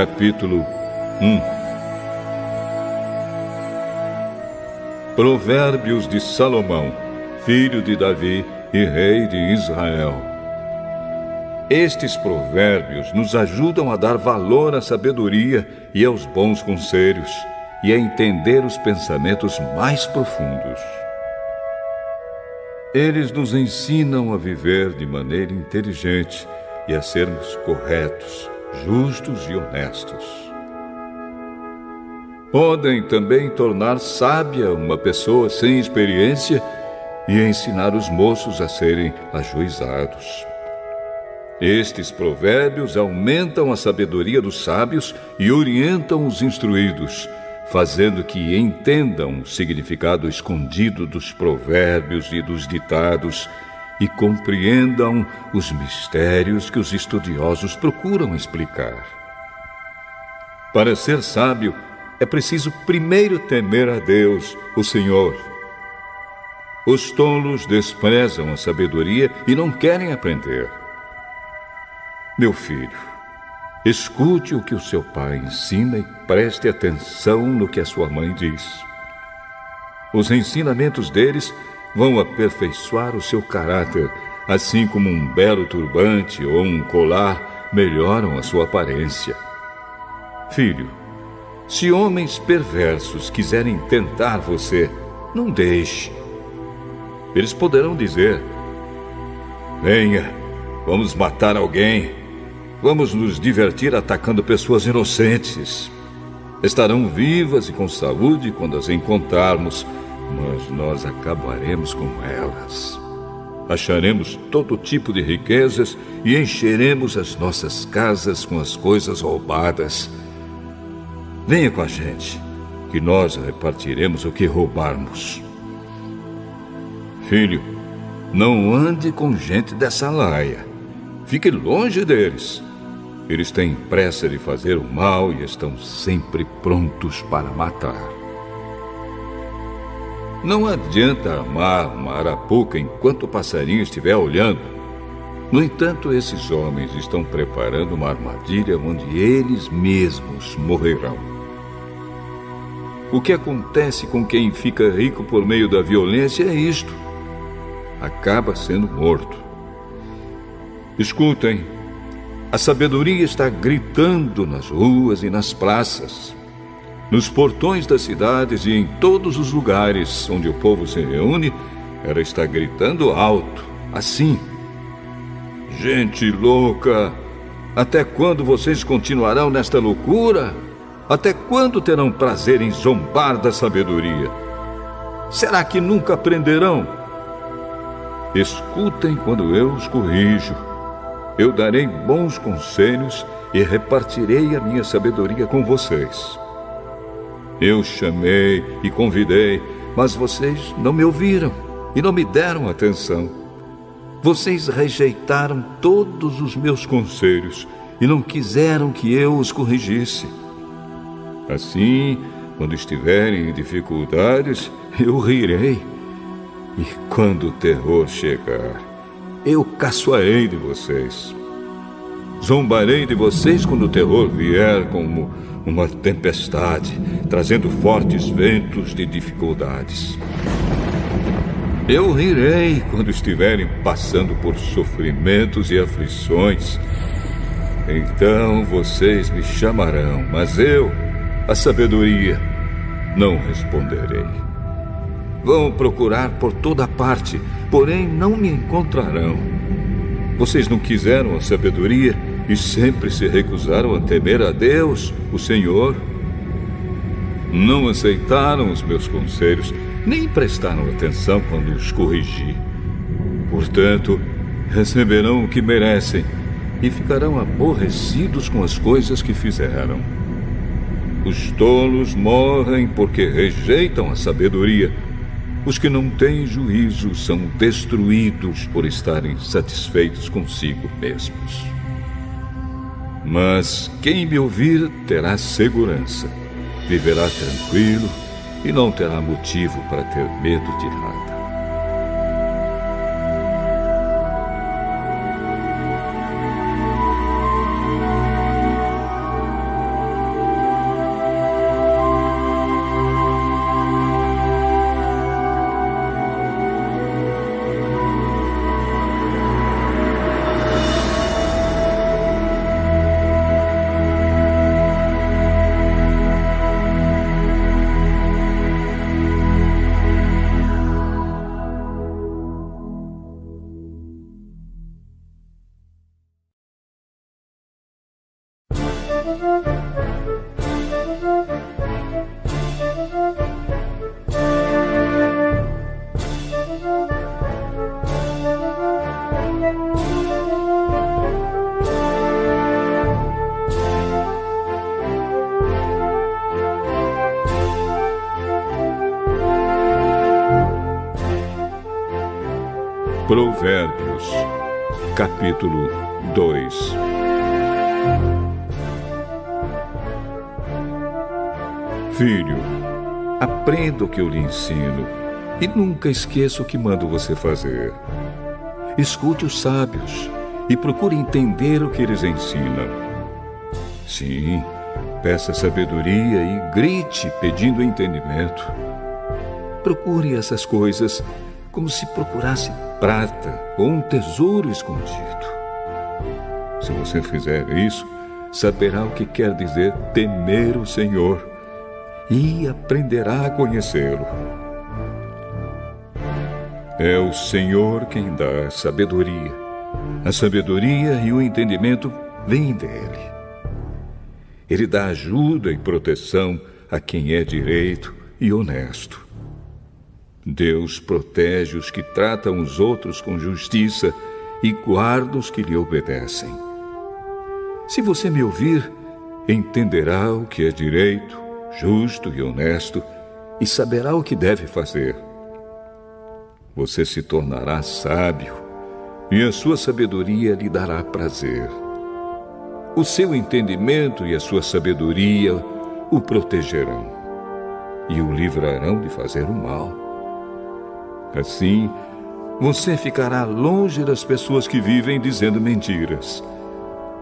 Capítulo 1 Provérbios de Salomão, filho de Davi e rei de Israel. Estes provérbios nos ajudam a dar valor à sabedoria e aos bons conselhos e a entender os pensamentos mais profundos. Eles nos ensinam a viver de maneira inteligente e a sermos corretos, justos e honestos. Podem também tornar sábia uma pessoa sem experiência e ensinar os moços a serem ajuizados. Estes provérbios aumentam a sabedoria dos sábios e orientam os instruídos, fazendo que entendam o significado escondido dos provérbios e dos ditados e compreendam os mistérios que os estudiosos procuram explicar. Para ser sábio, é preciso primeiro temer a Deus, o Senhor. Os tolos desprezam a sabedoria e não querem aprender. Meu filho, escute o que o seu pai ensina e preste atenção no que a sua mãe diz. Os ensinamentos deles vão aperfeiçoar o seu caráter, assim como um belo turbante ou um colar melhoram a sua aparência. Filho, se homens perversos quiserem tentar você, não deixe. Eles poderão dizer: Venha, vamos matar alguém. Vamos nos divertir atacando pessoas inocentes. Estarão vivas e com saúde quando as encontrarmos mas nós acabaremos com elas. Acharemos todo tipo de riquezas e encheremos as nossas casas com as coisas roubadas. Venha com a gente, que nós repartiremos o que roubarmos. Filho, não ande com gente dessa laia. Fique longe deles. Eles têm pressa de fazer o mal e estão sempre prontos para matar. Não adianta amar uma arapuca enquanto o passarinho estiver olhando. No entanto, esses homens estão preparando uma armadilha onde eles mesmos morrerão. O que acontece com quem fica rico por meio da violência é isto: acaba sendo morto. Escutem, a sabedoria está gritando nas ruas e nas praças nos portões das cidades e em todos os lugares onde o povo se reúne, ela está gritando alto, assim: Gente louca! Até quando vocês continuarão nesta loucura? Até quando terão prazer em zombar da sabedoria? Será que nunca aprenderão? Escutem quando eu os corrijo. Eu darei bons conselhos e repartirei a minha sabedoria com vocês. Eu chamei e convidei, mas vocês não me ouviram e não me deram atenção. Vocês rejeitaram todos os meus conselhos e não quiseram que eu os corrigisse. Assim, quando estiverem em dificuldades, eu rirei. E quando o terror chegar, eu caçoarei de vocês. Zombarei de vocês quando o terror vier como uma tempestade, trazendo fortes ventos de dificuldades. Eu rirei quando estiverem passando por sofrimentos e aflições. Então vocês me chamarão, mas eu, a sabedoria, não responderei. Vão procurar por toda parte, porém não me encontrarão. Vocês não quiseram a sabedoria e sempre se recusaram a temer a Deus, o Senhor. Não aceitaram os meus conselhos, nem prestaram atenção quando os corrigi. Portanto, receberão o que merecem e ficarão aborrecidos com as coisas que fizeram. Os tolos morrem porque rejeitam a sabedoria. Os que não têm juízo são destruídos por estarem satisfeitos consigo mesmos. Mas quem me ouvir terá segurança, viverá tranquilo e não terá motivo para ter medo de nada. E nunca esqueça o que mando você fazer. Escute os sábios e procure entender o que eles ensinam. Sim, peça sabedoria e grite pedindo entendimento. Procure essas coisas como se procurasse prata ou um tesouro escondido. Se você fizer isso, saberá o que quer dizer temer o Senhor e aprenderá a conhecê-lo. É o Senhor quem dá a sabedoria. A sabedoria e o entendimento vêm dele. Ele dá ajuda e proteção a quem é direito e honesto. Deus protege os que tratam os outros com justiça e guarda os que lhe obedecem. Se você me ouvir, entenderá o que é direito, justo e honesto e saberá o que deve fazer. Você se tornará sábio e a sua sabedoria lhe dará prazer. O seu entendimento e a sua sabedoria o protegerão e o livrarão de fazer o mal. Assim, você ficará longe das pessoas que vivem dizendo mentiras.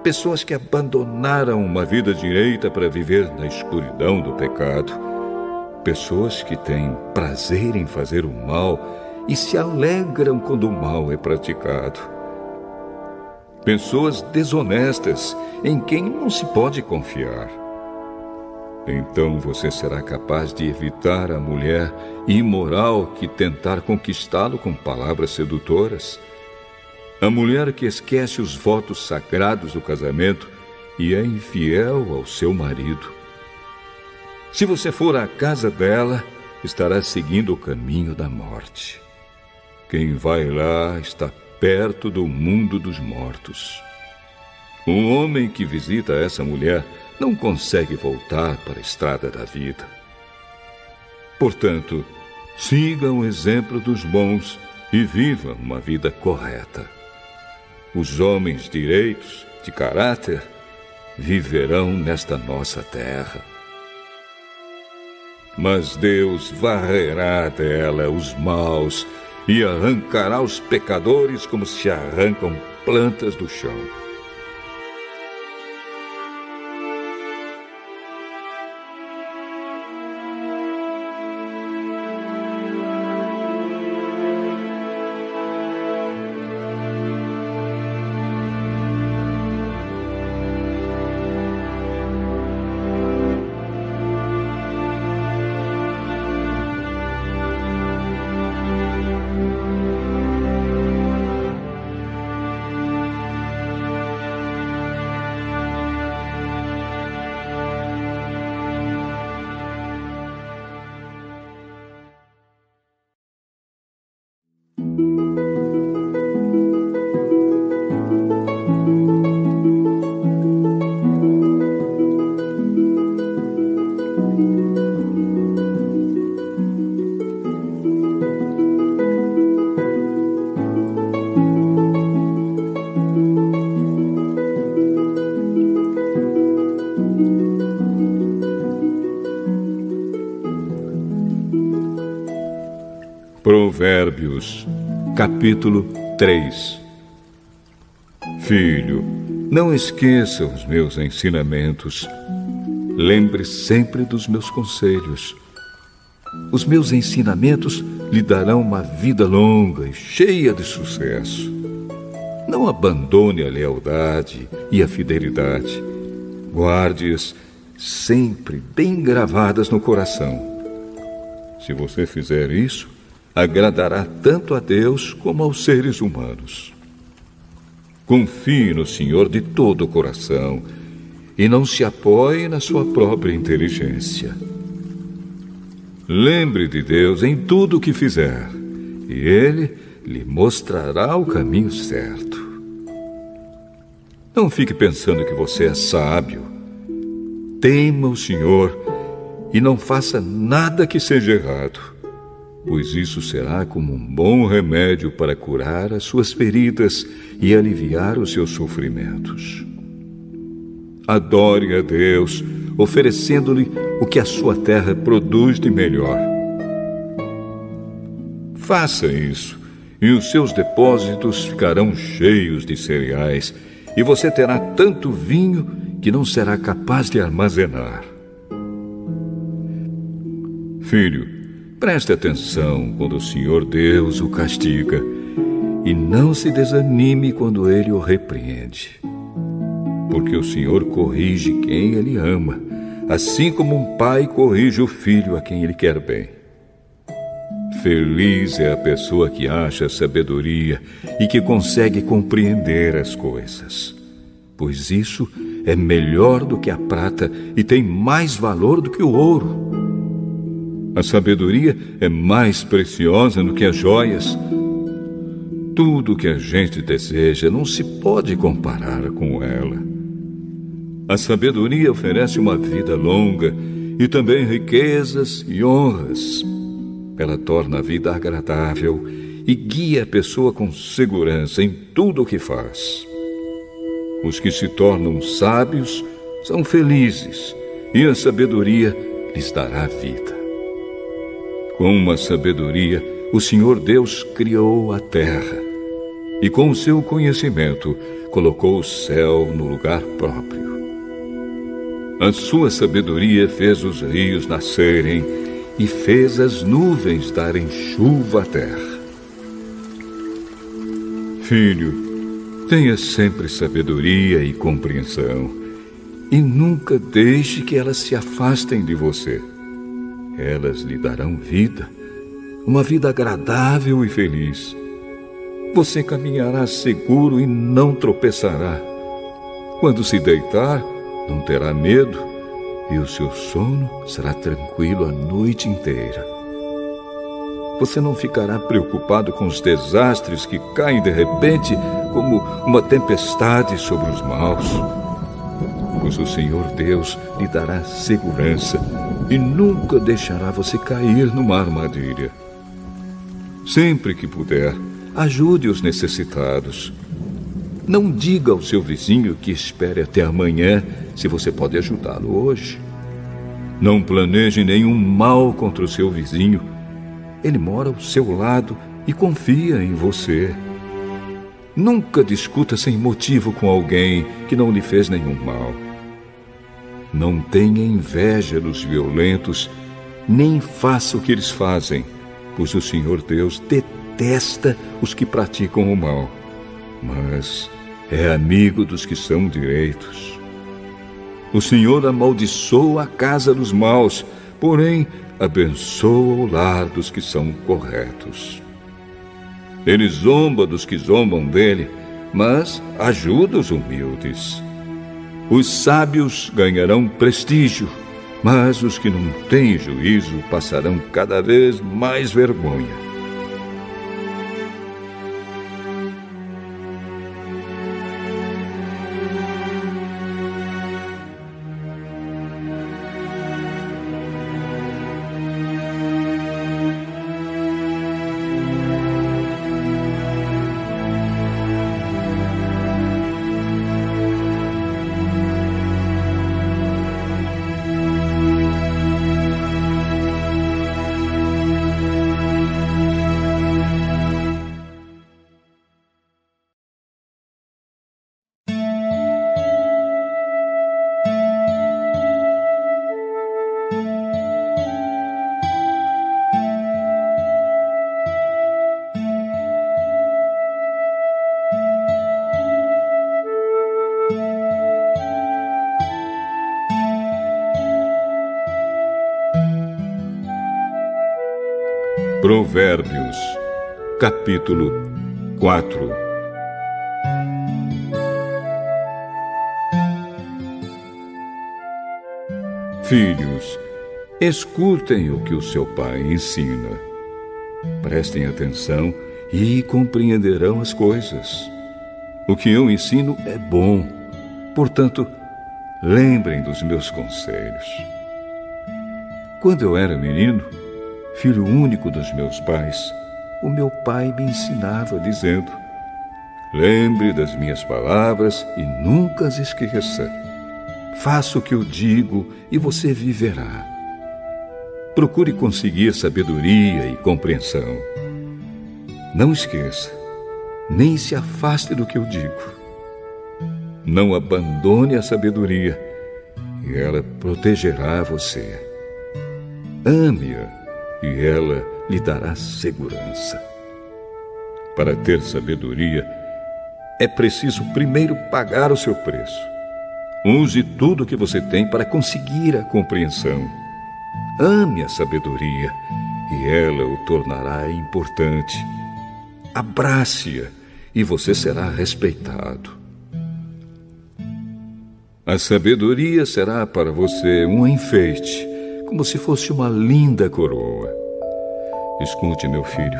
Pessoas que abandonaram uma vida direita para viver na escuridão do pecado. Pessoas que têm prazer em fazer o mal e se alegram quando o mal é praticado. Pessoas desonestas em quem não se pode confiar então você será capaz de evitar a mulher imoral que tentar conquistá-lo com palavras sedutoras. A mulher que esquece os votos sagrados do casamento e é infiel ao seu marido. Se você for à casa dela, estará seguindo o caminho da morte. Quem vai lá está perto do mundo dos mortos. Um homem que visita essa mulher não consegue voltar para a estrada da vida. Portanto, siga o exemplo dos bons e viva uma vida correta. Os homens direitos, de caráter, viverão nesta nossa terra. Mas Deus varrerá dela os maus e arrancará os pecadores como se arrancam plantas do chão. Capítulo 3 Filho, não esqueça os meus ensinamentos. Lembre sempre dos meus conselhos. Os meus ensinamentos lhe darão uma vida longa e cheia de sucesso. Não abandone a lealdade e a fidelidade. Guarde-as sempre bem gravadas no coração. Se você fizer isso, agradará tanto a Deus como aos seres humanos. Confie no Senhor de todo o coração e não se apoie na sua própria inteligência. Lembre de Deus em tudo o que fizer, e Ele lhe mostrará o caminho certo. Não fique pensando que você é sábio. Tema o Senhor e não faça nada que seja errado, pois isso será como um bom remédio para curar as suas feridas e aliviar os seus sofrimentos. Adore a Deus, oferecendo-lhe o que a sua terra produz de melhor. Faça isso, e os seus depósitos ficarão cheios de cereais, e você terá tanto vinho que não será capaz de armazenar. Filho, preste atenção quando o Senhor Deus o castiga, e não se desanime quando ele o repreende porque o Senhor corrige quem ele ama, assim como um pai corrige o filho a quem ele quer bem. Feliz é a pessoa que acha sabedoria e que consegue compreender as coisas, pois isso é melhor do que a prata e tem mais valor do que o ouro. A sabedoria é mais preciosa do que as joias. Tudo que a gente deseja não se pode comparar com ela. A sabedoria oferece uma vida longa e também riquezas e honras. Ela torna a vida agradável e guia a pessoa com segurança em tudo o que faz. Os que se tornam sábios são felizes e a sabedoria lhes dará vida. Com uma sabedoria, o Senhor Deus criou a terra e com o seu conhecimento colocou o céu no lugar próprio. A sua sabedoria fez os rios nascerem e fez as nuvens darem chuva à terra. Filho, tenha sempre sabedoria e compreensão e nunca deixe que elas se afastem de você. Elas lhe darão vida, uma vida agradável e feliz. Você caminhará seguro e não tropeçará. Quando se deitar, não terá medo e o seu sono será tranquilo a noite inteira. Você não ficará preocupado com os desastres que caem de repente como uma tempestade sobre os maus. Pois o Senhor Deus lhe dará segurança e nunca deixará você cair numa armadilha. Sempre que puder, ajude os necessitados não diga ao seu vizinho que espere até amanhã se você pode ajudá-lo hoje. Não planeje nenhum mal contra o seu vizinho. Ele mora ao seu lado e confia em você. Nunca discuta sem motivo com alguém que não lhe fez nenhum mal. Não tenha inveja dos violentos, nem faça o que eles fazem, pois o Senhor Deus detesta os que praticam o mal. Mas é amigo dos que são direitos. O Senhor amaldiçoa a casa dos maus, porém abençoa o lar dos que são corretos. Ele zomba dos que zombam dele, mas ajuda os humildes. Os sábios ganharão prestígio, mas os que não têm juízo passarão cada vez mais vergonha. Provérbios, capítulo 4 Filhos, escutem o que o seu pai ensina. Prestem atenção e compreenderão as coisas. O que eu ensino é bom, portanto, lembrem dos meus conselhos. Quando eu era menino, filho único dos meus pais, o meu pai me ensinava dizendo: Lembre das minhas palavras e nunca as esqueça. Faça o que eu digo e você viverá. Procure conseguir sabedoria e compreensão. Não esqueça, nem se afaste do que eu digo. Não abandone a sabedoria e ela protegerá você. Ame-a e ela lhe dará segurança. Para ter sabedoria, é preciso primeiro pagar o seu preço. Use tudo o que você tem para conseguir a compreensão. Ame a sabedoria e ela o tornará importante. Abrace-a e você será respeitado. A sabedoria será para você um enfeite, como se fosse uma linda coroa. Escute, meu filho.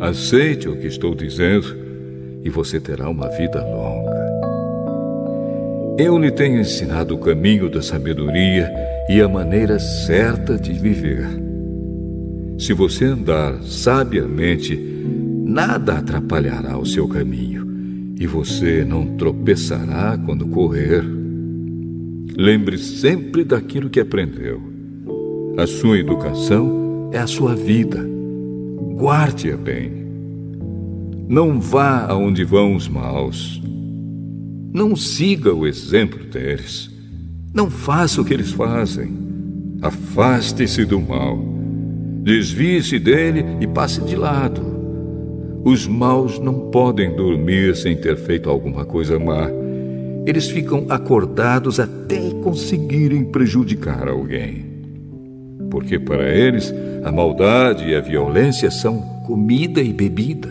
Aceite o que estou dizendo e você terá uma vida longa. Eu lhe tenho ensinado o caminho da sabedoria e a maneira certa de viver. Se você andar sabiamente, nada atrapalhará o seu caminho e você não tropeçará quando correr. Lembre sempre daquilo que aprendeu. A sua educação é a sua vida. Guarde-a bem. Não vá aonde vão os maus. Não siga o exemplo deles. Não faça o que eles fazem. Afaste-se do mal. Desvie-se dele e passe de lado. Os maus não podem dormir sem ter feito alguma coisa má. Eles ficam acordados até conseguirem prejudicar alguém. Porque para eles a maldade e a violência são comida e bebida.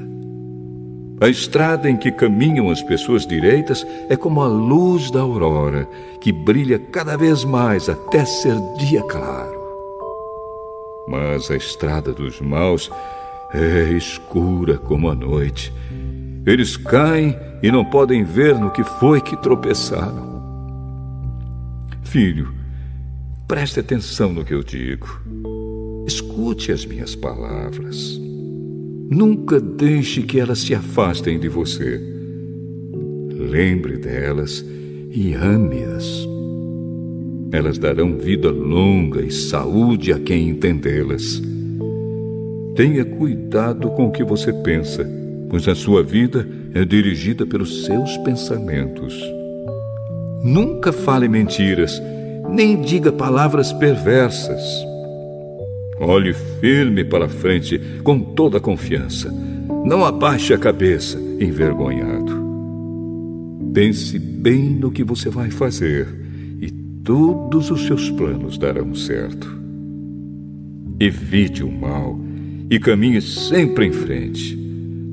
A estrada em que caminham as pessoas direitas é como a luz da aurora, que brilha cada vez mais até ser dia claro. Mas a estrada dos maus é escura como a noite. Eles caem e não podem ver no que foi que tropeçaram. Filho, preste atenção no que eu digo. Escute as minhas palavras. Nunca deixe que elas se afastem de você. Lembre delas e ame-as. Elas darão vida longa e saúde a quem entendê-las. Tenha cuidado com o que você pensa, pois a sua vida é dirigida pelos seus pensamentos. Nunca fale mentiras, nem diga palavras perversas Olhe firme para frente com toda a confiança. Não abaixe a cabeça, envergonhado. Pense bem no que você vai fazer e todos os seus planos darão certo. Evite o mal e caminhe sempre em frente.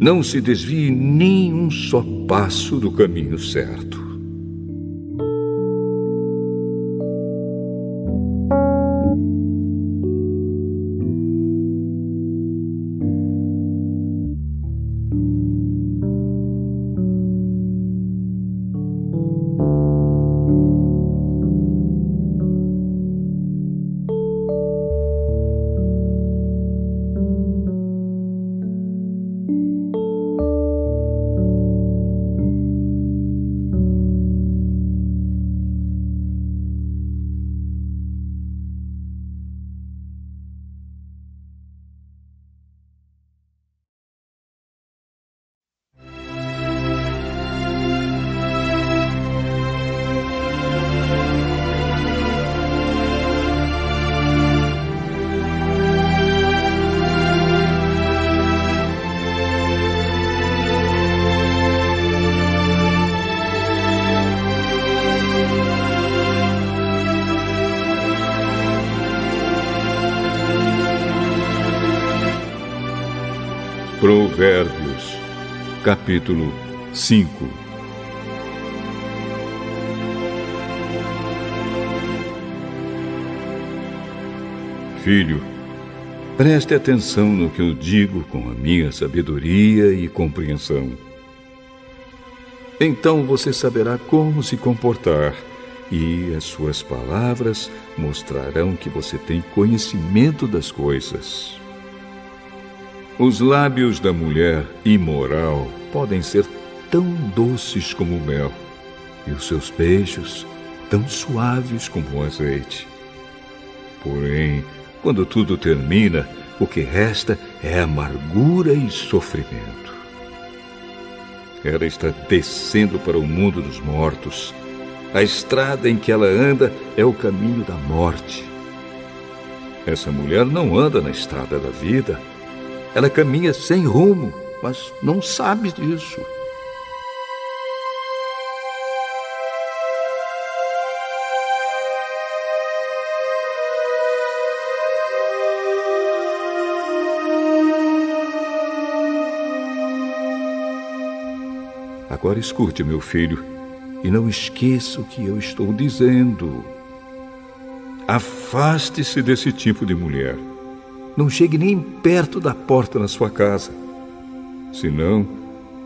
Não se desvie nem um só passo do caminho certo. capítulo 5. Filho, preste atenção no que eu digo com a minha sabedoria e compreensão. Então você saberá como se comportar e as suas palavras mostrarão que você tem conhecimento das coisas. Os lábios da mulher imoral podem ser tão doces como o mel, e os seus beijos tão suaves como azeite. Porém, quando tudo termina, o que resta é amargura e sofrimento. Ela está descendo para o mundo dos mortos a estrada em que ela anda é o caminho da morte. Essa mulher não anda na estrada da vida. Ela caminha sem rumo, mas não sabe disso. Agora escute, meu filho e não esqueça o que eu estou dizendo. Afaste-se desse tipo de mulher. Não chegue nem perto da porta na sua casa. Senão,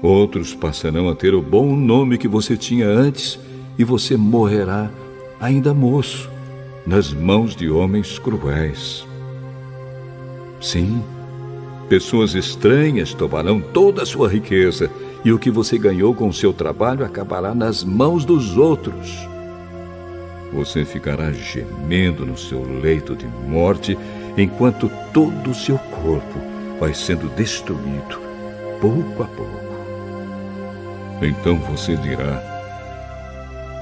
outros passarão a ter o bom nome que você tinha antes e você morrerá, ainda moço, nas mãos de homens cruéis. Sim, pessoas estranhas tomarão toda a sua riqueza e o que você ganhou com seu trabalho acabará nas mãos dos outros. Você ficará gemendo no seu leito de morte enquanto todo o seu corpo vai sendo destruído, pouco a pouco. Então você dirá: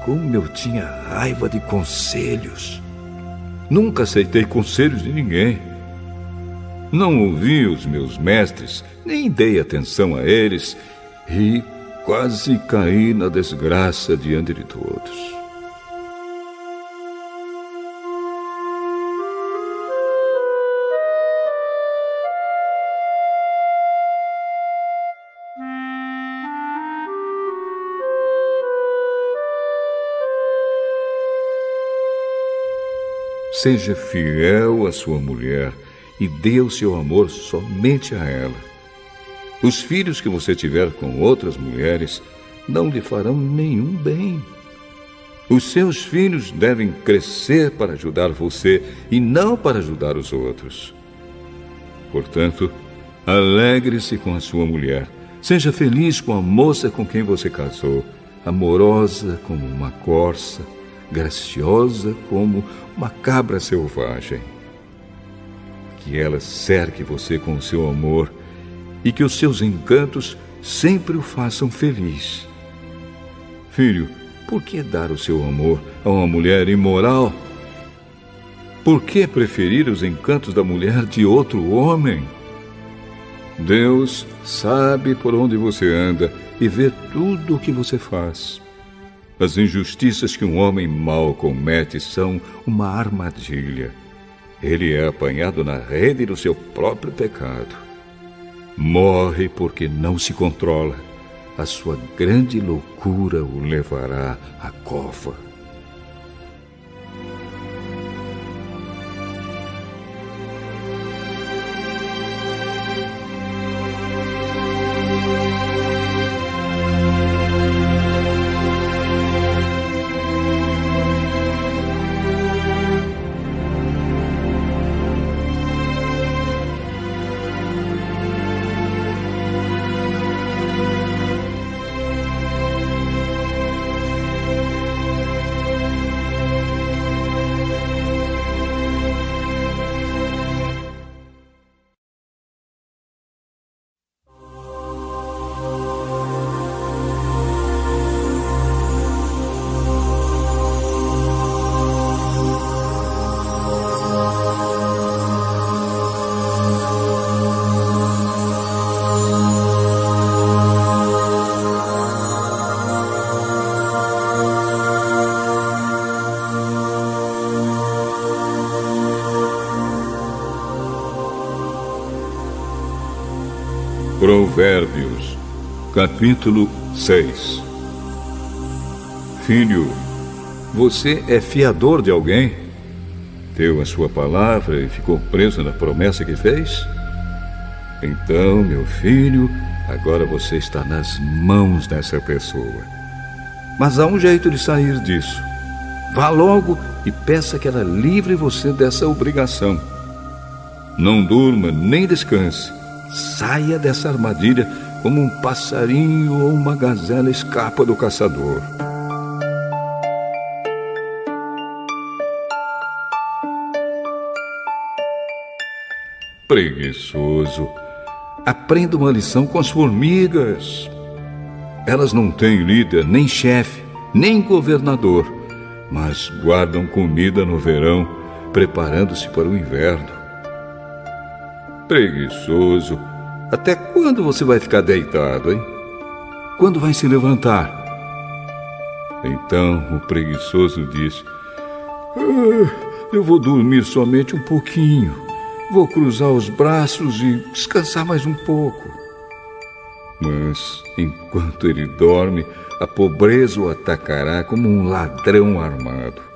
Como eu tinha raiva de conselhos. Nunca aceitei conselhos de ninguém. Não ouvi os meus mestres, nem dei atenção a eles e quase caí na desgraça diante de todos. Seja fiel à sua mulher e dê o seu amor somente a ela. Os filhos que você tiver com outras mulheres não lhe farão nenhum bem. Os seus filhos devem crescer para ajudar você e não para ajudar os outros. Portanto, alegre-se com a sua mulher. Seja feliz com a moça com quem você casou, amorosa como uma corça, graciosa como uma cabra selvagem. Que ela cerque você com o seu amor e que os seus encantos sempre o façam feliz. Filho, por que dar o seu amor a uma mulher imoral? Por que preferir os encantos da mulher de outro homem? Deus sabe por onde você anda e vê tudo o que você faz. As injustiças que um homem mau comete são uma armadilha. Ele é apanhado na rede do seu próprio pecado. Morre porque não se controla. A sua grande loucura o levará à cova. Capítulo 6 Filho, você é fiador de alguém? deu a sua palavra e ficou preso na promessa que fez? Então, meu filho, agora você está nas mãos dessa pessoa. Mas há um jeito de sair disso. Vá logo e peça que ela livre você dessa obrigação. Não durma nem descanse. Saia dessa armadilha como um passarinho ou uma gazela escapa do caçador. Preguiçoso. Aprenda uma lição com as formigas. Elas não têm líder, nem chefe, nem governador, mas guardam comida no verão, preparando-se para o inverno. Preguiçoso. Até quando você vai ficar deitado, hein? Quando vai se levantar? Então o preguiçoso disse: ah, Eu vou dormir somente um pouquinho. Vou cruzar os braços e descansar mais um pouco. Mas, enquanto ele dorme, a pobreza o atacará como um ladrão armado.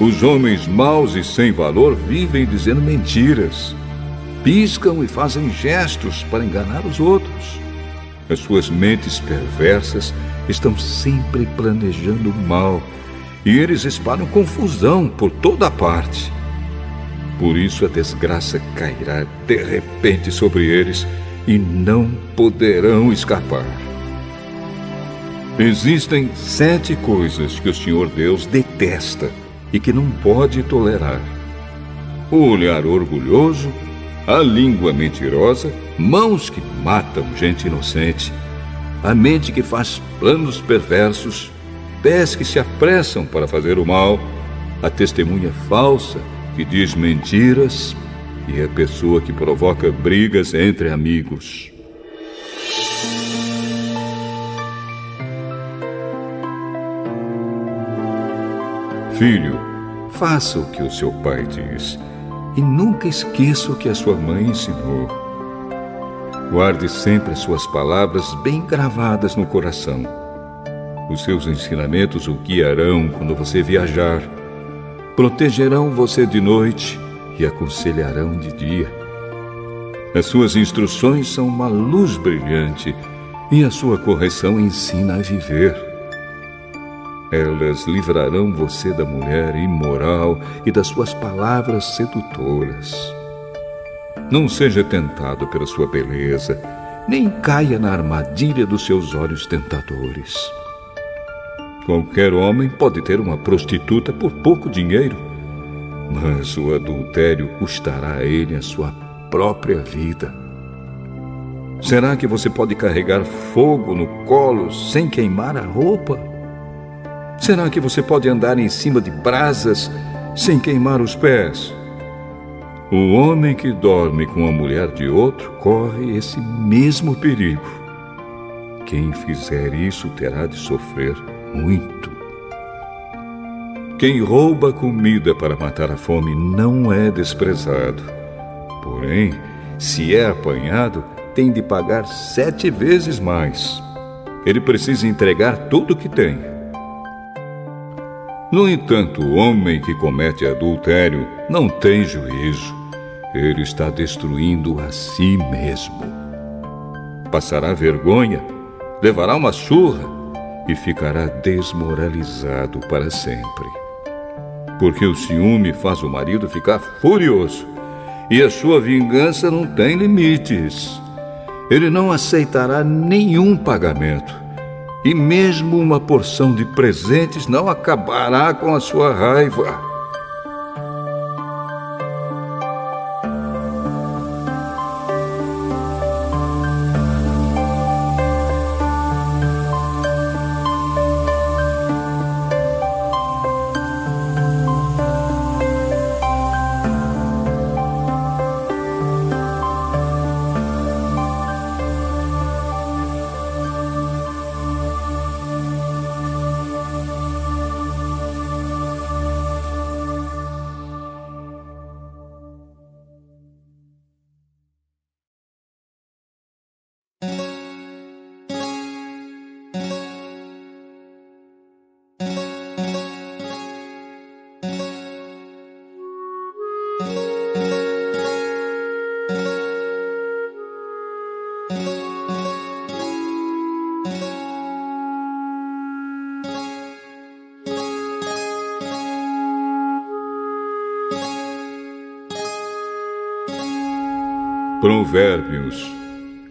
Os homens maus e sem valor vivem dizendo mentiras. Piscam e fazem gestos para enganar os outros. As suas mentes perversas estão sempre planejando mal e eles espalham confusão por toda parte. Por isso a desgraça cairá de repente sobre eles e não poderão escapar. Existem sete coisas que o Senhor Deus detesta e que não pode tolerar: o olhar orgulhoso, a língua mentirosa, mãos que matam gente inocente, a mente que faz planos perversos, pés que se apressam para fazer o mal, a testemunha falsa que diz mentiras e a pessoa que provoca brigas entre amigos. Filho, faça o que o seu pai diz e nunca esqueça o que a sua mãe ensinou. Guarde sempre as suas palavras bem gravadas no coração. Os seus ensinamentos o guiarão quando você viajar, protegerão você de noite e aconselharão de dia. As suas instruções são uma luz brilhante e a sua correção ensina a viver. Elas livrarão você da mulher imoral e das suas palavras sedutoras. Não seja tentado pela sua beleza, nem caia na armadilha dos seus olhos tentadores. Qualquer homem pode ter uma prostituta por pouco dinheiro, mas o adultério custará a ele a sua própria vida. Será que você pode carregar fogo no colo sem queimar a roupa? Será que você pode andar em cima de brasas sem queimar os pés? O homem que dorme com a mulher de outro corre esse mesmo perigo. Quem fizer isso terá de sofrer muito. Quem rouba comida para matar a fome não é desprezado. Porém, se é apanhado, tem de pagar sete vezes mais. Ele precisa entregar tudo o que tem. No entanto, o homem que comete adultério não tem juízo. Ele está destruindo a si mesmo. Passará vergonha, levará uma surra e ficará desmoralizado para sempre. Porque o ciúme faz o marido ficar furioso e a sua vingança não tem limites. Ele não aceitará nenhum pagamento e mesmo uma porção de presentes não acabará com a sua raiva. Provérbios,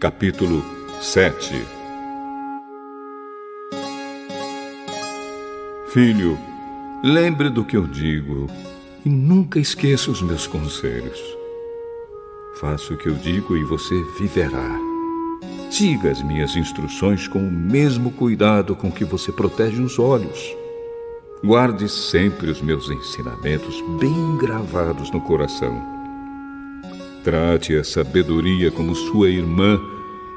capítulo 7 Filho, lembre do que eu digo e nunca esqueça os meus conselhos. Faça o que eu digo e você viverá. Siga as minhas instruções com o mesmo cuidado com que você protege os olhos. Guarde sempre os meus ensinamentos bem gravados no coração Trate a sabedoria como sua irmã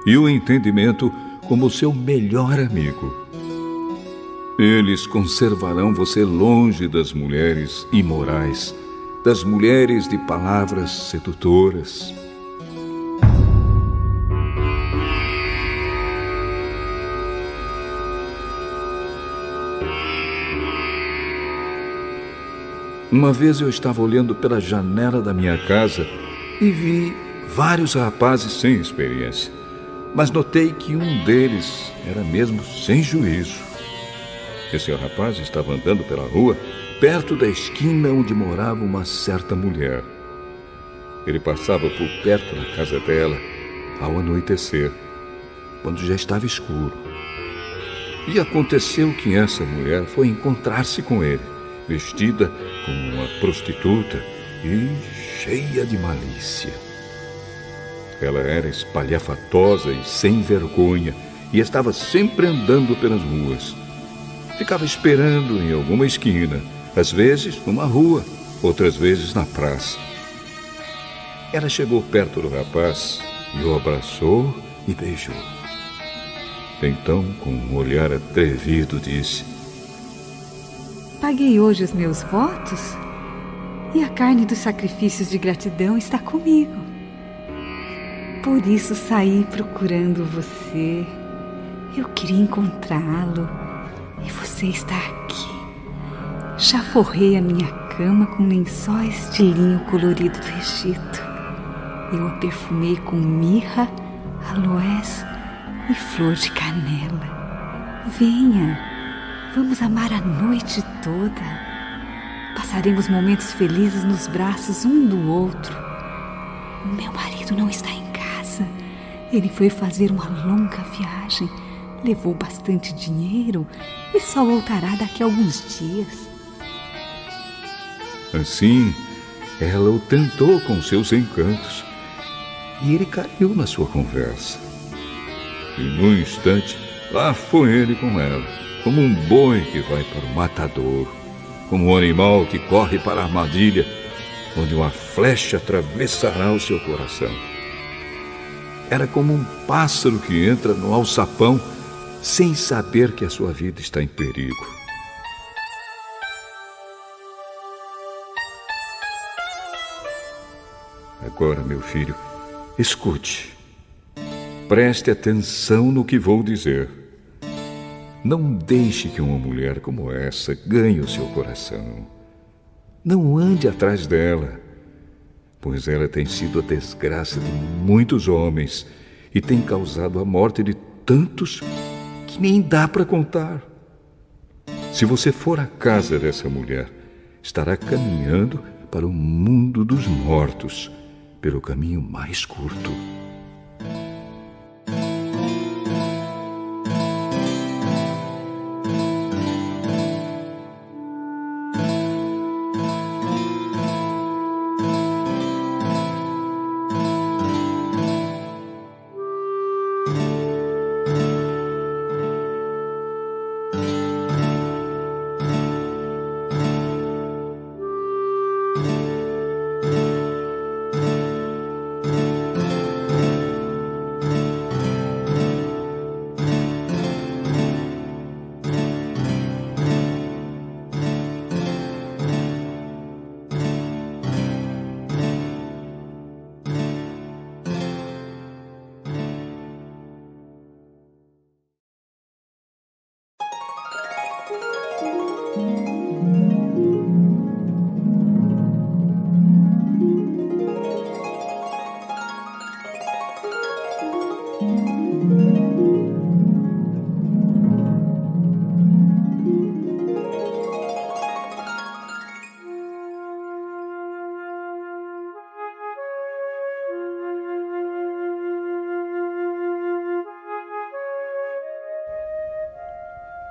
e o entendimento como seu melhor amigo. Eles conservarão você longe das mulheres imorais, das mulheres de palavras sedutoras. Uma vez eu estava olhando pela janela da minha casa e vi vários rapazes sem experiência, mas notei que um deles era mesmo sem juízo. Esse rapaz estava andando pela rua, perto da esquina onde morava uma certa mulher. Ele passava por perto da casa dela ao anoitecer, quando já estava escuro. E aconteceu que essa mulher foi encontrar-se com ele, vestida como uma prostituta e cheia de malícia. Ela era espalhafatosa e sem vergonha e estava sempre andando pelas ruas. Ficava esperando em alguma esquina, às vezes numa rua, outras vezes na praça. Ela chegou perto do rapaz e o abraçou e beijou. Então, com um olhar atrevido, disse: Paguei hoje os meus votos e a carne dos sacrifícios de gratidão está comigo. Por isso saí procurando você. Eu queria encontrá-lo e você está aqui. Já forrei a minha cama com lençóis de linho colorido do Egito. Eu a perfumei com mirra, aloés e flor de canela. Venha, vamos amar a noite toda. Passaremos momentos felizes nos braços um do outro. Meu marido não está em casa. Ele foi fazer uma longa viagem. Levou bastante dinheiro e só voltará daqui a alguns dias. Assim, ela o tentou com seus encantos e ele caiu na sua conversa. E num instante, lá foi ele com ela, como um boi que vai para o matador como um animal que corre para a armadilha, onde uma flecha atravessará o seu coração. Era como um pássaro que entra no alçapão sem saber que a sua vida está em perigo. Agora, meu filho, escute. Preste atenção no que vou dizer. Não deixe que uma mulher como essa ganhe o seu coração. Não ande atrás dela, pois ela tem sido a desgraça de muitos homens e tem causado a morte de tantos que nem dá para contar. Se você for à casa dessa mulher, estará caminhando para o mundo dos mortos pelo caminho mais curto.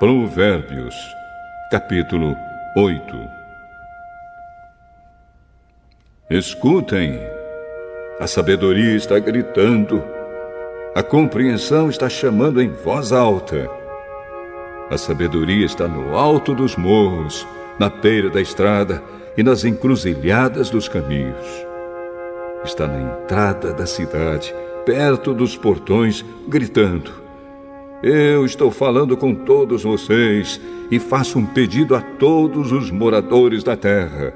Provérbios, capítulo 8 Escutem, a sabedoria está gritando, a compreensão está chamando em voz alta. A sabedoria está no alto dos morros, na beira da estrada e nas encruzilhadas dos caminhos. Está na entrada da cidade, perto dos portões, gritando. Eu estou falando com todos vocês e faço um pedido a todos os moradores da terra.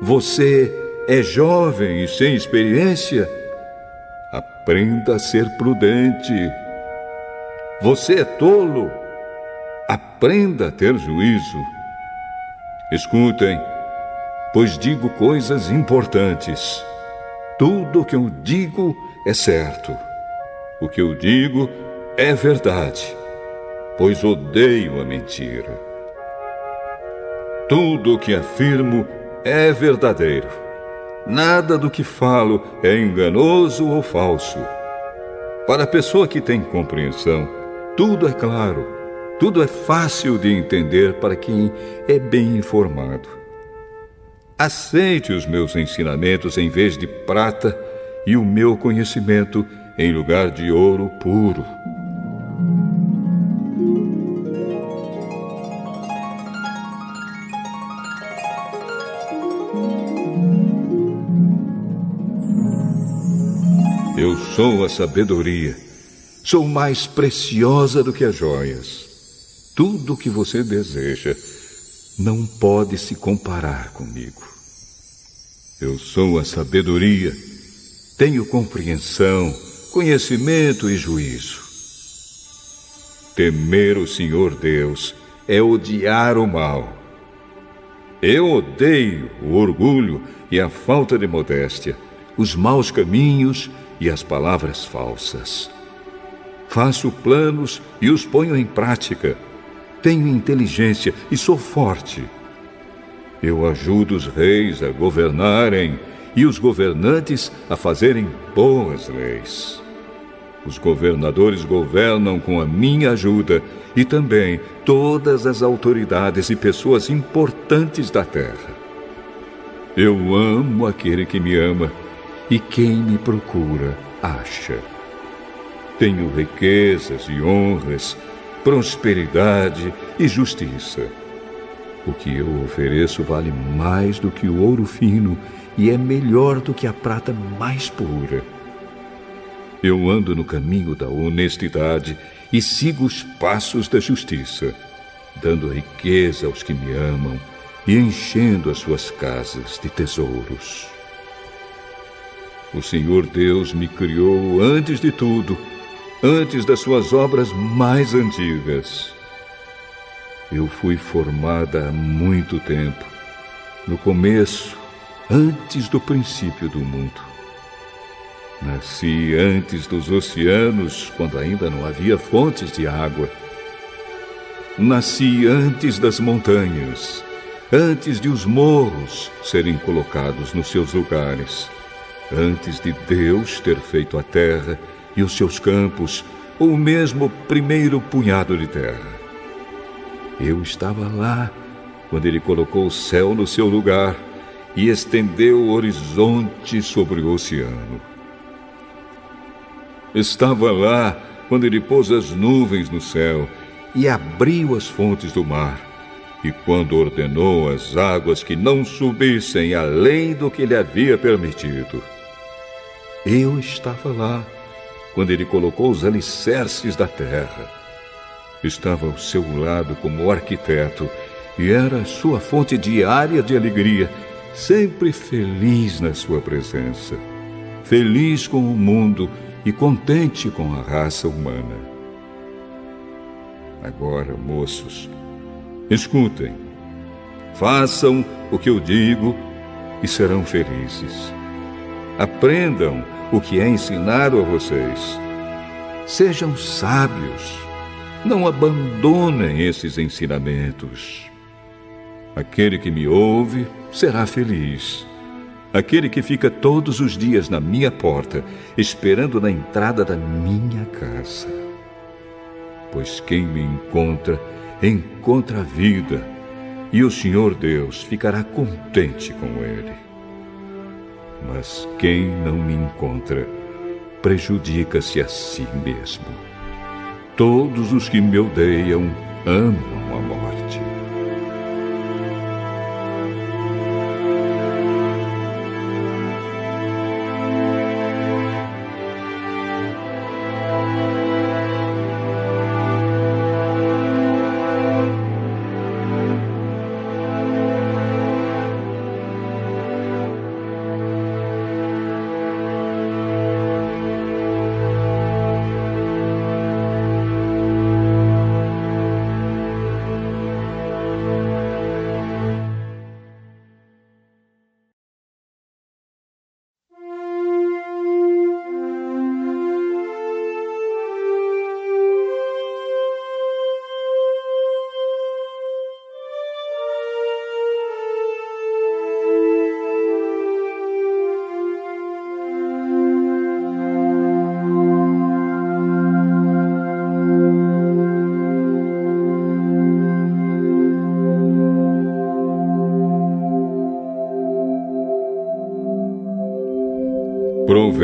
Você é jovem e sem experiência? Aprenda a ser prudente. Você é tolo? Aprenda a ter juízo. Escutem, pois digo coisas importantes. Tudo o que eu digo é certo. O que eu digo é verdade, pois odeio a mentira. Tudo o que afirmo é verdadeiro. Nada do que falo é enganoso ou falso. Para a pessoa que tem compreensão, tudo é claro, tudo é fácil de entender para quem é bem informado. Aceite os meus ensinamentos em vez de prata e o meu conhecimento em lugar de ouro puro. Eu sou a sabedoria. Sou mais preciosa do que as joias. Tudo o que você deseja não pode se comparar comigo. Eu sou a sabedoria. Tenho compreensão, conhecimento e juízo. Temer o Senhor Deus é odiar o mal. Eu odeio o orgulho e a falta de modéstia, os maus caminhos e as palavras falsas. Faço planos e os ponho em prática. Tenho inteligência e sou forte. Eu ajudo os reis a governarem e os governantes a fazerem boas leis. Os governadores governam com a minha ajuda e também todas as autoridades e pessoas importantes da terra. Eu amo aquele que me ama e quem me procura acha. Tenho riquezas e honras, prosperidade e justiça. O que eu ofereço vale mais do que o ouro fino e é melhor do que a prata mais pura. Eu ando no caminho da honestidade e sigo os passos da justiça, dando riqueza aos que me amam e enchendo as suas casas de tesouros. O Senhor Deus me criou antes de tudo, antes das suas obras mais antigas. Eu fui formada há muito tempo, no começo, antes do princípio do mundo. Nasci antes dos oceanos, quando ainda não havia fontes de água. Nasci antes das montanhas, antes de os morros serem colocados nos seus lugares antes de Deus ter feito a terra e os seus campos, ou o mesmo primeiro punhado de terra. Eu estava lá quando ele colocou o céu no seu lugar e estendeu o horizonte sobre o oceano. Estava lá quando ele pôs as nuvens no céu e abriu as fontes do mar, e quando ordenou as águas que não subissem além do que lhe havia permitido. Eu estava lá quando ele colocou os alicerces da terra. Estava ao seu lado como arquiteto e era sua fonte diária de alegria, sempre feliz na sua presença, feliz com o mundo e contente com a raça humana. Agora, moços, escutem, façam o que eu digo e serão felizes. Aprendam o que é ensinado a vocês. Sejam sábios, não abandonem esses ensinamentos. Aquele que me ouve será feliz. Aquele que fica todos os dias na minha porta, esperando na entrada da minha casa. pois quem me encontra, encontra a vida, e o Senhor Deus ficará contente com ele. Mas quem não me encontra, prejudica-se a si mesmo. Todos os que me odeiam amam a morte.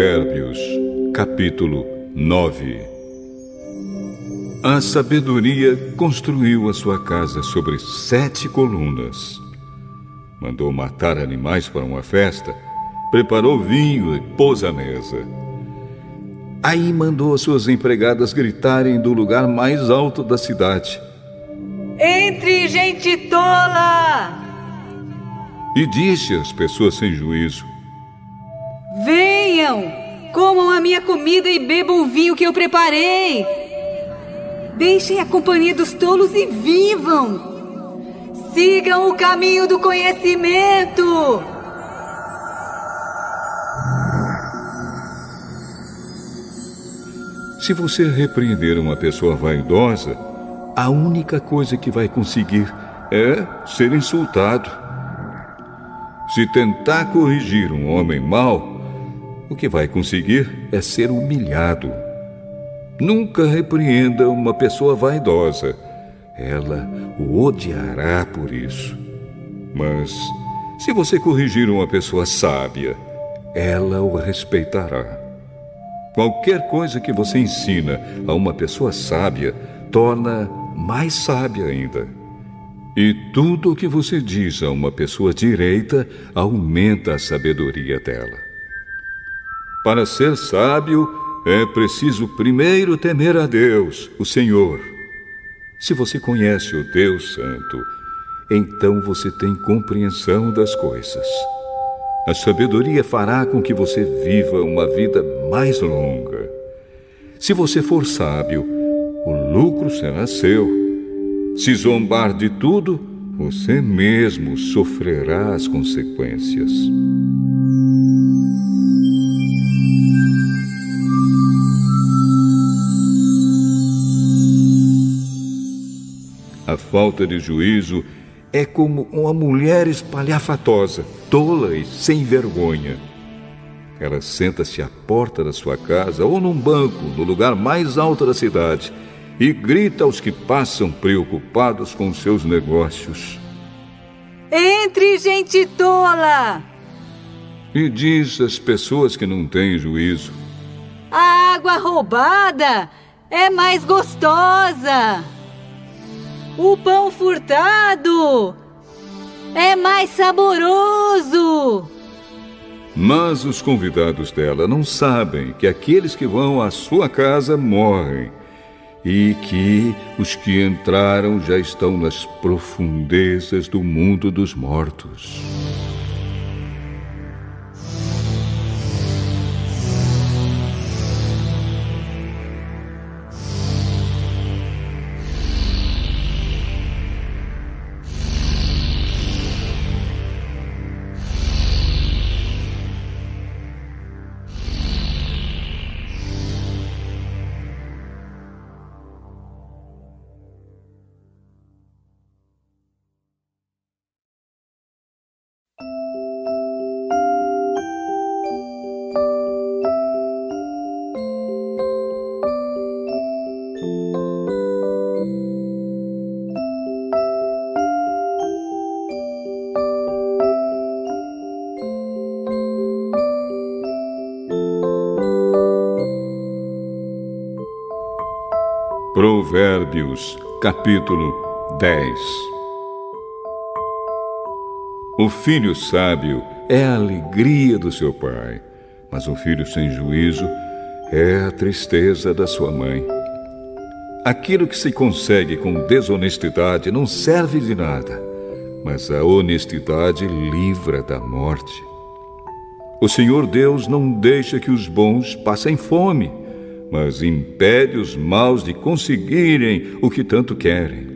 Provérbios, capítulo 9 A sabedoria construiu a sua casa sobre sete colunas. Mandou matar animais para uma festa, preparou vinho e pôs à mesa. Aí mandou as suas empregadas gritarem do lugar mais alto da cidade: Entre, gente tola! E disse às pessoas sem juízo: Venham, comam a minha comida e bebam o vinho que eu preparei. Deixem a companhia dos tolos e vivam. Sigam o caminho do conhecimento. Se você repreender uma pessoa vaidosa, a única coisa que vai conseguir é ser insultado. Se tentar corrigir um homem mau, o que vai conseguir é ser humilhado. Nunca repreenda uma pessoa vaidosa. Ela o odiará por isso. Mas, se você corrigir uma pessoa sábia, ela o respeitará. Qualquer coisa que você ensina a uma pessoa sábia torna mais sábia ainda. E tudo o que você diz a uma pessoa direita aumenta a sabedoria dela. Para ser sábio, é preciso primeiro temer a Deus, o Senhor. Se você conhece o Deus Santo, então você tem compreensão das coisas. A sabedoria fará com que você viva uma vida mais longa. Se você for sábio, o lucro será seu. Se zombar de tudo, você mesmo sofrerá as consequências. A falta de juízo é como uma mulher espalhafatosa, tola e sem vergonha. Ela senta-se à porta da sua casa ou num banco no lugar mais alto da cidade e grita aos que passam preocupados com seus negócios. Entre, gente tola! E diz às pessoas que não têm juízo: A água roubada é mais gostosa! O pão furtado é mais saboroso. Mas os convidados dela não sabem que aqueles que vão à sua casa morrem e que os que entraram já estão nas profundezas do mundo dos mortos. Provérbios, capítulo 10 O filho sábio é a alegria do seu pai, mas o filho sem juízo é a tristeza da sua mãe. Aquilo que se consegue com desonestidade não serve de nada, mas a honestidade livra da morte. O Senhor Deus não deixa que os bons passem fome, mas impede os maus de conseguirem o que tanto querem.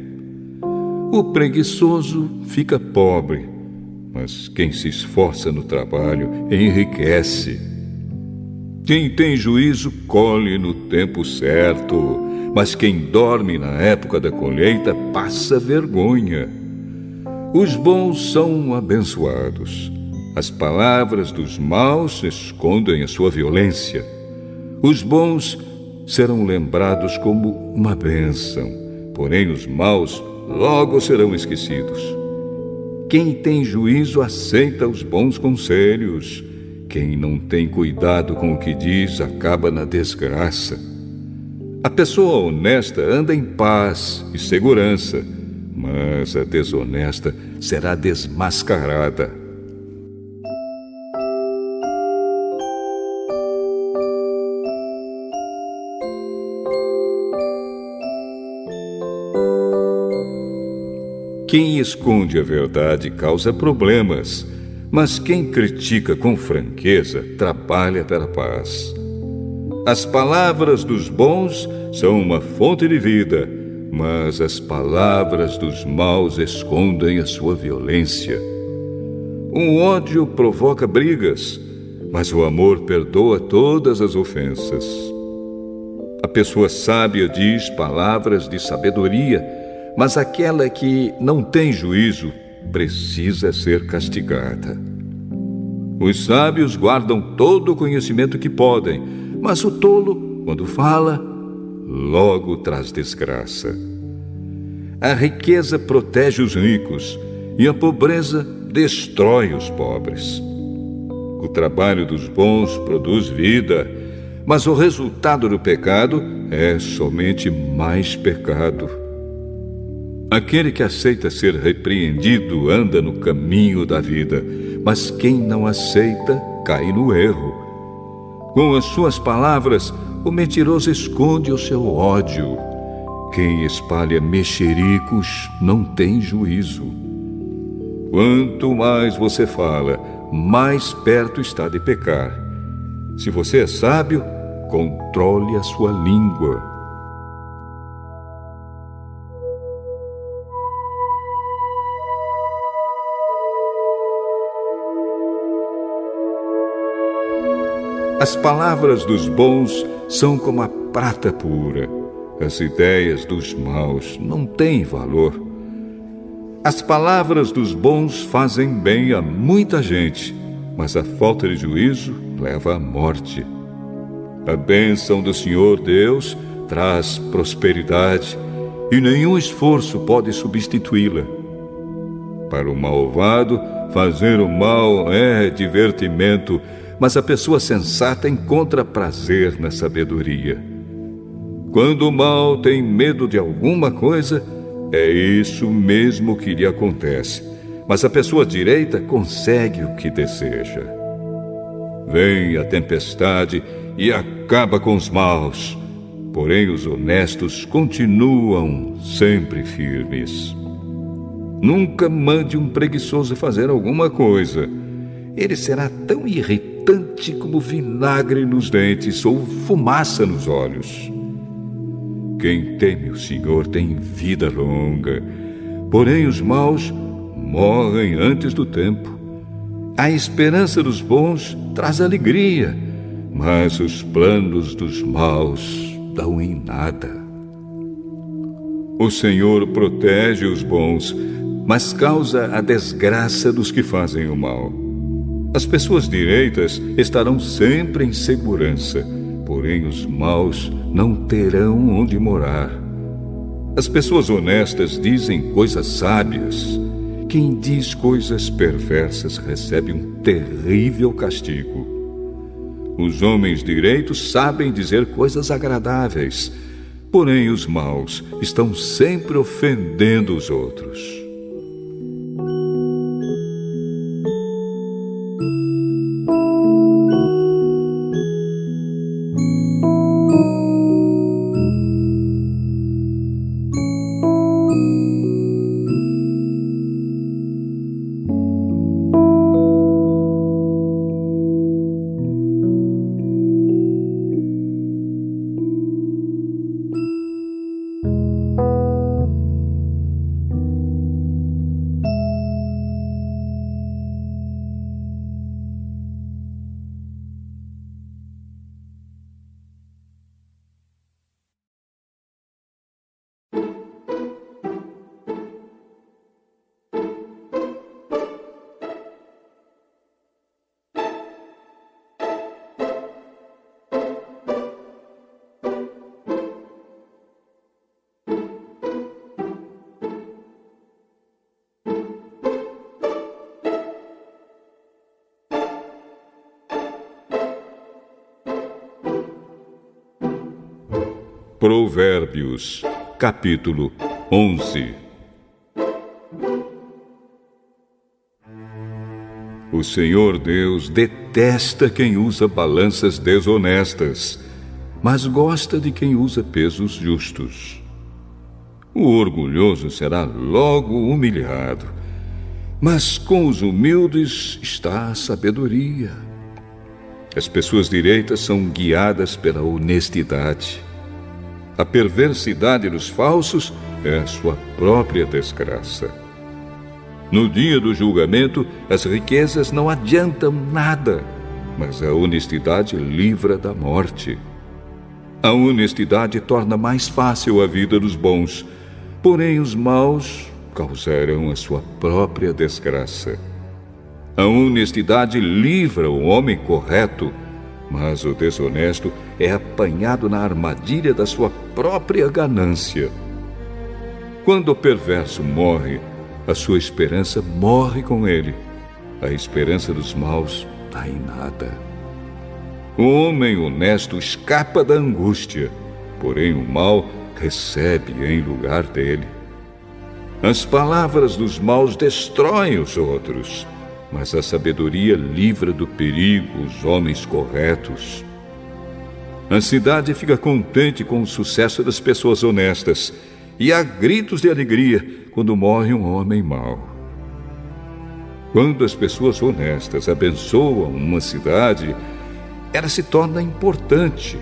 O preguiçoso fica pobre, mas quem se esforça no trabalho enriquece. Quem tem juízo colhe no tempo certo, mas quem dorme na época da colheita passa vergonha. Os bons são abençoados. As palavras dos maus escondem a sua violência. Os bons serão lembrados como uma bênção, porém os maus logo serão esquecidos. Quem tem juízo aceita os bons conselhos. Quem não tem cuidado com o que diz acaba na desgraça. A pessoa honesta anda em paz e segurança, mas a desonesta será desmascarada. Quem esconde a verdade causa problemas, mas quem critica com franqueza trabalha pela paz. As palavras dos bons são uma fonte de vida, mas as palavras dos maus escondem a sua violência. Um ódio provoca brigas, mas o amor perdoa todas as ofensas. A pessoa sábia diz palavras de sabedoria mas aquela que não tem juízo precisa ser castigada. Os sábios guardam todo o conhecimento que podem, mas o tolo, quando fala, logo traz desgraça. A riqueza protege os ricos e a pobreza destrói os pobres. O trabalho dos bons produz vida, mas o resultado do pecado é somente mais pecado. Aquele que aceita ser repreendido anda no caminho da vida, mas quem não aceita cai no erro. Com as suas palavras, o mentiroso esconde o seu ódio. Quem espalha mexericos não tem juízo. Quanto mais você fala, mais perto está de pecar. Se você é sábio, controle a sua língua. As palavras dos bons são como a prata pura. As ideias dos maus não têm valor. As palavras dos bons fazem bem a muita gente, mas a falta de juízo leva à morte. A bênção do Senhor Deus traz prosperidade e nenhum esforço pode substituí-la. Para o malvado, fazer o mal é divertimento mas a pessoa sensata encontra prazer na sabedoria. Quando o mal tem medo de alguma coisa, é isso mesmo que lhe acontece. Mas a pessoa direita consegue o que deseja. Vem a tempestade e acaba com os maus, porém os honestos continuam sempre firmes. Nunca mande um preguiçoso fazer alguma coisa. Ele será tão irritado irritante como vinagre nos dentes ou fumaça nos olhos. Quem teme o Senhor tem vida longa, porém os maus morrem antes do tempo. A esperança dos bons traz alegria, mas os planos dos maus dão em nada. O Senhor protege os bons, mas causa a desgraça dos que fazem o mal. As pessoas direitas estarão sempre em segurança, porém os maus não terão onde morar. As pessoas honestas dizem coisas sábias. Quem diz coisas perversas recebe um terrível castigo. Os homens direitos sabem dizer coisas agradáveis, porém os maus estão sempre ofendendo os outros. Provérbios, capítulo 11 O Senhor Deus detesta quem usa balanças desonestas, mas gosta de quem usa pesos justos. O orgulhoso será logo humilhado, mas com os humildes está a sabedoria. As pessoas direitas são guiadas pela honestidade a perversidade dos falsos é a sua própria desgraça. No dia do julgamento, as riquezas não adiantam nada, mas a honestidade livra da morte. A honestidade torna mais fácil a vida dos bons, porém os maus causarão a sua própria desgraça. A honestidade livra o homem correto mas o desonesto é apanhado na armadilha da sua própria ganância. Quando o perverso morre, a sua esperança morre com ele. A esperança dos maus dá em nada. O homem honesto escapa da angústia, porém o mal recebe em lugar dele. As palavras dos maus destroem os outros mas a sabedoria livra do perigo os homens corretos. A cidade fica contente com o sucesso das pessoas honestas e há gritos de alegria quando morre um homem mau. Quando as pessoas honestas abençoam uma cidade, ela se torna importante,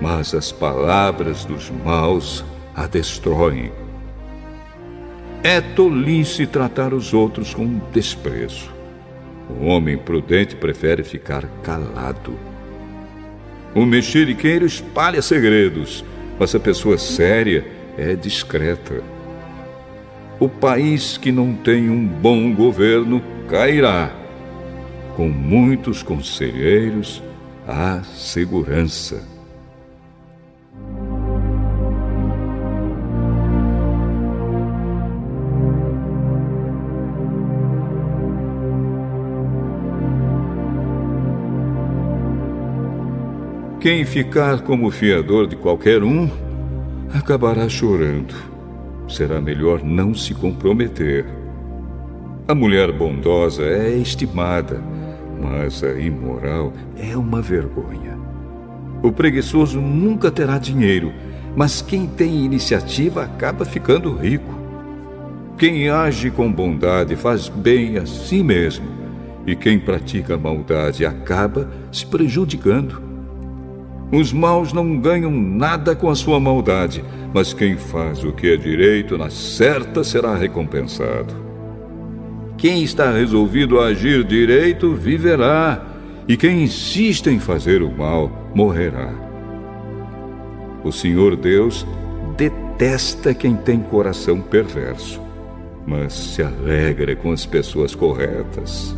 mas as palavras dos maus a destroem. É tolice tratar os outros com desprezo. O homem prudente prefere ficar calado. O mexeriqueiro espalha segredos, mas a pessoa séria é discreta. O país que não tem um bom governo cairá. Com muitos conselheiros, há segurança. Quem ficar como fiador de qualquer um acabará chorando. Será melhor não se comprometer. A mulher bondosa é estimada, mas a imoral é uma vergonha. O preguiçoso nunca terá dinheiro, mas quem tem iniciativa acaba ficando rico. Quem age com bondade faz bem a si mesmo, e quem pratica maldade acaba se prejudicando. Os maus não ganham nada com a sua maldade, mas quem faz o que é direito na certa será recompensado. Quem está resolvido a agir direito viverá, e quem insiste em fazer o mal morrerá. O Senhor Deus detesta quem tem coração perverso, mas se alegra com as pessoas corretas.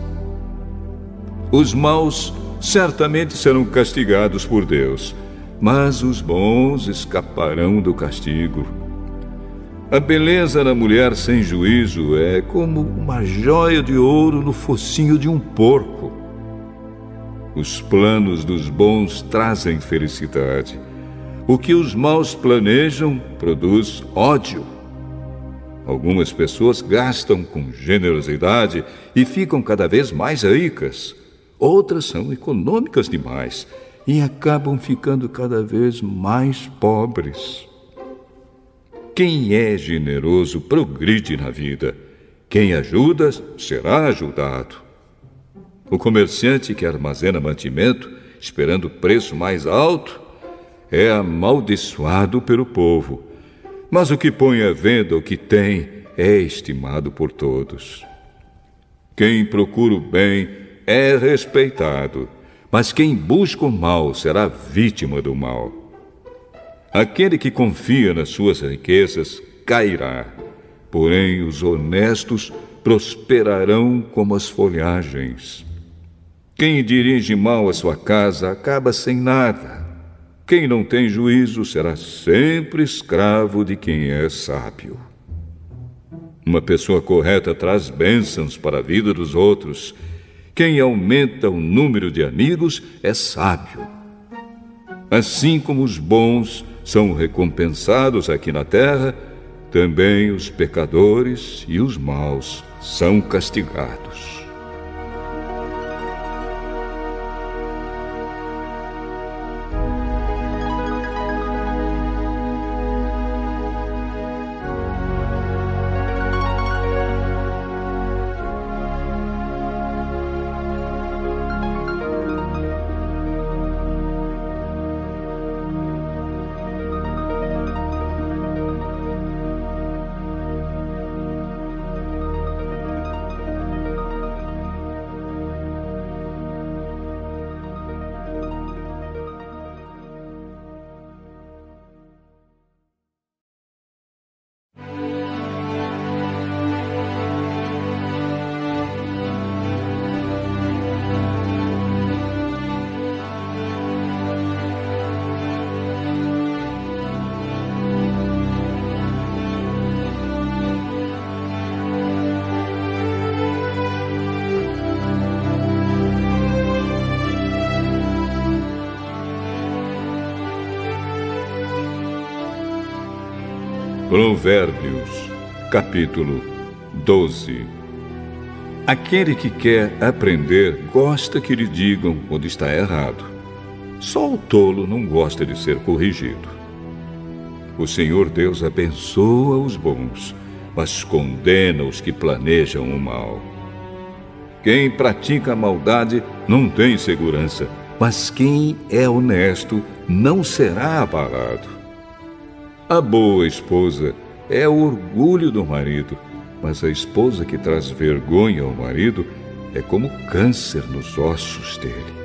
Os maus certamente serão castigados por Deus, mas os bons escaparão do castigo. A beleza da mulher sem juízo é como uma joia de ouro no focinho de um porco. Os planos dos bons trazem felicidade. O que os maus planejam produz ódio. Algumas pessoas gastam com generosidade e ficam cada vez mais ricas. Outras são econômicas demais e acabam ficando cada vez mais pobres. Quem é generoso progride na vida. Quem ajuda será ajudado. O comerciante que armazena mantimento, esperando preço mais alto, é amaldiçoado pelo povo. Mas o que põe à venda o que tem é estimado por todos. Quem procura o bem é respeitado, mas quem busca o mal será vítima do mal. Aquele que confia nas suas riquezas cairá, porém os honestos prosperarão como as folhagens. Quem dirige mal a sua casa acaba sem nada. Quem não tem juízo será sempre escravo de quem é sábio. Uma pessoa correta traz bênçãos para a vida dos outros. Quem aumenta o número de amigos é sábio. Assim como os bons são recompensados aqui na terra, também os pecadores e os maus são castigados. Provérbios, capítulo 12 Aquele que quer aprender gosta que lhe digam quando está errado. Só o tolo não gosta de ser corrigido. O Senhor Deus abençoa os bons, mas condena os que planejam o mal. Quem pratica a maldade não tem segurança, mas quem é honesto não será abalado. A boa esposa é o orgulho do marido, mas a esposa que traz vergonha ao marido é como câncer nos ossos dele.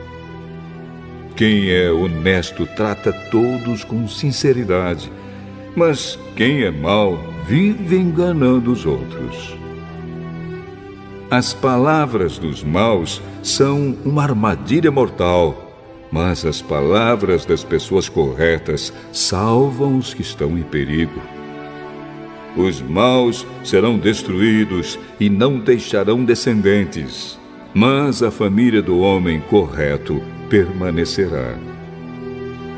Quem é honesto trata todos com sinceridade, mas quem é mau vive enganando os outros. As palavras dos maus são uma armadilha mortal mas as palavras das pessoas corretas salvam os que estão em perigo. Os maus serão destruídos e não deixarão descendentes, mas a família do homem correto permanecerá.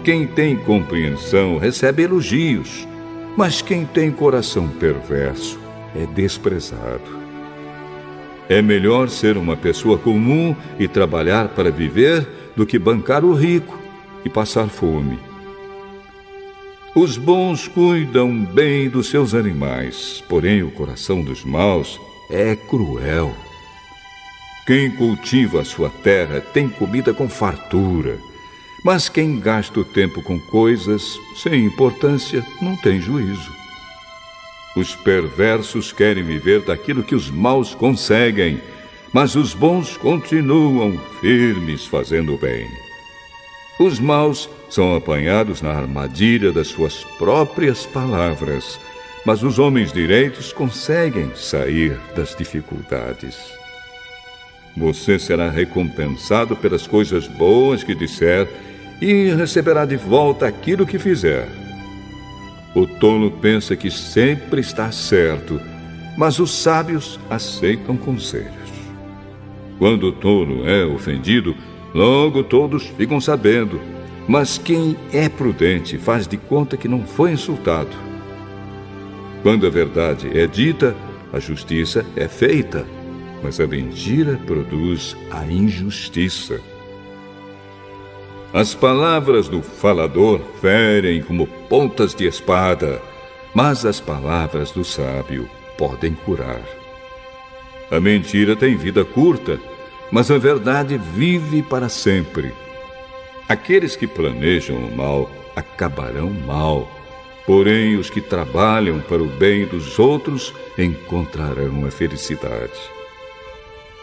Quem tem compreensão recebe elogios, mas quem tem coração perverso é desprezado. É melhor ser uma pessoa comum e trabalhar para viver do que bancar o rico e passar fome. Os bons cuidam bem dos seus animais, porém o coração dos maus é cruel. Quem cultiva a sua terra tem comida com fartura, mas quem gasta o tempo com coisas sem importância não tem juízo. Os perversos querem viver daquilo que os maus conseguem mas os bons continuam firmes fazendo o bem. Os maus são apanhados na armadilha das suas próprias palavras, mas os homens direitos conseguem sair das dificuldades. Você será recompensado pelas coisas boas que disser e receberá de volta aquilo que fizer. O tolo pensa que sempre está certo, mas os sábios aceitam conselhos. Quando o tolo é ofendido, logo todos ficam sabendo, Mas quem é prudente faz de conta que não foi insultado. Quando a verdade é dita, a justiça é feita, mas a mentira produz a injustiça. As palavras do falador ferem como pontas de espada, mas as palavras do sábio podem curar. A mentira tem vida curta, mas a verdade vive para sempre. Aqueles que planejam o mal acabarão mal, porém os que trabalham para o bem dos outros encontrarão a felicidade.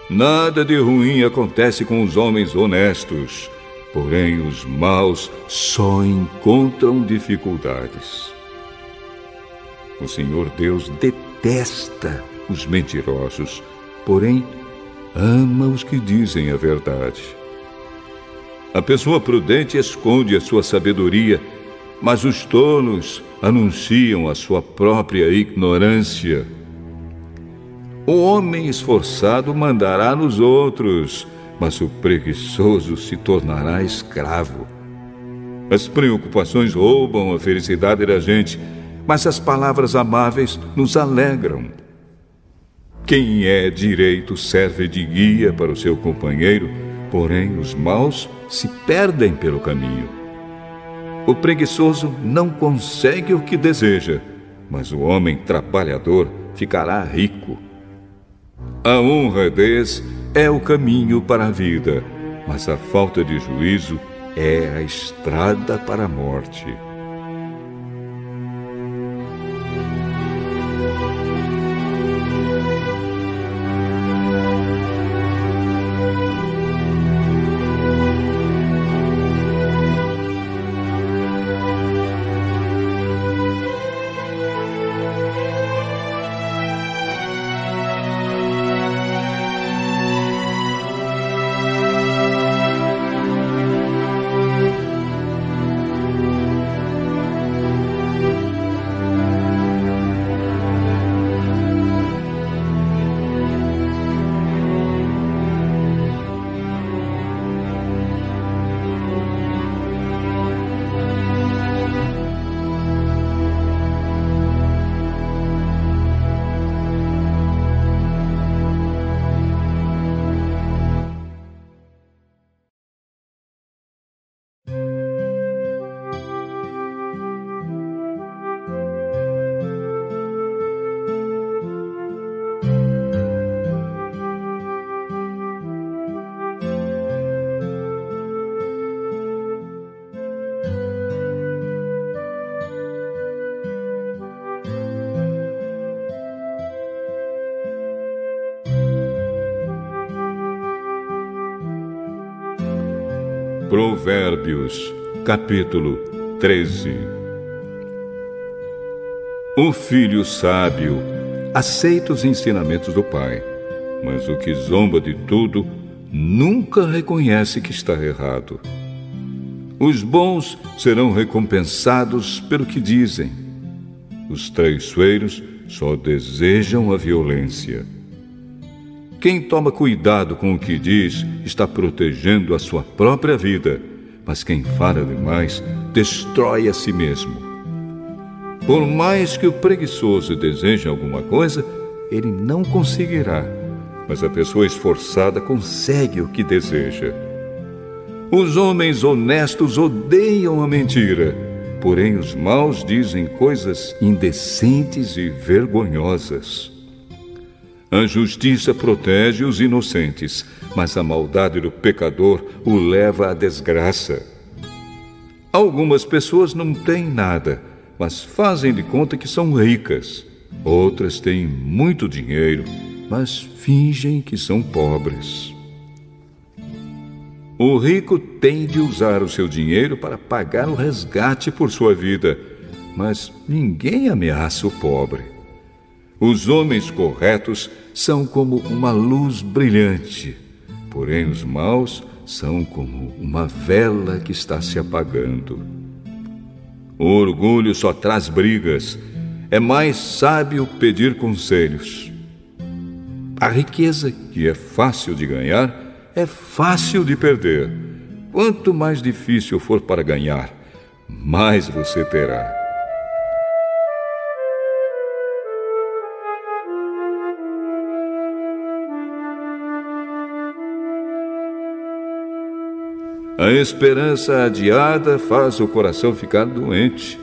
Nada de ruim acontece com os homens honestos, porém os maus só encontram dificuldades. O Senhor Deus detesta os mentirosos, porém ama os que dizem a verdade. A pessoa prudente esconde a sua sabedoria, mas os tolos anunciam a sua própria ignorância. O homem esforçado mandará nos outros, mas o preguiçoso se tornará escravo. As preocupações roubam a felicidade da gente, mas as palavras amáveis nos alegram. Quem é direito serve de guia para o seu companheiro, porém os maus se perdem pelo caminho. O preguiçoso não consegue o que deseja, mas o homem trabalhador ficará rico. A honradez é o caminho para a vida, mas a falta de juízo é a estrada para a morte. Provérbios, capítulo 13 O filho sábio aceita os ensinamentos do pai, mas o que zomba de tudo nunca reconhece que está errado. Os bons serão recompensados pelo que dizem. Os traiçoeiros só desejam a violência. Quem toma cuidado com o que diz está protegendo a sua própria vida, mas quem fala demais destrói a si mesmo. Por mais que o preguiçoso deseje alguma coisa, ele não conseguirá, mas a pessoa esforçada consegue o que deseja. Os homens honestos odeiam a mentira, porém os maus dizem coisas indecentes e vergonhosas. A justiça protege os inocentes, mas a maldade do pecador o leva à desgraça. Algumas pessoas não têm nada, mas fazem de conta que são ricas. Outras têm muito dinheiro, mas fingem que são pobres. O rico tem de usar o seu dinheiro para pagar o resgate por sua vida, mas ninguém ameaça o pobre. Os homens corretos são como uma luz brilhante, porém os maus são como uma vela que está se apagando. O orgulho só traz brigas. É mais sábio pedir conselhos. A riqueza, que é fácil de ganhar, é fácil de perder. quanto mais difícil for para ganhar, mais você terá. A esperança adiada faz o coração ficar doente,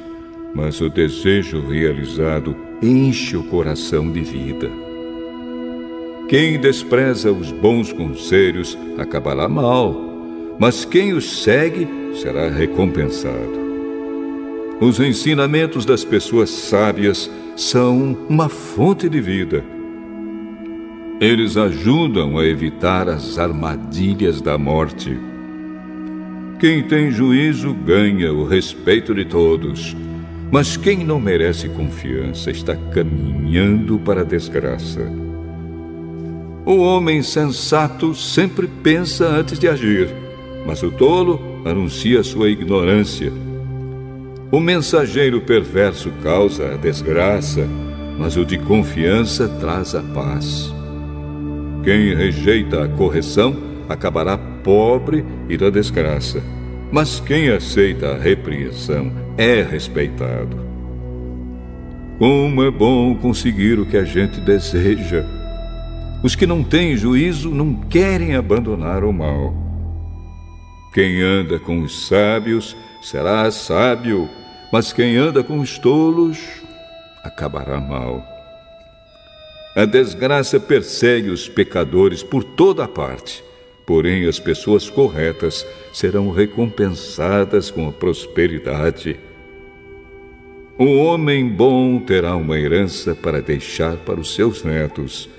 mas o desejo realizado enche o coração de vida. Quem despreza os bons conselhos acabará mal, mas quem os segue será recompensado. Os ensinamentos das pessoas sábias são uma fonte de vida. Eles ajudam a evitar as armadilhas da morte quem tem juízo ganha o respeito de todos, mas quem não merece confiança está caminhando para a desgraça. O homem sensato sempre pensa antes de agir, mas o tolo anuncia sua ignorância. O mensageiro perverso causa a desgraça, mas o de confiança traz a paz. Quem rejeita a correção acabará pobre e da desgraça. Mas quem aceita a repreensão é respeitado. Como é bom conseguir o que a gente deseja. Os que não têm juízo não querem abandonar o mal. Quem anda com os sábios será sábio, mas quem anda com os tolos acabará mal. A desgraça persegue os pecadores por toda parte Porém, as pessoas corretas serão recompensadas com a prosperidade. O homem bom terá uma herança para deixar para os seus netos,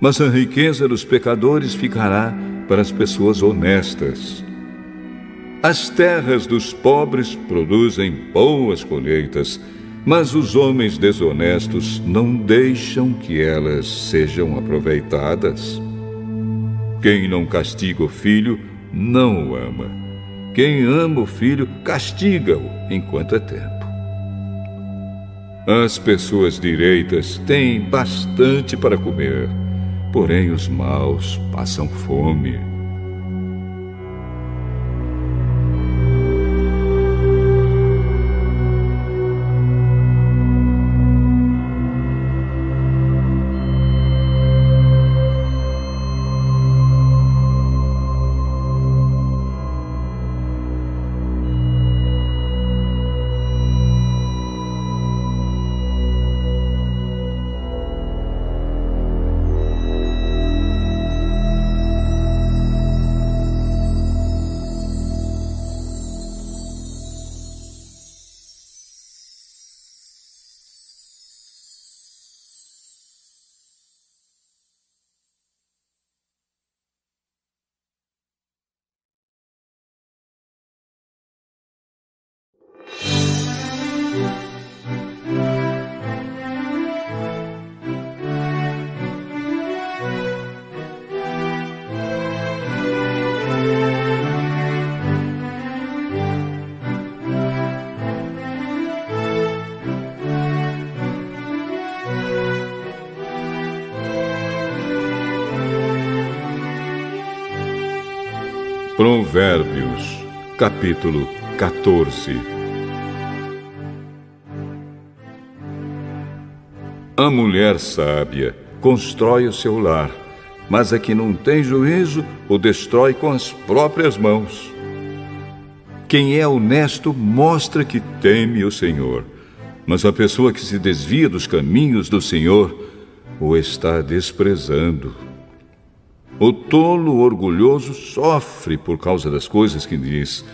mas a riqueza dos pecadores ficará para as pessoas honestas. As terras dos pobres produzem boas colheitas, mas os homens desonestos não deixam que elas sejam aproveitadas. Quem não castiga o filho, não o ama. Quem ama o filho, castiga-o enquanto é tempo. As pessoas direitas têm bastante para comer, porém os maus passam fome. Capítulo 14 A mulher sábia constrói o seu lar, mas a que não tem juízo o destrói com as próprias mãos. Quem é honesto mostra que teme o Senhor, mas a pessoa que se desvia dos caminhos do Senhor o está desprezando. O tolo orgulhoso sofre por causa das coisas que diz,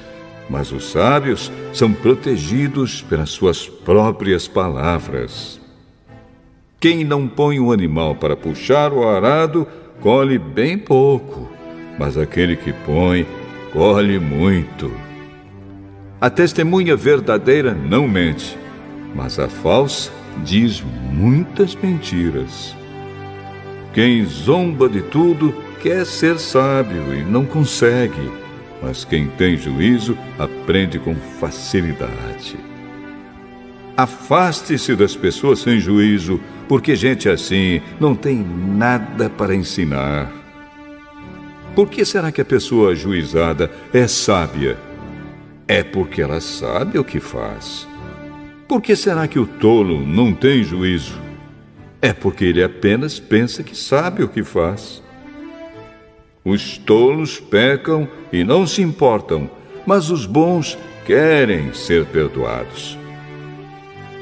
mas os sábios são protegidos pelas suas próprias palavras. Quem não põe um animal para puxar o arado, colhe bem pouco, mas aquele que põe, colhe muito. A testemunha verdadeira não mente, mas a falsa diz muitas mentiras. Quem zomba de tudo quer ser sábio e não consegue, mas quem tem juízo aprende com facilidade. Afaste-se das pessoas sem juízo, porque gente assim não tem nada para ensinar. Por que será que a pessoa ajuizada é sábia? É porque ela sabe o que faz. Por que será que o tolo não tem juízo? É porque ele apenas pensa que sabe o que faz. Os tolos pecam e não se importam, mas os bons querem ser perdoados.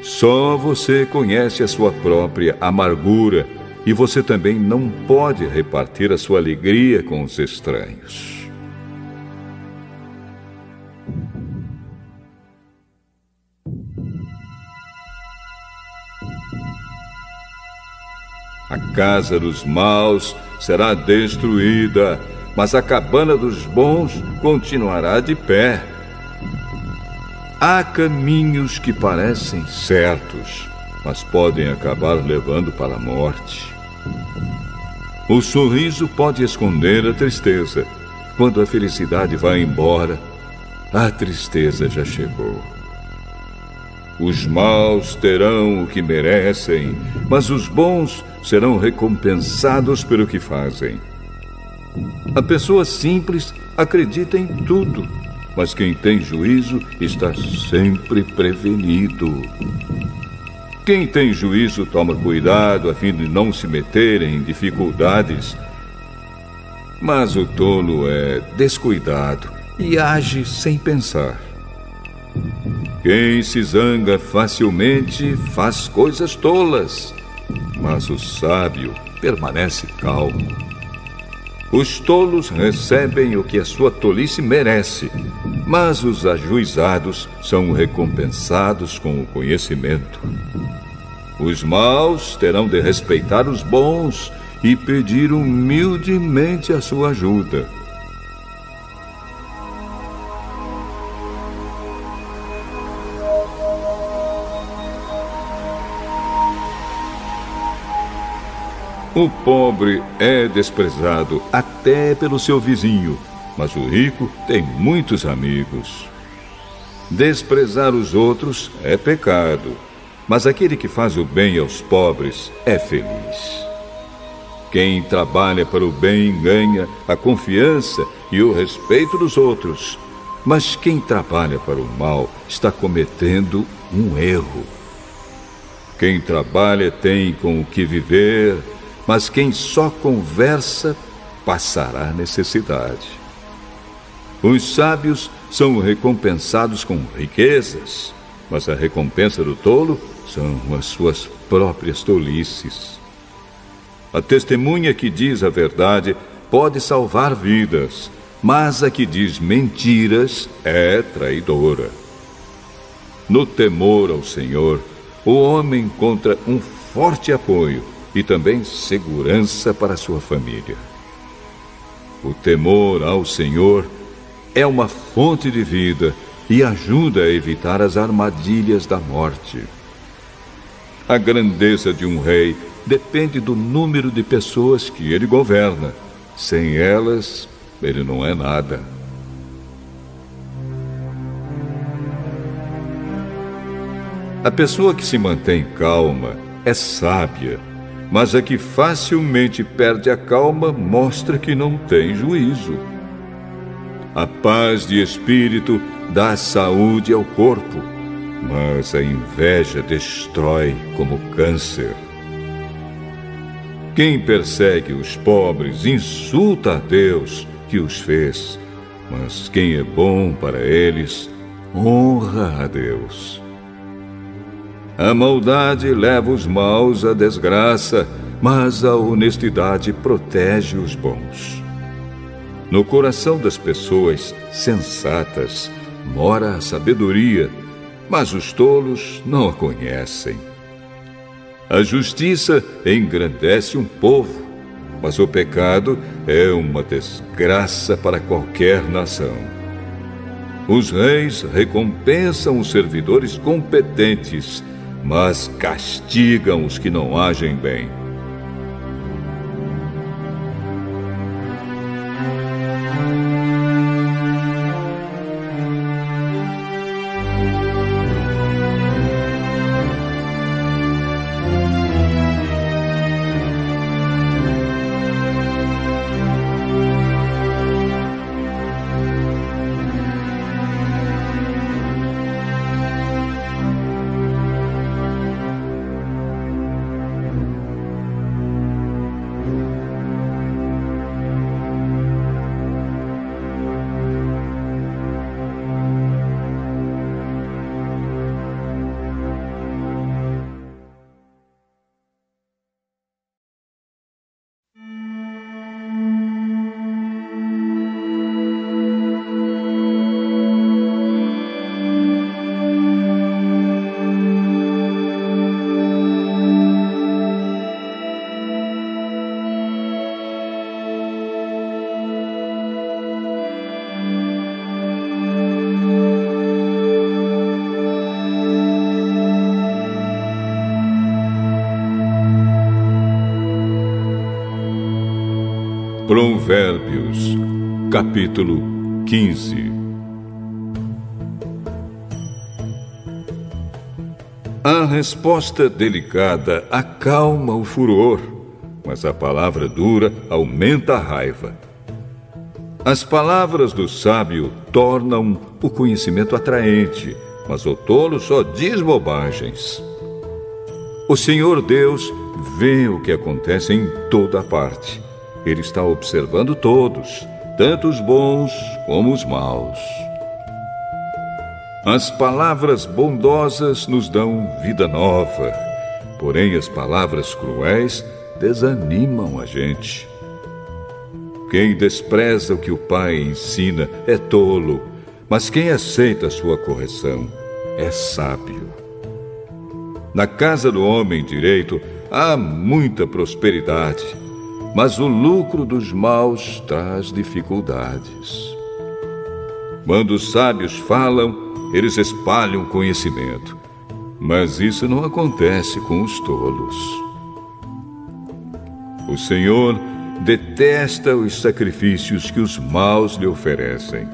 Só você conhece a sua própria amargura e você também não pode repartir a sua alegria com os estranhos. A casa dos maus será destruída, mas a cabana dos bons continuará de pé. Há caminhos que parecem certos, mas podem acabar levando para a morte. O sorriso pode esconder a tristeza. Quando a felicidade vai embora, a tristeza já chegou. Os maus terão o que merecem, mas os bons serão recompensados pelo que fazem. A pessoa simples acredita em tudo, mas quem tem juízo está sempre prevenido. Quem tem juízo toma cuidado a fim de não se meter em dificuldades. Mas o tolo é descuidado e age sem pensar. Quem se zanga facilmente faz coisas tolas, mas o sábio permanece calmo. Os tolos recebem o que a sua tolice merece, mas os ajuizados são recompensados com o conhecimento. Os maus terão de respeitar os bons e pedir humildemente a sua ajuda. O pobre é desprezado até pelo seu vizinho, mas o rico tem muitos amigos. Desprezar os outros é pecado, mas aquele que faz o bem aos pobres é feliz. Quem trabalha para o bem ganha a confiança e o respeito dos outros, mas quem trabalha para o mal está cometendo um erro. Quem trabalha tem com o que viver mas quem só conversa passará necessidade. Os sábios são recompensados com riquezas, mas a recompensa do tolo são as suas próprias tolices. A testemunha que diz a verdade pode salvar vidas, mas a que diz mentiras é traidora. No temor ao Senhor, o homem encontra um forte apoio e também segurança para sua família. O temor ao Senhor é uma fonte de vida e ajuda a evitar as armadilhas da morte. A grandeza de um rei depende do número de pessoas que ele governa. Sem elas, ele não é nada. A pessoa que se mantém calma é sábia mas a que facilmente perde a calma mostra que não tem juízo. A paz de espírito dá saúde ao corpo, mas a inveja destrói como câncer. Quem persegue os pobres insulta a Deus que os fez, mas quem é bom para eles honra a Deus. A maldade leva os maus à desgraça, mas a honestidade protege os bons. No coração das pessoas sensatas mora a sabedoria, mas os tolos não a conhecem. A justiça engrandece um povo, mas o pecado é uma desgraça para qualquer nação. Os reis recompensam os servidores competentes mas castigam os que não agem bem. Provérbios, capítulo 15 A resposta delicada acalma o furor, mas a palavra dura aumenta a raiva. As palavras do sábio tornam o conhecimento atraente, mas o tolo só diz bobagens. O Senhor Deus vê o que acontece em toda parte ele está observando todos, tanto os bons como os maus. As palavras bondosas nos dão vida nova, porém as palavras cruéis desanimam a gente. Quem despreza o que o pai ensina é tolo, mas quem aceita a sua correção é sábio. Na casa do homem direito há muita prosperidade mas o lucro dos maus traz dificuldades. Quando os sábios falam, eles espalham conhecimento, mas isso não acontece com os tolos. O Senhor detesta os sacrifícios que os maus lhe oferecem,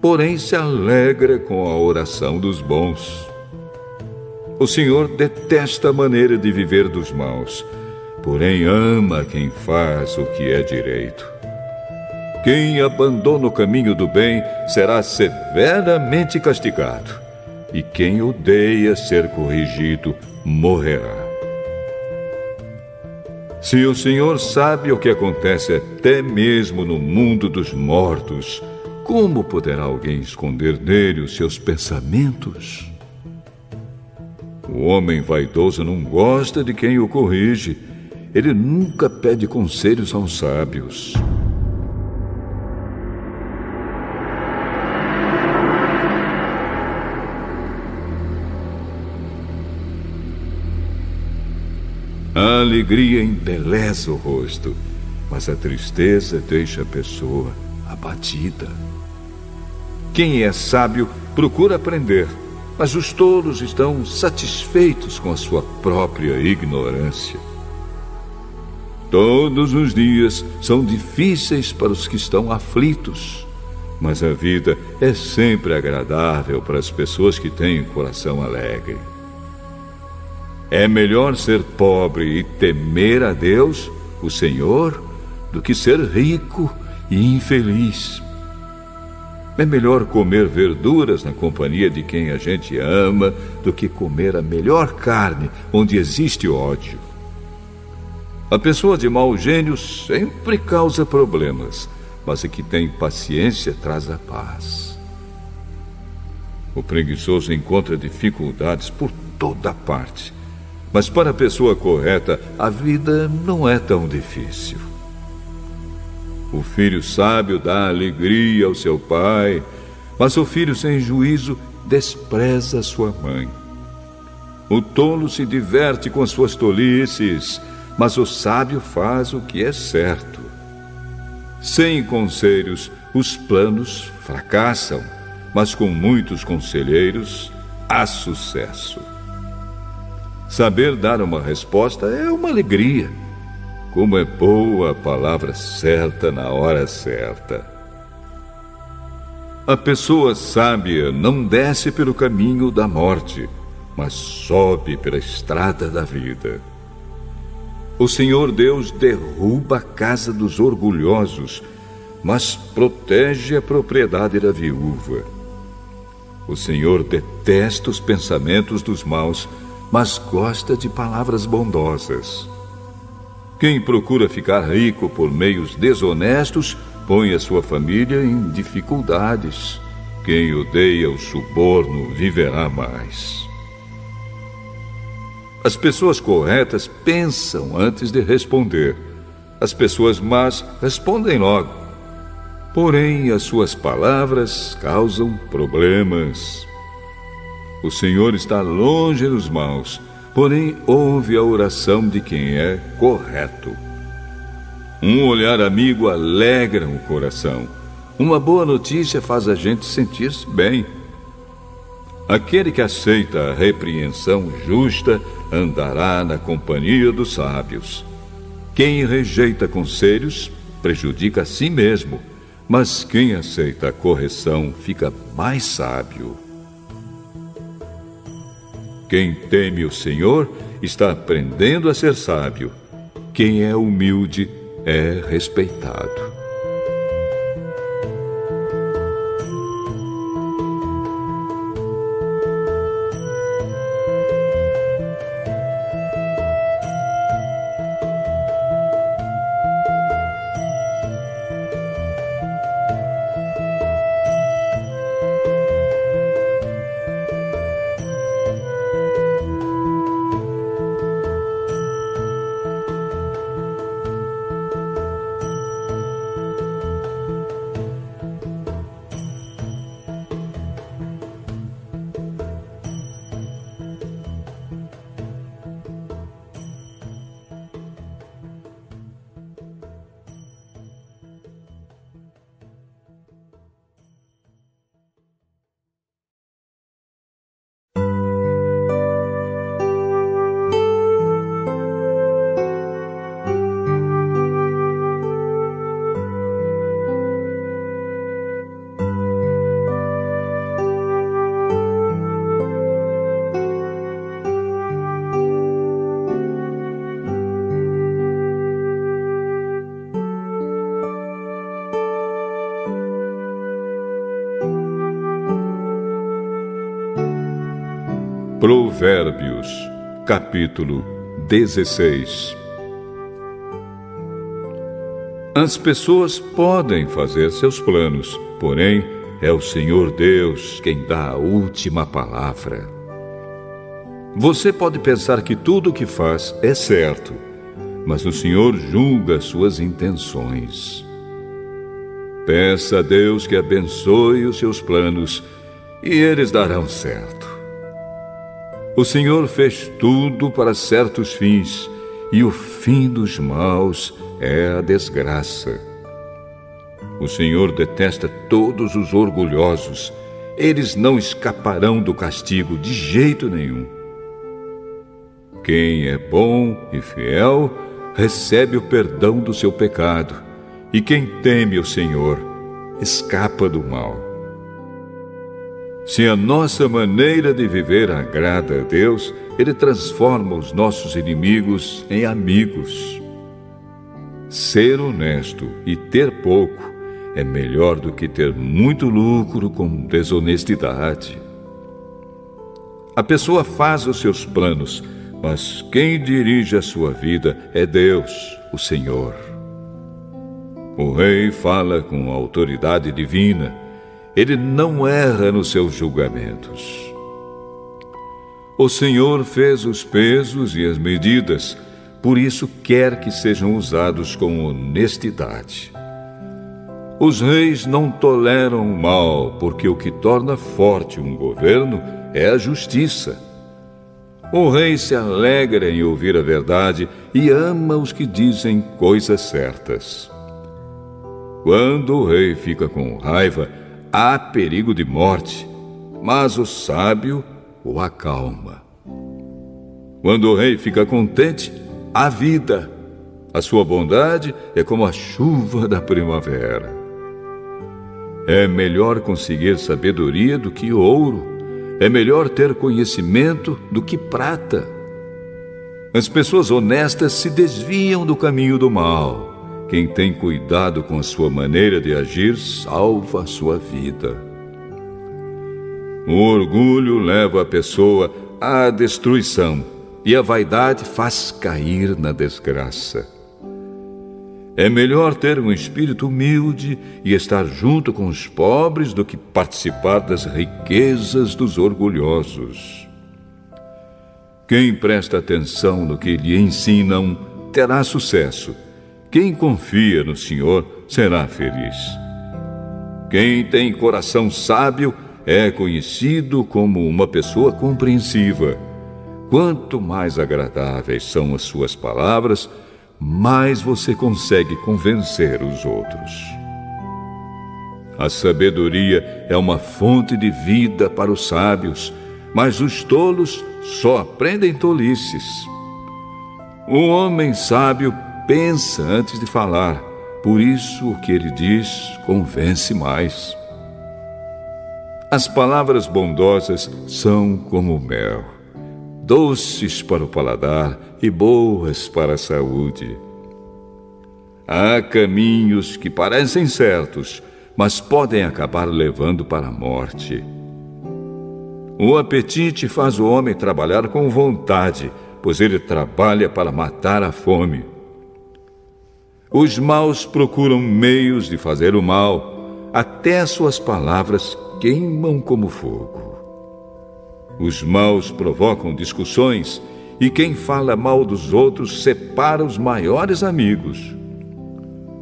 porém se alegra com a oração dos bons. O Senhor detesta a maneira de viver dos maus porém ama quem faz o que é direito. Quem abandona o caminho do bem será severamente castigado, e quem odeia ser corrigido morrerá. Se o Senhor sabe o que acontece até mesmo no mundo dos mortos, como poderá alguém esconder nele os seus pensamentos? O homem vaidoso não gosta de quem o corrige ele nunca pede conselhos aos sábios. A alegria embeleza o rosto, mas a tristeza deixa a pessoa abatida. Quem é sábio procura aprender, mas os tolos estão satisfeitos com a sua própria ignorância. Todos os dias são difíceis para os que estão aflitos, mas a vida é sempre agradável para as pessoas que têm coração alegre. É melhor ser pobre e temer a Deus, o Senhor, do que ser rico e infeliz. É melhor comer verduras na companhia de quem a gente ama do que comer a melhor carne onde existe ódio. A pessoa de mau gênio sempre causa problemas, mas a que tem paciência traz a paz. O preguiçoso encontra dificuldades por toda parte, mas para a pessoa correta, a vida não é tão difícil. O filho sábio dá alegria ao seu pai, mas o filho sem juízo despreza sua mãe. O tolo se diverte com suas tolices mas o sábio faz o que é certo. Sem conselhos, os planos fracassam, mas com muitos conselheiros, há sucesso. Saber dar uma resposta é uma alegria. Como é boa a palavra certa na hora certa. A pessoa sábia não desce pelo caminho da morte, mas sobe pela estrada da vida. O Senhor Deus derruba a casa dos orgulhosos, mas protege a propriedade da viúva. O Senhor detesta os pensamentos dos maus, mas gosta de palavras bondosas. Quem procura ficar rico por meios desonestos põe a sua família em dificuldades. Quem odeia o suborno viverá mais. As pessoas corretas pensam antes de responder. As pessoas más respondem logo. Porém, as suas palavras causam problemas. O Senhor está longe dos maus, porém ouve a oração de quem é correto. Um olhar amigo alegra o coração. Uma boa notícia faz a gente sentir-se bem. Aquele que aceita a repreensão justa andará na companhia dos sábios. Quem rejeita conselhos prejudica a si mesmo, mas quem aceita a correção fica mais sábio. Quem teme o Senhor está aprendendo a ser sábio. Quem é humilde é respeitado. Provérbios, capítulo 16 As pessoas podem fazer seus planos, porém é o Senhor Deus quem dá a última palavra. Você pode pensar que tudo o que faz é certo, mas o Senhor julga suas intenções. Peça a Deus que abençoe os seus planos e eles darão certo. O Senhor fez tudo para certos fins, e o fim dos maus é a desgraça. O Senhor detesta todos os orgulhosos, eles não escaparão do castigo de jeito nenhum. Quem é bom e fiel recebe o perdão do seu pecado, e quem teme o Senhor escapa do mal. Se a nossa maneira de viver agrada a Deus, Ele transforma os nossos inimigos em amigos. Ser honesto e ter pouco é melhor do que ter muito lucro com desonestidade. A pessoa faz os seus planos, mas quem dirige a sua vida é Deus, o Senhor. O rei fala com autoridade divina ele não erra nos seus julgamentos. O Senhor fez os pesos e as medidas, por isso quer que sejam usados com honestidade. Os reis não toleram o mal, porque o que torna forte um governo é a justiça. O rei se alegra em ouvir a verdade e ama os que dizem coisas certas. Quando o rei fica com raiva, há perigo de morte, mas o sábio o acalma. Quando o rei fica contente, há vida. A sua bondade é como a chuva da primavera. É melhor conseguir sabedoria do que ouro. É melhor ter conhecimento do que prata. As pessoas honestas se desviam do caminho do mal quem tem cuidado com a sua maneira de agir salva a sua vida. O orgulho leva a pessoa à destruição e a vaidade faz cair na desgraça. É melhor ter um espírito humilde e estar junto com os pobres do que participar das riquezas dos orgulhosos. Quem presta atenção no que lhe ensinam terá sucesso quem confia no Senhor será feliz. Quem tem coração sábio é conhecido como uma pessoa compreensiva. Quanto mais agradáveis são as suas palavras, mais você consegue convencer os outros. A sabedoria é uma fonte de vida para os sábios, mas os tolos só aprendem tolices. O homem sábio pensa antes de falar, Por isso, o que ele diz convence mais. As palavras bondosas são como mel, doces para o paladar e boas para a saúde. Há caminhos que parecem certos, mas podem acabar levando para a morte. O apetite faz o homem trabalhar com vontade, pois ele trabalha para matar a fome. Os maus procuram meios de fazer o mal, até suas palavras queimam como fogo. Os maus provocam discussões, e quem fala mal dos outros separa os maiores amigos.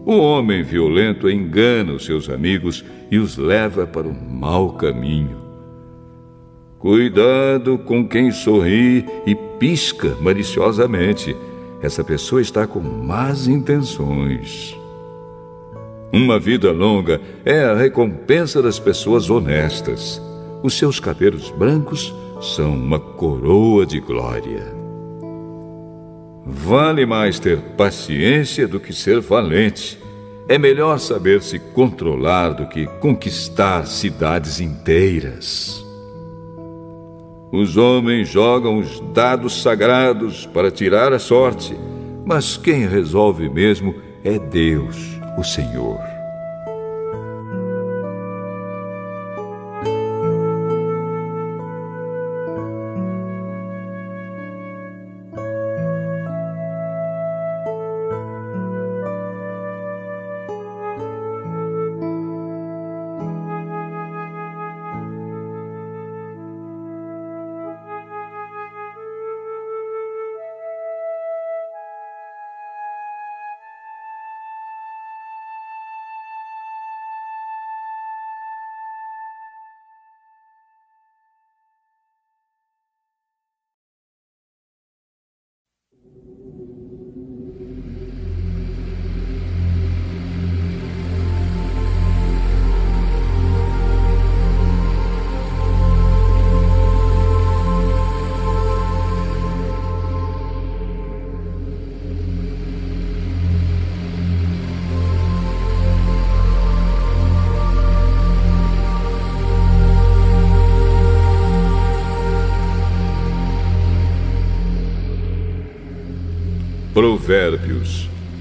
O homem violento engana os seus amigos e os leva para o mau caminho. Cuidado com quem sorri e pisca maliciosamente essa pessoa está com más intenções. Uma vida longa é a recompensa das pessoas honestas. Os seus cabelos brancos são uma coroa de glória. Vale mais ter paciência do que ser valente. É melhor saber se controlar do que conquistar cidades inteiras. Os homens jogam os dados sagrados para tirar a sorte, mas quem resolve mesmo é Deus, o Senhor.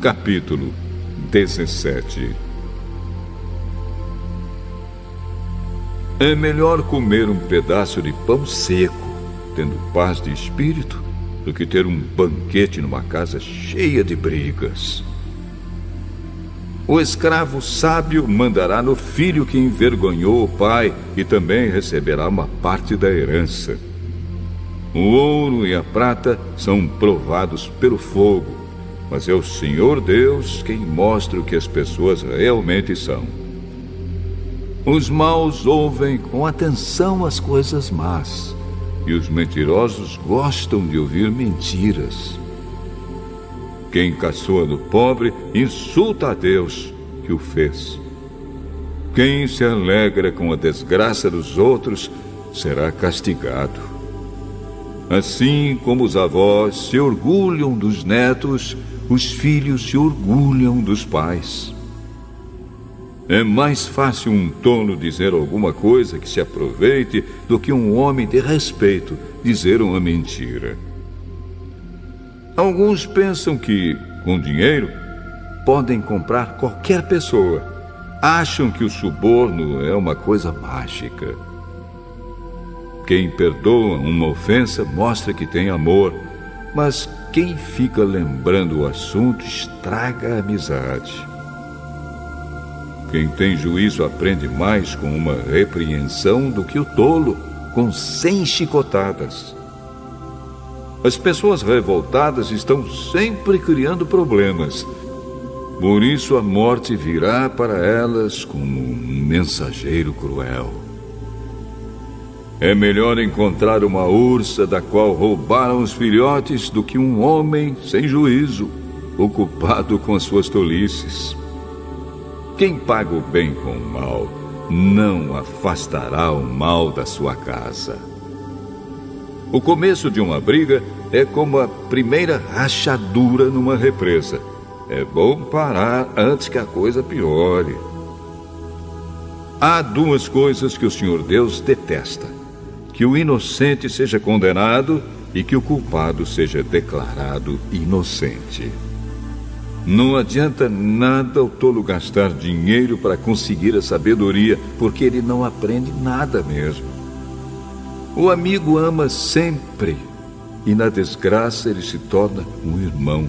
Capítulo 17 É melhor comer um pedaço de pão seco, tendo paz de espírito, do que ter um banquete numa casa cheia de brigas. O escravo sábio mandará no filho que envergonhou o pai e também receberá uma parte da herança. O ouro e a prata são provados pelo fogo, mas é o Senhor Deus quem mostra o que as pessoas realmente são. Os maus ouvem com atenção as coisas más, e os mentirosos gostam de ouvir mentiras. Quem caçoa do pobre insulta a Deus que o fez. Quem se alegra com a desgraça dos outros será castigado. Assim como os avós se orgulham dos netos, os filhos se orgulham dos pais. É mais fácil um tolo dizer alguma coisa que se aproveite do que um homem de respeito dizer uma mentira. Alguns pensam que, com dinheiro, podem comprar qualquer pessoa. Acham que o suborno é uma coisa mágica. Quem perdoa uma ofensa mostra que tem amor, mas quem fica lembrando o assunto estraga a amizade. Quem tem juízo aprende mais com uma repreensão do que o tolo com cem chicotadas. As pessoas revoltadas estão sempre criando problemas. Por isso a morte virá para elas como um mensageiro cruel. É melhor encontrar uma ursa da qual roubaram os filhotes do que um homem sem juízo, ocupado com as suas tolices. Quem paga o bem com o mal não afastará o mal da sua casa. O começo de uma briga é como a primeira rachadura numa represa. É bom parar antes que a coisa piore. Há duas coisas que o Senhor Deus detesta: que o inocente seja condenado e que o culpado seja declarado inocente. Não adianta nada o tolo gastar dinheiro para conseguir a sabedoria, porque ele não aprende nada mesmo. O amigo ama sempre e na desgraça ele se torna um irmão.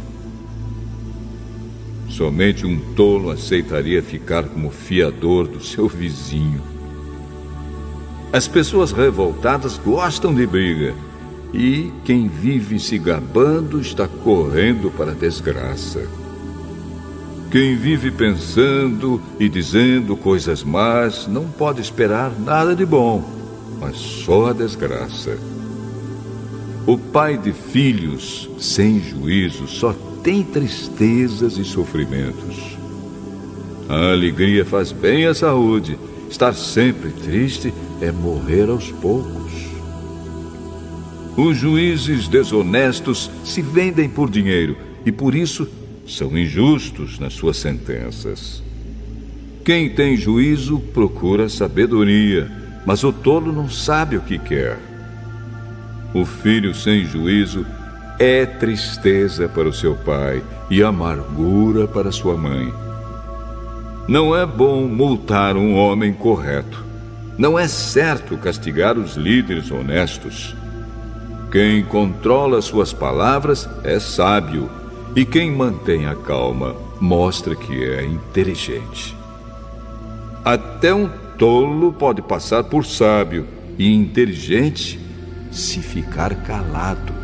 Somente um tolo aceitaria ficar como fiador do seu vizinho. As pessoas revoltadas gostam de briga e quem vive se gabando está correndo para a desgraça. Quem vive pensando e dizendo coisas más não pode esperar nada de bom, mas só a desgraça. O pai de filhos sem juízo só tem tristezas e sofrimentos. A alegria faz bem à saúde. Estar sempre triste é morrer aos poucos. Os juízes desonestos se vendem por dinheiro e por isso são injustos nas suas sentenças. Quem tem juízo procura sabedoria, mas o tolo não sabe o que quer. O filho sem juízo é tristeza para o seu pai e amargura para sua mãe. Não é bom multar um homem correto. Não é certo castigar os líderes honestos. Quem controla suas palavras é sábio e quem mantém a calma mostra que é inteligente. Até um tolo pode passar por sábio e inteligente se ficar calado.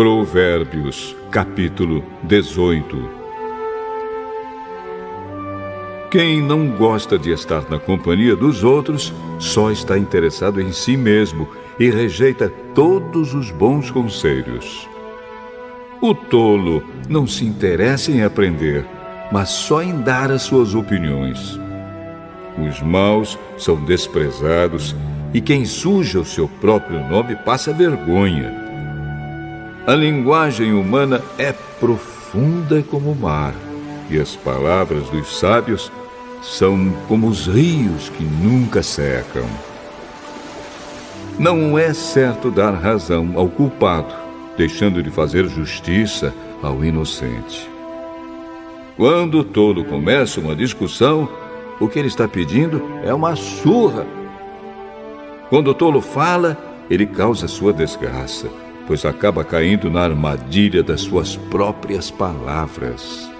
Provérbios, capítulo 18 Quem não gosta de estar na companhia dos outros só está interessado em si mesmo e rejeita todos os bons conselhos. O tolo não se interessa em aprender, mas só em dar as suas opiniões. Os maus são desprezados e quem suja o seu próprio nome passa vergonha. A linguagem humana é profunda como o mar, e as palavras dos sábios são como os rios que nunca secam. Não é certo dar razão ao culpado, deixando de fazer justiça ao inocente. Quando o tolo começa uma discussão, o que ele está pedindo é uma surra. Quando o tolo fala, ele causa sua desgraça pois acaba caindo na armadilha das suas próprias palavras.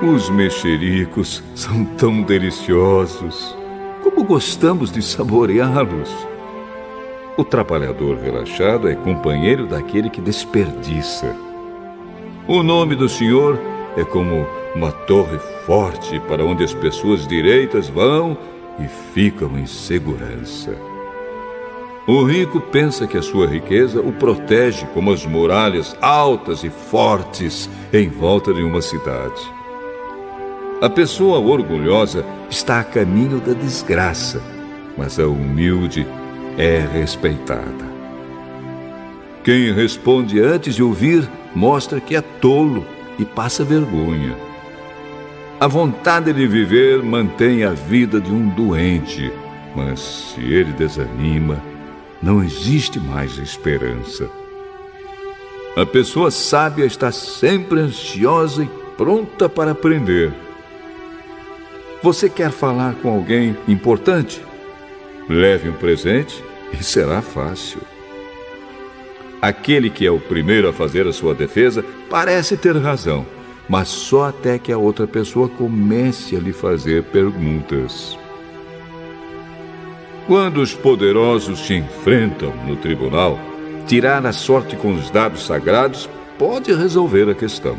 Os mexericos são tão deliciosos. Como gostamos de saboreá-los. O trabalhador relaxado é companheiro daquele que desperdiça. O nome do Senhor é como uma torre forte para onde as pessoas direitas vão e ficam em segurança. O rico pensa que a sua riqueza o protege como as muralhas altas e fortes em volta de uma cidade. A pessoa orgulhosa está a caminho da desgraça, mas a humilde é respeitada. Quem responde antes de ouvir mostra que é tolo e passa vergonha. A vontade de viver mantém a vida de um doente, mas se ele desanima, não existe mais esperança. A pessoa sábia está sempre ansiosa e pronta para aprender. Você quer falar com alguém importante? Leve um presente e será fácil. Aquele que é o primeiro a fazer a sua defesa parece ter razão, mas só até que a outra pessoa comece a lhe fazer perguntas. Quando os poderosos se enfrentam no tribunal, tirar a sorte com os dados sagrados pode resolver a questão.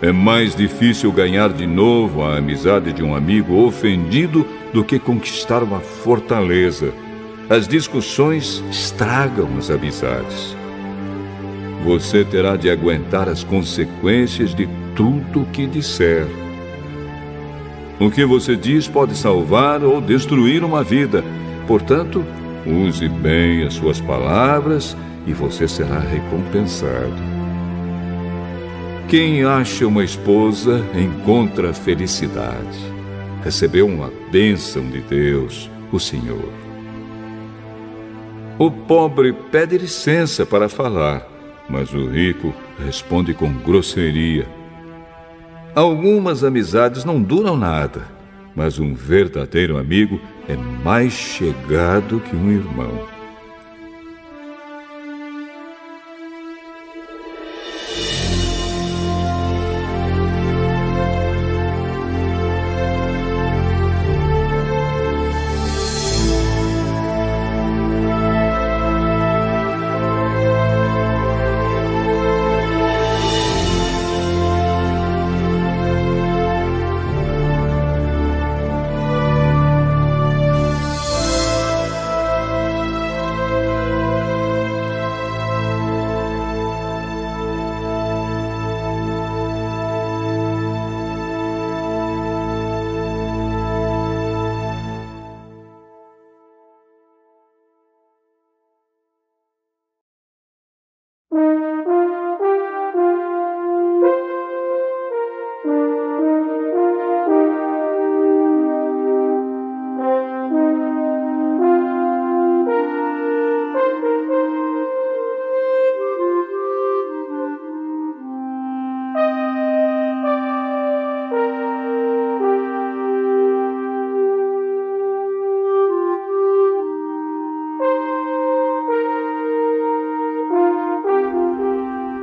É mais difícil ganhar de novo a amizade de um amigo ofendido do que conquistar uma fortaleza. As discussões estragam as amizades. Você terá de aguentar as consequências de tudo o que disser. O que você diz pode salvar ou destruir uma vida. Portanto, use bem as suas palavras e você será recompensado. Quem acha uma esposa encontra felicidade. Recebeu uma bênção de Deus, o Senhor. O pobre pede licença para falar, mas o rico responde com grosseria. Algumas amizades não duram nada, mas um verdadeiro amigo é mais chegado que um irmão.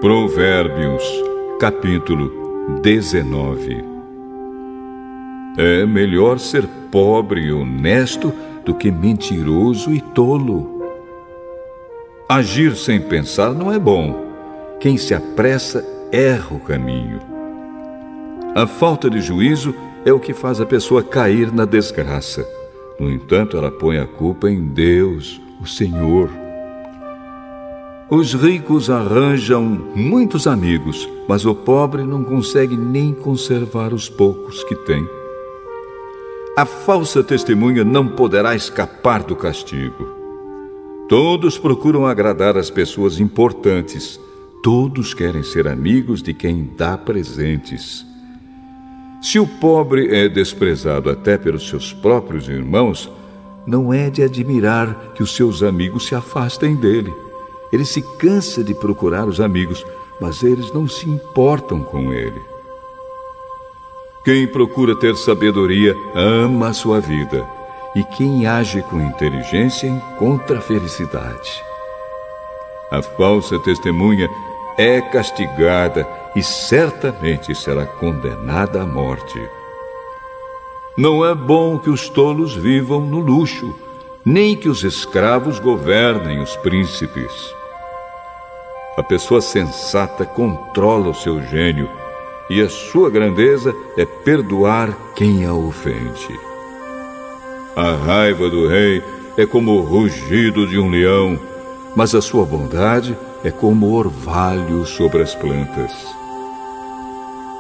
Provérbios, capítulo 19 É melhor ser pobre e honesto do que mentiroso e tolo. Agir sem pensar não é bom. Quem se apressa erra o caminho. A falta de juízo é o que faz a pessoa cair na desgraça. No entanto, ela põe a culpa em Deus, o Senhor. Os ricos arranjam muitos amigos, mas o pobre não consegue nem conservar os poucos que tem. A falsa testemunha não poderá escapar do castigo. Todos procuram agradar as pessoas importantes. Todos querem ser amigos de quem dá presentes. Se o pobre é desprezado até pelos seus próprios irmãos, não é de admirar que os seus amigos se afastem dele. Ele se cansa de procurar os amigos, mas eles não se importam com ele. Quem procura ter sabedoria ama a sua vida, e quem age com inteligência encontra felicidade. A falsa testemunha é castigada e certamente será condenada à morte. Não é bom que os tolos vivam no luxo, nem que os escravos governem os príncipes. A pessoa sensata controla o seu gênio e a sua grandeza é perdoar quem a ofende. A raiva do rei é como o rugido de um leão, mas a sua bondade é como orvalho sobre as plantas.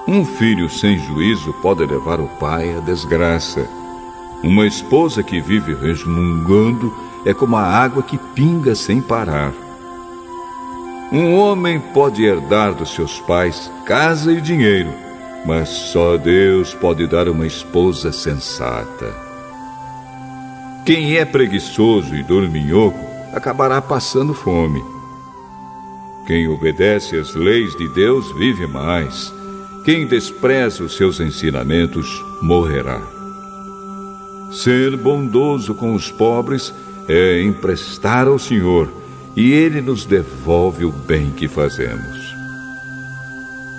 Um filho sem juízo pode levar o pai à desgraça. Uma esposa que vive resmungando é como a água que pinga sem parar. Um homem pode herdar dos seus pais casa e dinheiro, mas só Deus pode dar uma esposa sensata. Quem é preguiçoso e dorminhoco acabará passando fome. Quem obedece às leis de Deus vive mais. Quem despreza os seus ensinamentos morrerá. Ser bondoso com os pobres é emprestar ao Senhor e Ele nos devolve o bem que fazemos.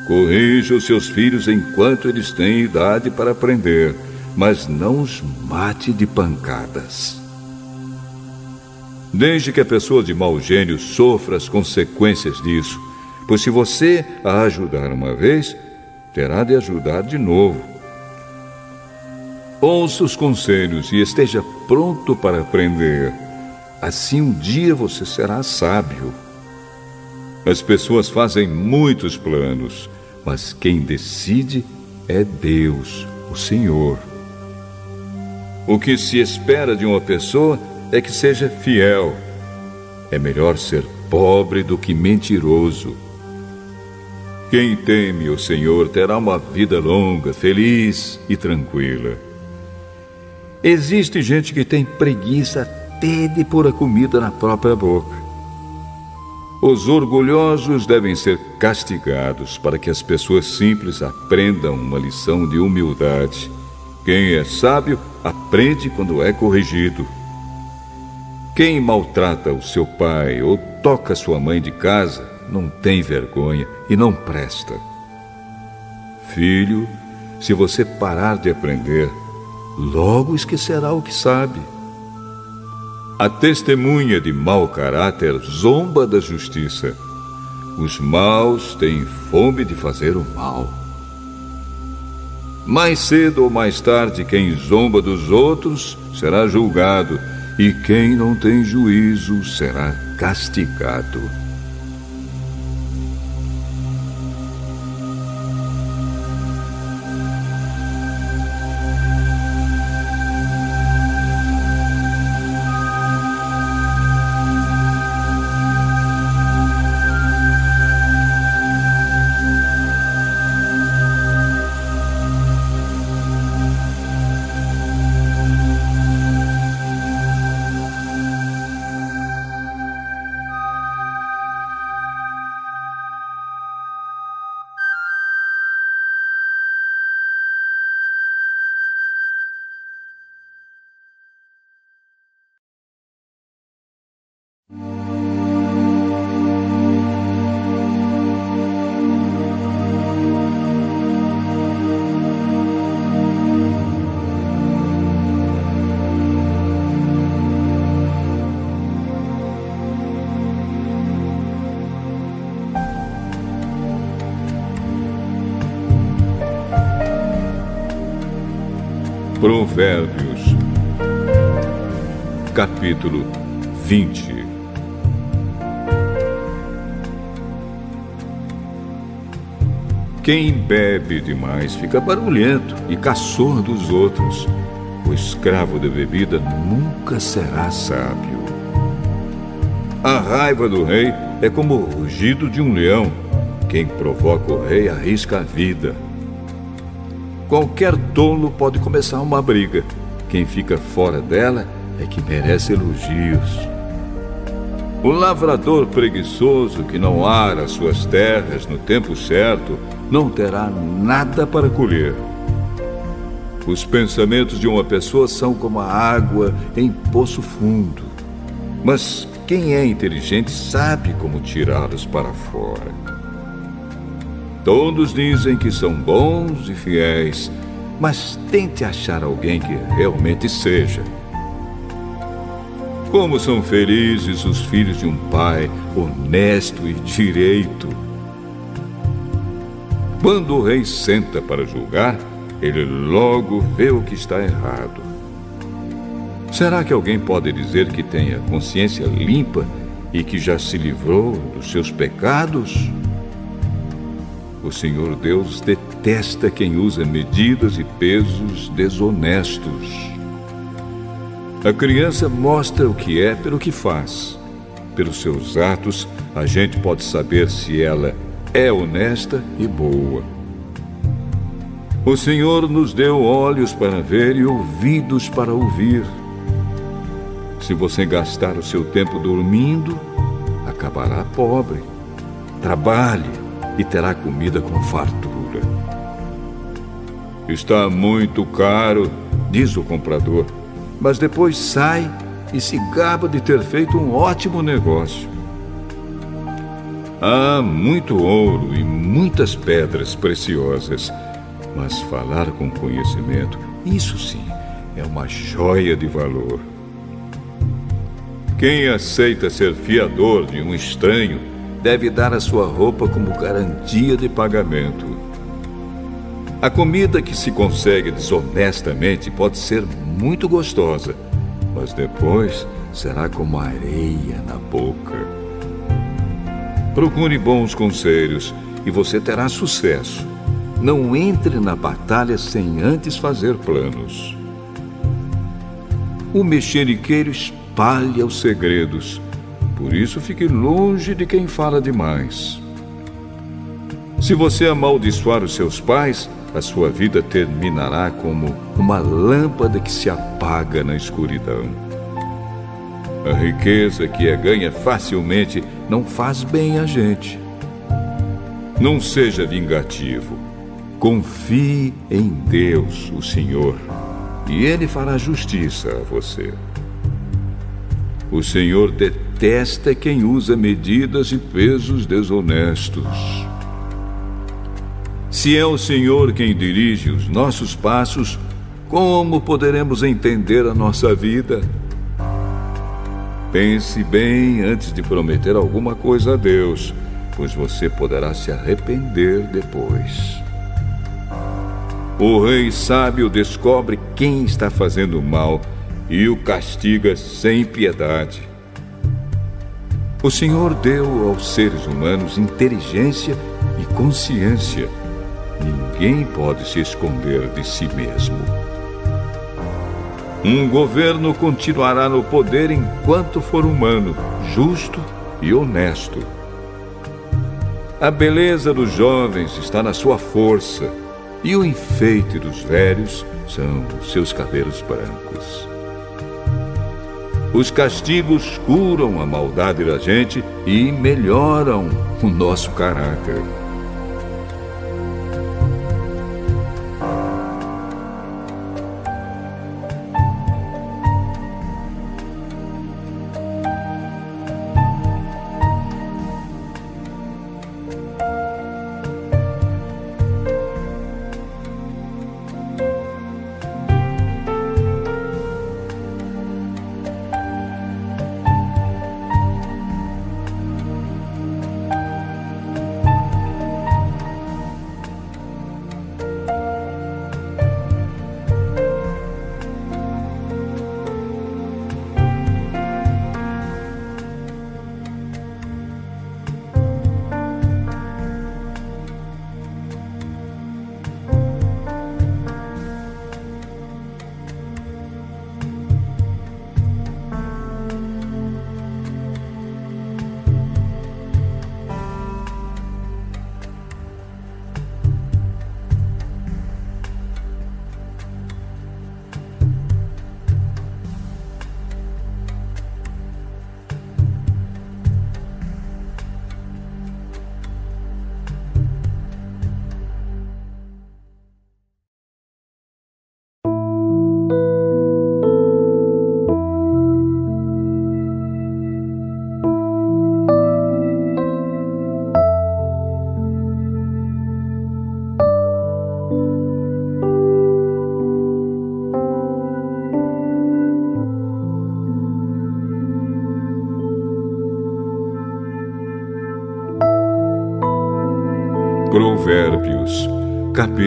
Corrija os seus filhos enquanto eles têm idade para aprender, mas não os mate de pancadas. Desde que a pessoa de mau gênio sofra as consequências disso, pois se você a ajudar uma vez, terá de ajudar de novo. Ouça os conselhos e esteja pronto para aprender. Assim um dia você será sábio. As pessoas fazem muitos planos, mas quem decide é Deus, o Senhor. O que se espera de uma pessoa é que seja fiel. É melhor ser pobre do que mentiroso. Quem teme o Senhor terá uma vida longa, feliz e tranquila. Existe gente que tem preguiça até de pôr a comida na própria boca. Os orgulhosos devem ser castigados para que as pessoas simples aprendam uma lição de humildade. Quem é sábio aprende quando é corrigido. Quem maltrata o seu pai ou toca sua mãe de casa não tem vergonha e não presta. Filho, se você parar de aprender, logo esquecerá o que sabe. A testemunha de mau caráter zomba da justiça. Os maus têm fome de fazer o mal. Mais cedo ou mais tarde, quem zomba dos outros será julgado, e quem não tem juízo será castigado. Capítulo 20. Quem bebe demais fica barulhento e caçor dos outros. O escravo da bebida nunca será sábio. A raiva do rei é como o rugido de um leão. Quem provoca o rei arrisca a vida. Qualquer tolo pode começar uma briga. Quem fica fora dela é que merece elogios. O lavrador preguiçoso que não ara suas terras no tempo certo não terá nada para colher. Os pensamentos de uma pessoa são como a água em poço fundo. Mas quem é inteligente sabe como tirá-los para fora. Todos dizem que são bons e fiéis, mas tente achar alguém que realmente seja. Como são felizes os filhos de um pai honesto e direito. Quando o rei senta para julgar, ele logo vê o que está errado. Será que alguém pode dizer que tem a consciência limpa e que já se livrou dos seus pecados? O Senhor Deus detesta quem usa medidas e pesos desonestos. A criança mostra o que é pelo que faz. Pelos seus atos, a gente pode saber se ela é honesta e boa. O Senhor nos deu olhos para ver e ouvidos para ouvir. Se você gastar o seu tempo dormindo, acabará pobre. Trabalhe e terá comida com fartura. Está muito caro, diz o comprador, mas depois sai e se gaba de ter feito um ótimo negócio. Há muito ouro e muitas pedras preciosas, mas falar com conhecimento, isso sim, é uma joia de valor. Quem aceita ser fiador de um estranho deve dar a sua roupa como garantia de pagamento. A comida que se consegue desonestamente pode ser muito gostosa, mas depois será como areia na boca. Procure bons conselhos e você terá sucesso. Não entre na batalha sem antes fazer planos. O mexeriqueiro espalha os segredos, por isso fique longe de quem fala demais. Se você amaldiçoar os seus pais, a sua vida terminará como uma lâmpada que se apaga na escuridão. A riqueza que é ganha facilmente não faz bem a gente. Não seja vingativo. Confie em Deus, o Senhor, e Ele fará justiça a você. O Senhor detesta quem usa medidas e pesos desonestos. Se é o Senhor quem dirige os nossos passos, como poderemos entender a nossa vida? Pense bem antes de prometer alguma coisa a Deus, pois você poderá se arrepender depois. O rei sábio descobre quem está fazendo mal e o castiga sem piedade. O Senhor deu aos seres humanos inteligência e consciência. Ninguém pode se esconder de si mesmo. Um governo continuará no poder enquanto for humano, justo e honesto. A beleza dos jovens está na sua força, e o enfeite dos velhos são os seus cabelos brancos. Os castigos curam a maldade da gente e melhoram o nosso caráter.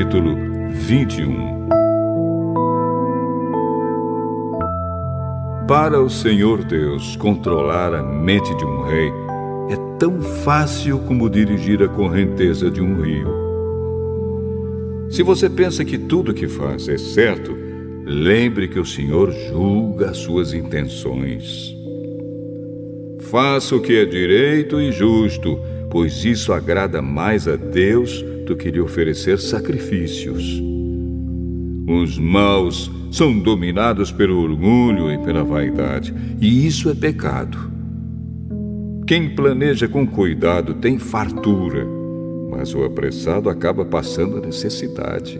Capítulo 21 Para o Senhor Deus controlar a mente de um rei é tão fácil como dirigir a correnteza de um rio. Se você pensa que tudo que faz é certo, lembre que o Senhor julga as suas intenções. Faça o que é direito e justo, pois isso agrada mais a Deus do que lhe oferecer sacrifícios. Os maus são dominados pelo orgulho e pela vaidade, e isso é pecado. Quem planeja com cuidado tem fartura, mas o apressado acaba passando necessidade.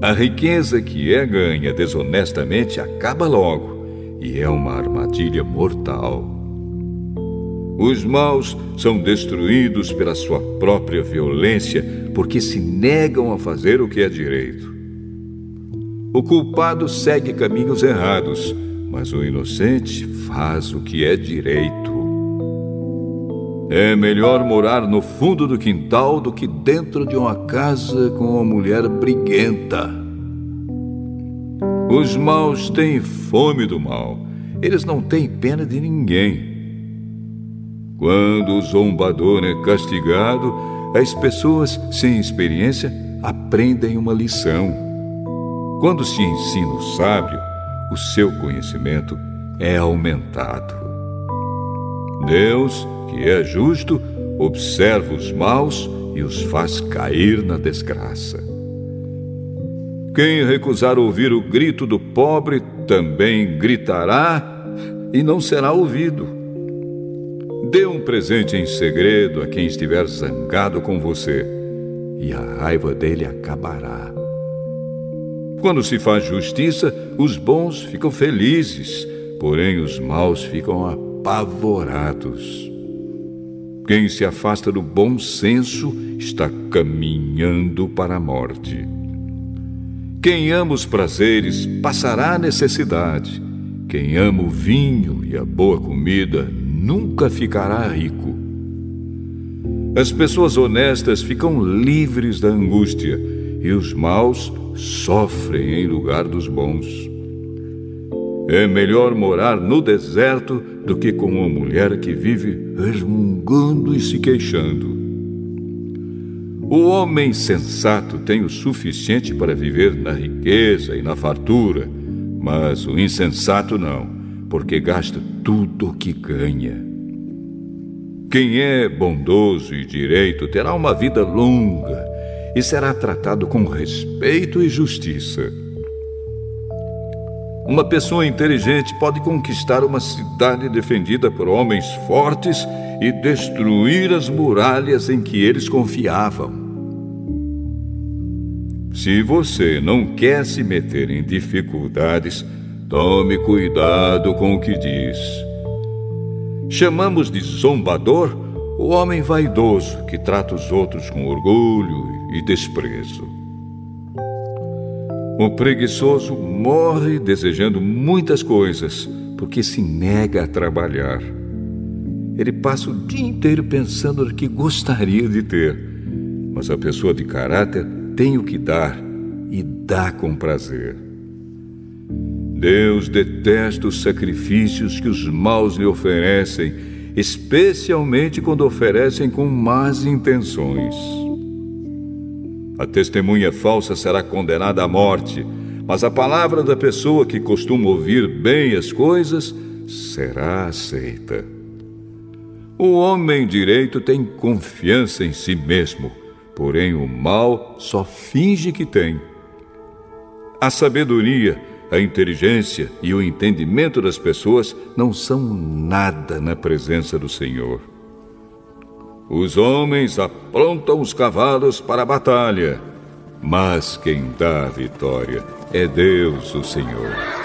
A riqueza que é ganha desonestamente acaba logo e é uma armadilha mortal. Os maus são destruídos pela sua própria violência porque se negam a fazer o que é direito. O culpado segue caminhos errados, mas o inocente faz o que é direito. É melhor morar no fundo do quintal do que dentro de uma casa com uma mulher briguenta. Os maus têm fome do mal. Eles não têm pena de ninguém. Quando o zombador é castigado, as pessoas sem experiência aprendem uma lição. Quando se ensina o sábio, o seu conhecimento é aumentado. Deus, que é justo, observa os maus e os faz cair na desgraça. Quem recusar ouvir o grito do pobre também gritará e não será ouvido. Dê um presente em segredo a quem estiver zangado com você, e a raiva dele acabará. Quando se faz justiça, os bons ficam felizes, porém os maus ficam apavorados. Quem se afasta do bom senso está caminhando para a morte. Quem ama os prazeres passará a necessidade. Quem ama o vinho e a boa comida nunca ficará rico. As pessoas honestas ficam livres da angústia e os maus sofrem em lugar dos bons. É melhor morar no deserto do que com uma mulher que vive resmungando e se queixando. O homem sensato tem o suficiente para viver na riqueza e na fartura, mas o insensato não porque gasta tudo o que ganha. Quem é bondoso e direito terá uma vida longa e será tratado com respeito e justiça. Uma pessoa inteligente pode conquistar uma cidade defendida por homens fortes e destruir as muralhas em que eles confiavam. Se você não quer se meter em dificuldades, Tome cuidado com o que diz. Chamamos de zombador o homem vaidoso que trata os outros com orgulho e desprezo. O preguiçoso morre desejando muitas coisas porque se nega a trabalhar. Ele passa o dia inteiro pensando no que gostaria de ter, mas a pessoa de caráter tem o que dar e dá com prazer. Deus detesta os sacrifícios que os maus lhe oferecem, especialmente quando oferecem com más intenções. A testemunha falsa será condenada à morte, mas a palavra da pessoa que costuma ouvir bem as coisas será aceita. O homem direito tem confiança em si mesmo, porém o mal só finge que tem. A sabedoria a inteligência e o entendimento das pessoas não são nada na presença do Senhor. Os homens aprontam os cavalos para a batalha, mas quem dá a vitória é Deus, o Senhor.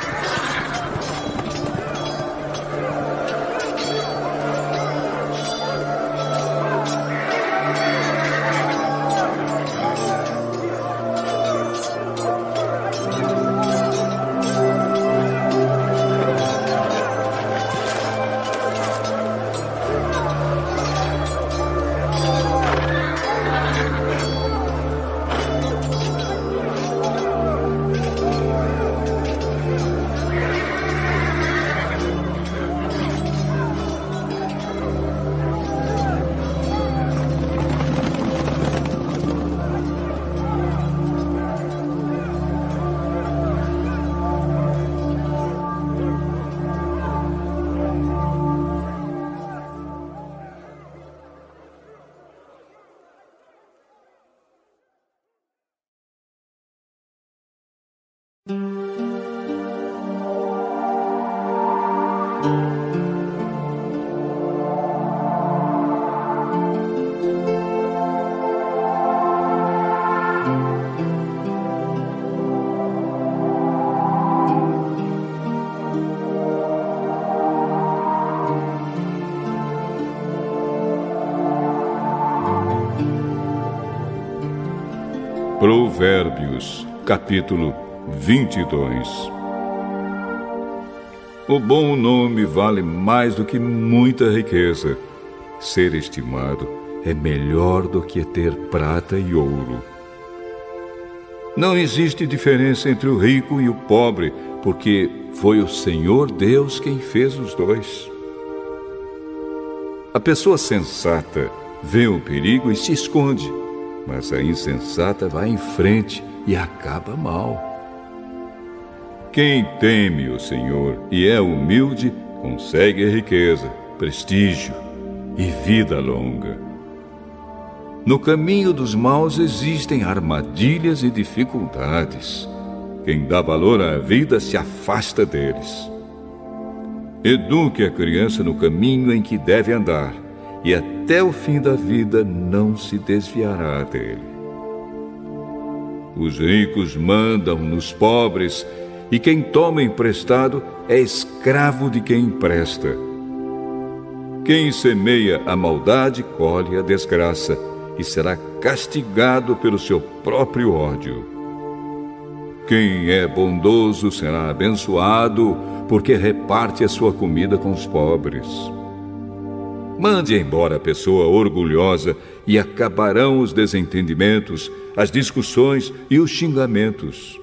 Capítulo 22 O bom nome vale mais do que muita riqueza. Ser estimado é melhor do que ter prata e ouro. Não existe diferença entre o rico e o pobre, porque foi o Senhor Deus quem fez os dois. A pessoa sensata vê o perigo e se esconde mas a insensata vai em frente e acaba mal. Quem teme o Senhor e é humilde consegue riqueza, prestígio e vida longa. No caminho dos maus existem armadilhas e dificuldades. Quem dá valor à vida se afasta deles. Eduque a criança no caminho em que deve andar e até o fim da vida não se desviará dele. Os ricos mandam nos pobres, e quem toma emprestado é escravo de quem empresta. Quem semeia a maldade colhe a desgraça e será castigado pelo seu próprio ódio. Quem é bondoso será abençoado, porque reparte a sua comida com os pobres. Mande embora a pessoa orgulhosa e acabarão os desentendimentos, as discussões e os xingamentos.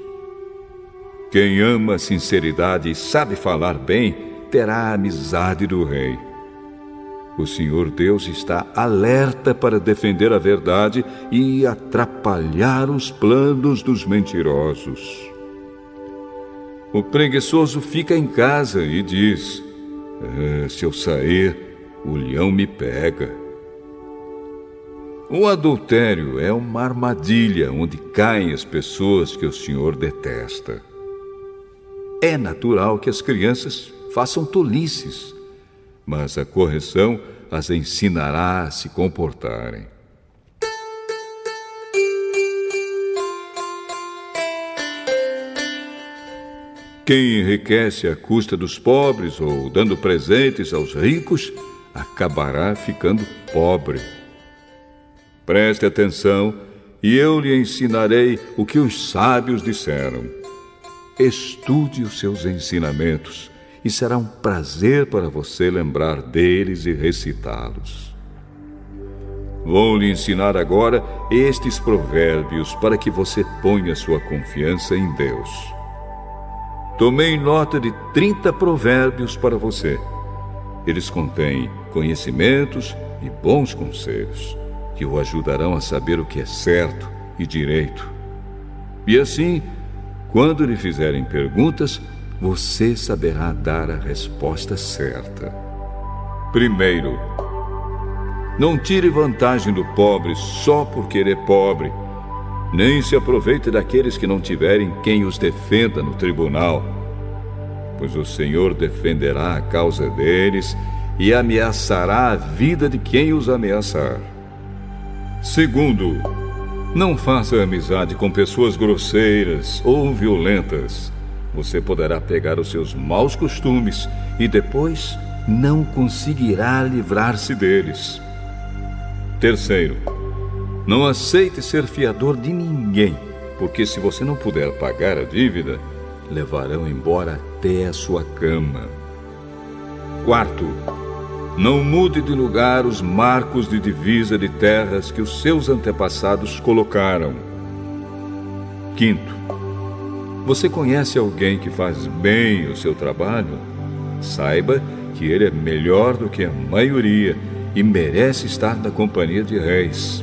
Quem ama a sinceridade e sabe falar bem terá a amizade do rei. O Senhor Deus está alerta para defender a verdade e atrapalhar os planos dos mentirosos. O preguiçoso fica em casa e diz: ah, Se eu sair, o leão me pega. O adultério é uma armadilha onde caem as pessoas que o Senhor detesta. É natural que as crianças façam tolices, mas a correção as ensinará a se comportarem. Quem enriquece à custa dos pobres ou dando presentes aos ricos acabará ficando pobre. Preste atenção e eu lhe ensinarei o que os sábios disseram. Estude os seus ensinamentos e será um prazer para você lembrar deles e recitá-los. Vou lhe ensinar agora estes provérbios para que você ponha sua confiança em Deus. Tomei nota de 30 provérbios para você. Eles contêm conhecimentos e bons conselhos que o ajudarão a saber o que é certo e direito. E assim, quando lhe fizerem perguntas, você saberá dar a resposta certa. Primeiro, não tire vantagem do pobre só porque ele é pobre, nem se aproveite daqueles que não tiverem quem os defenda no tribunal pois o Senhor defenderá a causa deles e ameaçará a vida de quem os ameaçar. Segundo, não faça amizade com pessoas grosseiras ou violentas. Você poderá pegar os seus maus costumes e depois não conseguirá livrar-se deles. Terceiro, não aceite ser fiador de ninguém, porque se você não puder pagar a dívida, levarão embora até a sua cama. Quarto, não mude de lugar os marcos de divisa de terras que os seus antepassados colocaram. Quinto, você conhece alguém que faz bem o seu trabalho? Saiba que ele é melhor do que a maioria e merece estar na companhia de reis.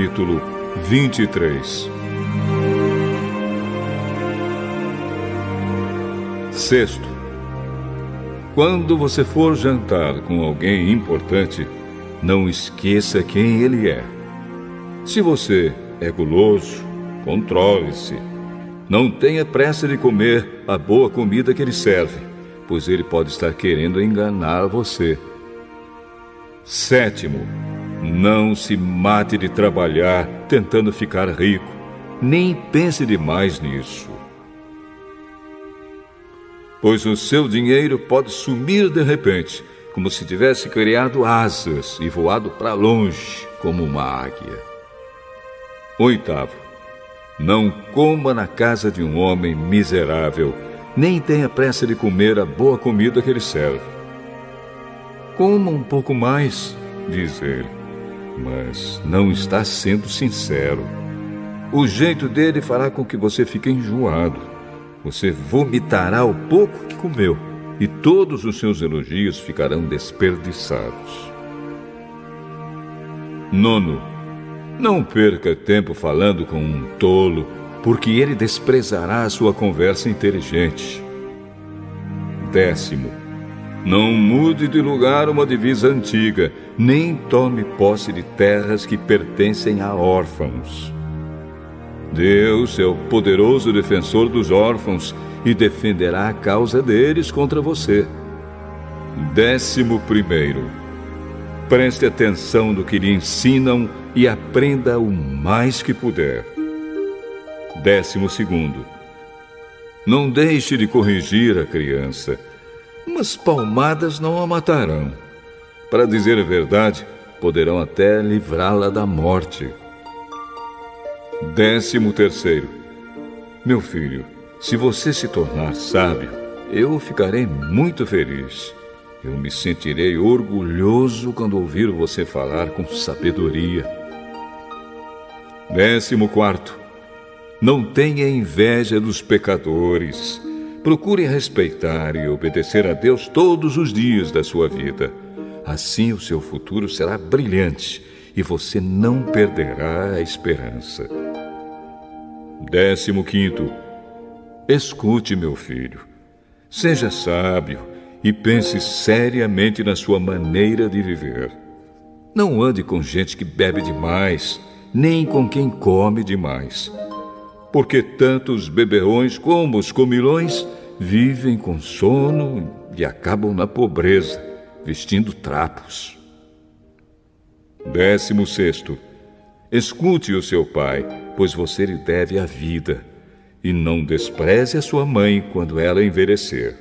Capítulo 23. Sexto, quando você for jantar com alguém importante, não esqueça quem ele é. Se você é guloso, controle-se. Não tenha pressa de comer a boa comida que ele serve, pois ele pode estar querendo enganar você. Sétimo, não se mate de trabalhar tentando ficar rico. Nem pense demais nisso. Pois o seu dinheiro pode sumir de repente, como se tivesse criado asas e voado para longe como uma águia. Oitavo, não coma na casa de um homem miserável, nem tenha pressa de comer a boa comida que ele serve. Coma um pouco mais, diz ele, mas não está sendo sincero. O jeito dele fará com que você fique enjoado. Você vomitará o pouco que comeu e todos os seus elogios ficarão desperdiçados. Nono, não perca tempo falando com um tolo, porque ele desprezará a sua conversa inteligente. Décimo, não mude de lugar uma divisa antiga, nem tome posse de terras que pertencem a órfãos. Deus é o poderoso defensor dos órfãos e defenderá a causa deles contra você. Décimo primeiro. Preste atenção no que lhe ensinam e aprenda o mais que puder. Décimo segundo. Não deixe de corrigir a criança. Umas palmadas não a matarão. Para dizer a verdade, poderão até livrá-la da morte. Décimo terceiro. Meu filho, se você se tornar sábio, eu ficarei muito feliz. Eu me sentirei orgulhoso quando ouvir você falar com sabedoria. Décimo quarto. Não tenha inveja dos pecadores. Procure respeitar e obedecer a Deus todos os dias da sua vida. Assim o seu futuro será brilhante e você não perderá a esperança. Décimo quinto. Escute, meu filho. Seja sábio e pense seriamente na sua maneira de viver. Não ande com gente que bebe demais, nem com quem come demais. Porque tanto os beberrões como os comilões vivem com sono e acabam na pobreza, vestindo trapos. Décimo sexto. Escute o seu pai, pois você lhe deve a vida, e não despreze a sua mãe quando ela envelhecer.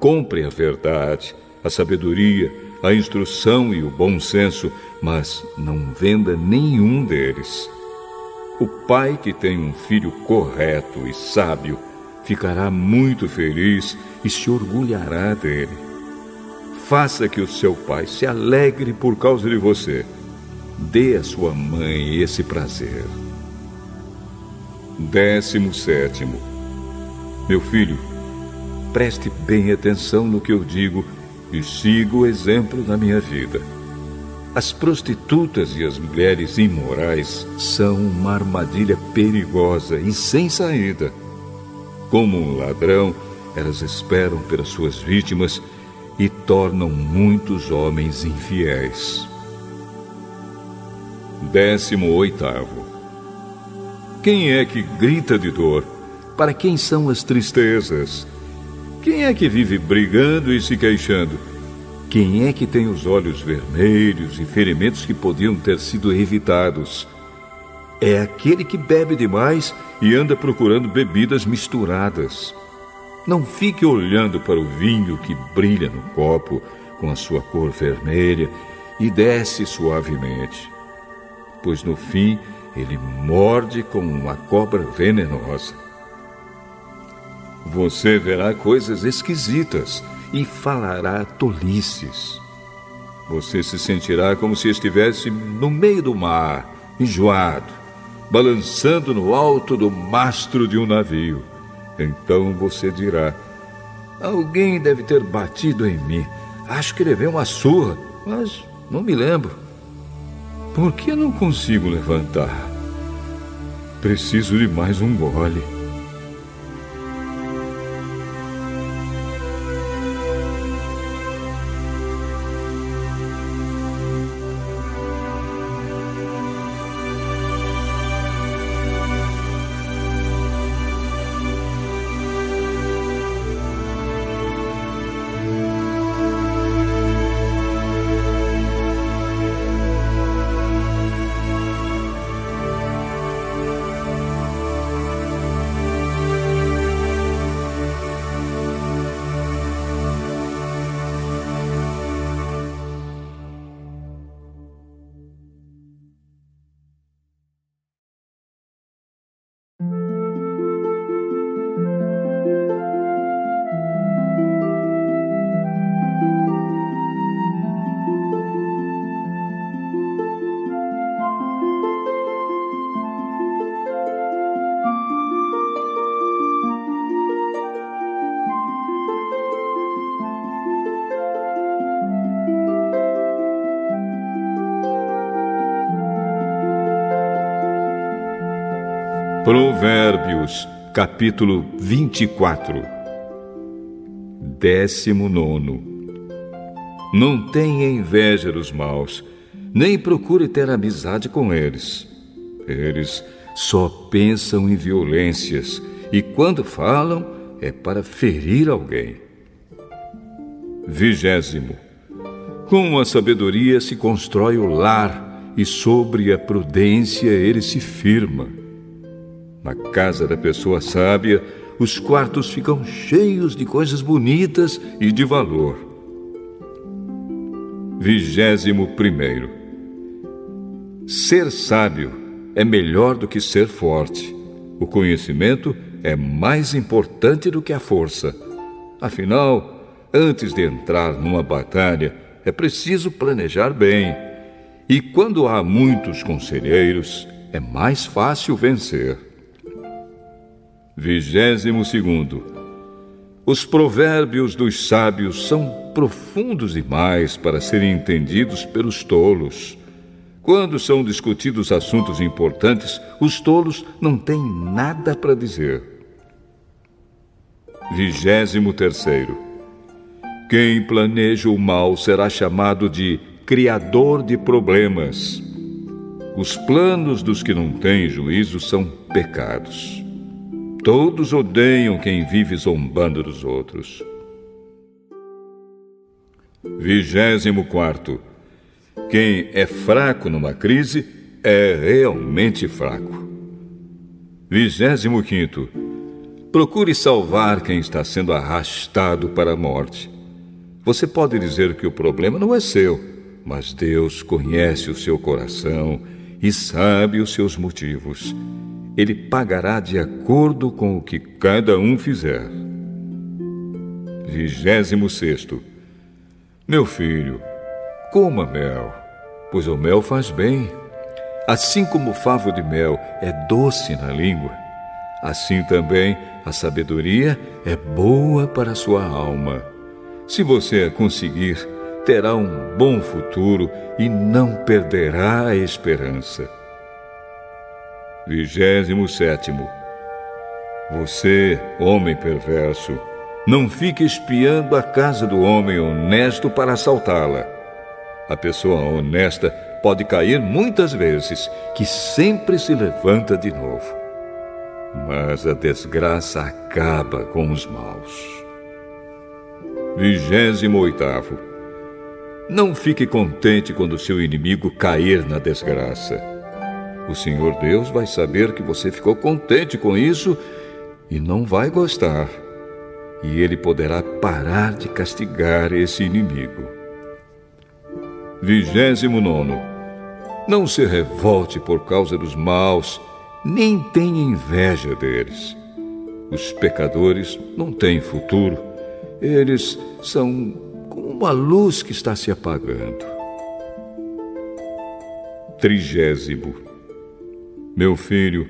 Compre a verdade, a sabedoria, a instrução e o bom senso, mas não venda nenhum deles. O pai que tem um filho correto e sábio ficará muito feliz e se orgulhará dele. Faça que o seu pai se alegre por causa de você Dê à sua mãe esse prazer. Décimo sétimo. Meu filho, preste bem atenção no que eu digo e siga o exemplo da minha vida. As prostitutas e as mulheres imorais são uma armadilha perigosa e sem saída. Como um ladrão, elas esperam pelas suas vítimas e tornam muitos homens infiéis. Décimo oitavo. Quem é que grita de dor? Para quem são as tristezas? Quem é que vive brigando e se queixando? Quem é que tem os olhos vermelhos e ferimentos que podiam ter sido evitados? É aquele que bebe demais e anda procurando bebidas misturadas. Não fique olhando para o vinho que brilha no copo com a sua cor vermelha e desce suavemente pois no fim ele morde como uma cobra venenosa. Você verá coisas esquisitas e falará tolices. Você se sentirá como se estivesse no meio do mar, enjoado, balançando no alto do mastro de um navio. Então você dirá: Alguém deve ter batido em mim. Acho que levei uma surra, mas não me lembro. Por que não consigo levantar? Preciso de mais um gole. Provérbios, capítulo 24. Décimo nono. Não tenha inveja dos maus, nem procure ter amizade com eles. Eles só pensam em violências e, quando falam, é para ferir alguém. Vigésimo. Com a sabedoria se constrói o lar, e sobre a prudência ele se firma. Na casa da pessoa sábia, os quartos ficam cheios de coisas bonitas e de valor. Vigésimo primeiro. Ser sábio é melhor do que ser forte. O conhecimento é mais importante do que a força. Afinal, antes de entrar numa batalha, é preciso planejar bem. E quando há muitos conselheiros, é mais fácil vencer. Vigésimo segundo. Os provérbios dos sábios são profundos demais para serem entendidos pelos tolos. Quando são discutidos assuntos importantes, os tolos não têm nada para dizer. Vigésimo terceiro. Quem planeja o mal será chamado de criador de problemas. Os planos dos que não têm juízo são pecados. Todos odeiam quem vive zombando dos outros. Vigésimo quarto. Quem é fraco numa crise é realmente fraco. Vigésimo quinto. Procure salvar quem está sendo arrastado para a morte. Você pode dizer que o problema não é seu, mas Deus conhece o seu coração e sabe os seus motivos ele pagará de acordo com o que cada um fizer. Vigésimo sexto. Meu filho, coma mel, pois o mel faz bem. Assim como o favo de mel é doce na língua, assim também a sabedoria é boa para a sua alma. Se você a conseguir, terá um bom futuro e não perderá a esperança. Vigésimo sétimo. Você, homem perverso, não fique espiando a casa do homem honesto para assaltá-la. A pessoa honesta pode cair muitas vezes, que sempre se levanta de novo. Mas a desgraça acaba com os maus. Vigésimo oitavo. Não fique contente quando seu inimigo cair na desgraça o Senhor Deus vai saber que você ficou contente com isso e não vai gostar. E ele poderá parar de castigar esse inimigo. Vigésimo nono. Não se revolte por causa dos maus, nem tenha inveja deles. Os pecadores não têm futuro. Eles são como uma luz que está se apagando. Trigésimo. Meu filho,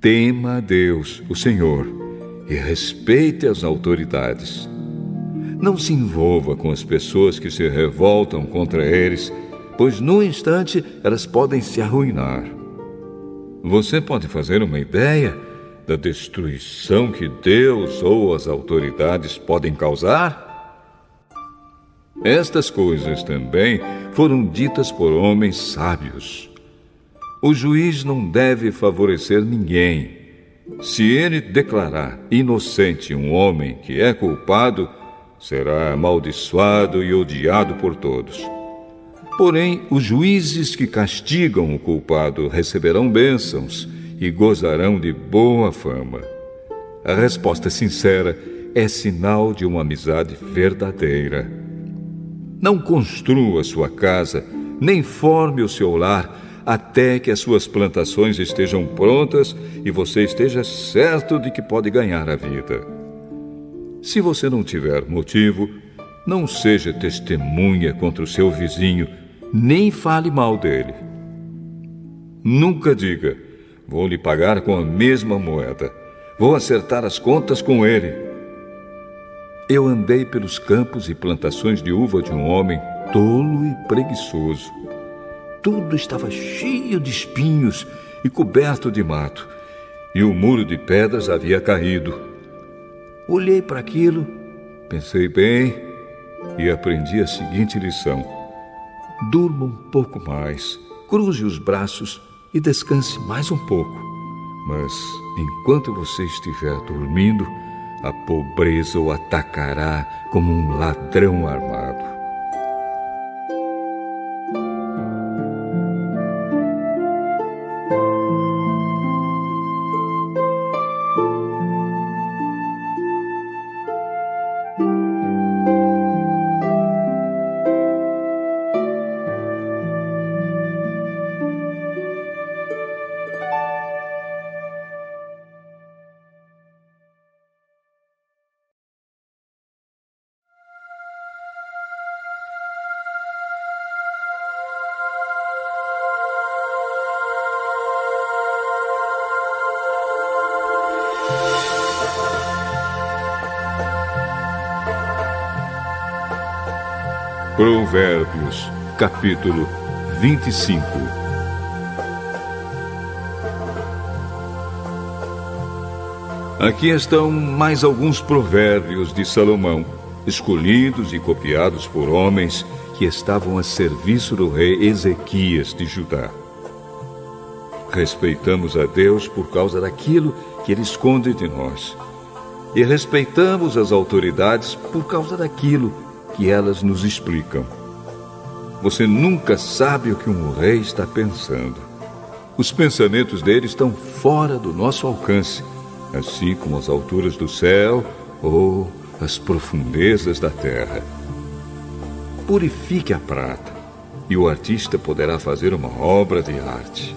tema a Deus, o Senhor, e respeite as autoridades. Não se envolva com as pessoas que se revoltam contra eles, pois num instante elas podem se arruinar. Você pode fazer uma ideia da destruição que Deus ou as autoridades podem causar? Estas coisas também foram ditas por homens sábios. O juiz não deve favorecer ninguém. Se ele declarar inocente um homem que é culpado, será amaldiçoado e odiado por todos. Porém, os juízes que castigam o culpado receberão bênçãos e gozarão de boa fama. A resposta sincera é sinal de uma amizade verdadeira. Não construa sua casa, nem forme o seu lar até que as suas plantações estejam prontas e você esteja certo de que pode ganhar a vida. Se você não tiver motivo, não seja testemunha contra o seu vizinho, nem fale mal dele. Nunca diga: Vou lhe pagar com a mesma moeda. Vou acertar as contas com ele. Eu andei pelos campos e plantações de uva de um homem tolo e preguiçoso tudo estava cheio de espinhos e coberto de mato, e o muro de pedras havia caído. Olhei para aquilo, pensei bem e aprendi a seguinte lição: durma um pouco mais, cruze os braços e descanse mais um pouco. Mas enquanto você estiver dormindo, a pobreza o atacará como um ladrão armado. Provérbios, capítulo 25. Aqui estão mais alguns provérbios de Salomão, escolhidos e copiados por homens que estavam a serviço do rei Ezequias de Judá. Respeitamos a Deus por causa daquilo que ele esconde de nós. E respeitamos as autoridades por causa daquilo que elas nos explicam. Você nunca sabe o que um rei está pensando. Os pensamentos dele estão fora do nosso alcance, assim como as alturas do céu ou as profundezas da terra. Purifique a prata, e o artista poderá fazer uma obra de arte.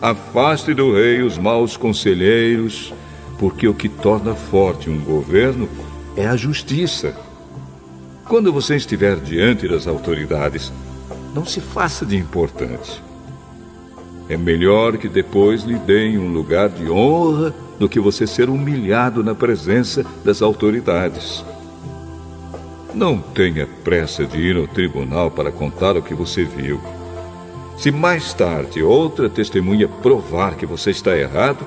Afaste do rei os maus conselheiros, porque o que torna forte um governo é a justiça. Quando você estiver diante das autoridades, não se faça de importante. É melhor que depois lhe deem um lugar de honra do que você ser humilhado na presença das autoridades. Não tenha pressa de ir ao tribunal para contar o que você viu. Se mais tarde outra testemunha provar que você está errado,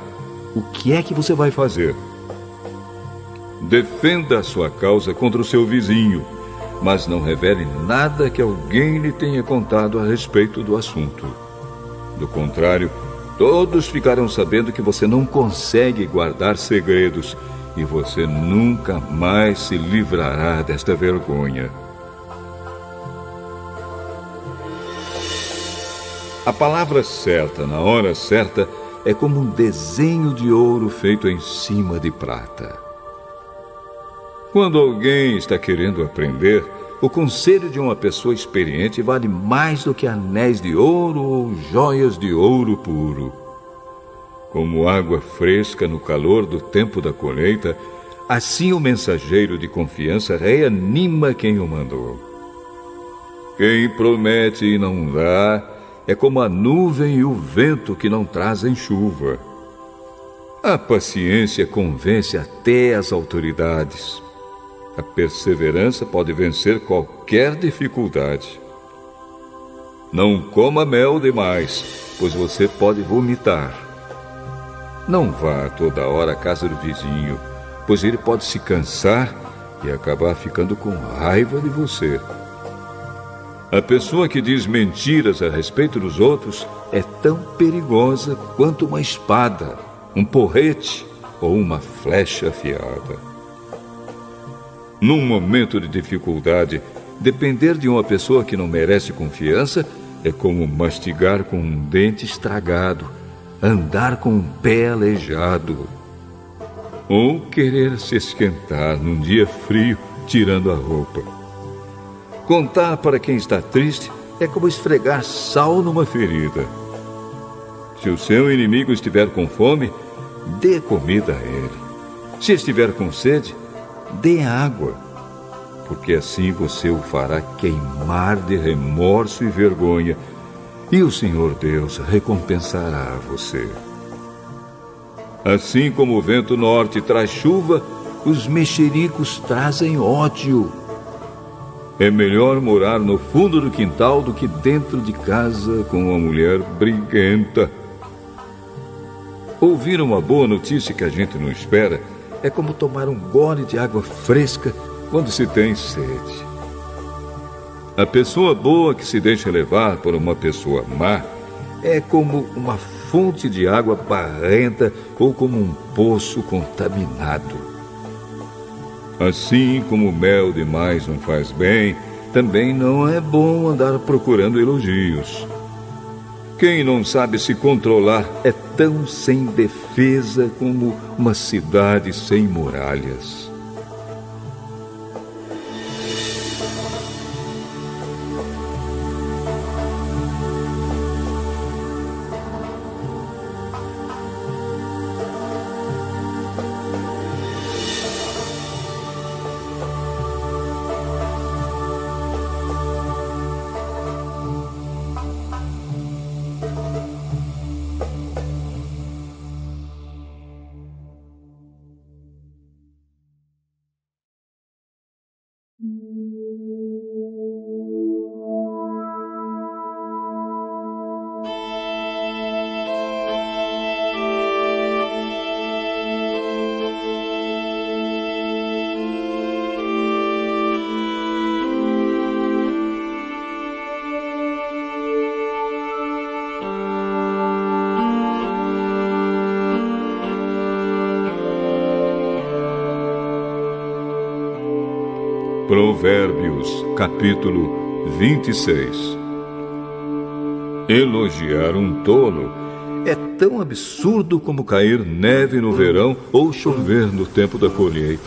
o que é que você vai fazer? Defenda a sua causa contra o seu vizinho mas não revele nada que alguém lhe tenha contado a respeito do assunto. Do contrário, todos ficarão sabendo que você não consegue guardar segredos e você nunca mais se livrará desta vergonha. A palavra certa na hora certa é como um desenho de ouro feito em cima de prata. Quando alguém está querendo aprender, o conselho de uma pessoa experiente vale mais do que anéis de ouro ou joias de ouro puro. Como água fresca no calor do tempo da colheita, assim o mensageiro de confiança reanima quem o mandou. Quem promete e não dá é como a nuvem e o vento que não trazem chuva. A paciência convence até as autoridades. A perseverança pode vencer qualquer dificuldade. Não coma mel demais, pois você pode vomitar. Não vá toda hora à casa do vizinho, pois ele pode se cansar e acabar ficando com raiva de você. A pessoa que diz mentiras a respeito dos outros é tão perigosa quanto uma espada, um porrete ou uma flecha afiada. Num momento de dificuldade, depender de uma pessoa que não merece confiança é como mastigar com um dente estragado, andar com um pé aleijado, ou querer se esquentar num dia frio tirando a roupa. Contar para quem está triste é como esfregar sal numa ferida. Se o seu inimigo estiver com fome, dê comida a ele. Se estiver com sede, dê água, porque assim você o fará queimar de remorso e vergonha, e o Senhor Deus recompensará você. Assim como o vento norte traz chuva, os mexericos trazem ódio. É melhor morar no fundo do quintal do que dentro de casa com uma mulher briguenta. Ouvir uma boa notícia que a gente não espera é como tomar um gole de água fresca quando se tem sede. A pessoa boa que se deixa levar por uma pessoa má é como uma fonte de água barrenta ou como um poço contaminado. Assim como o mel demais não faz bem, também não é bom andar procurando elogios. Quem não sabe se controlar é tão sem defesa como uma cidade sem muralhas. Provérbios, capítulo 26. Elogiar um tolo é tão absurdo como cair neve no verão ou chover no tempo da colheita.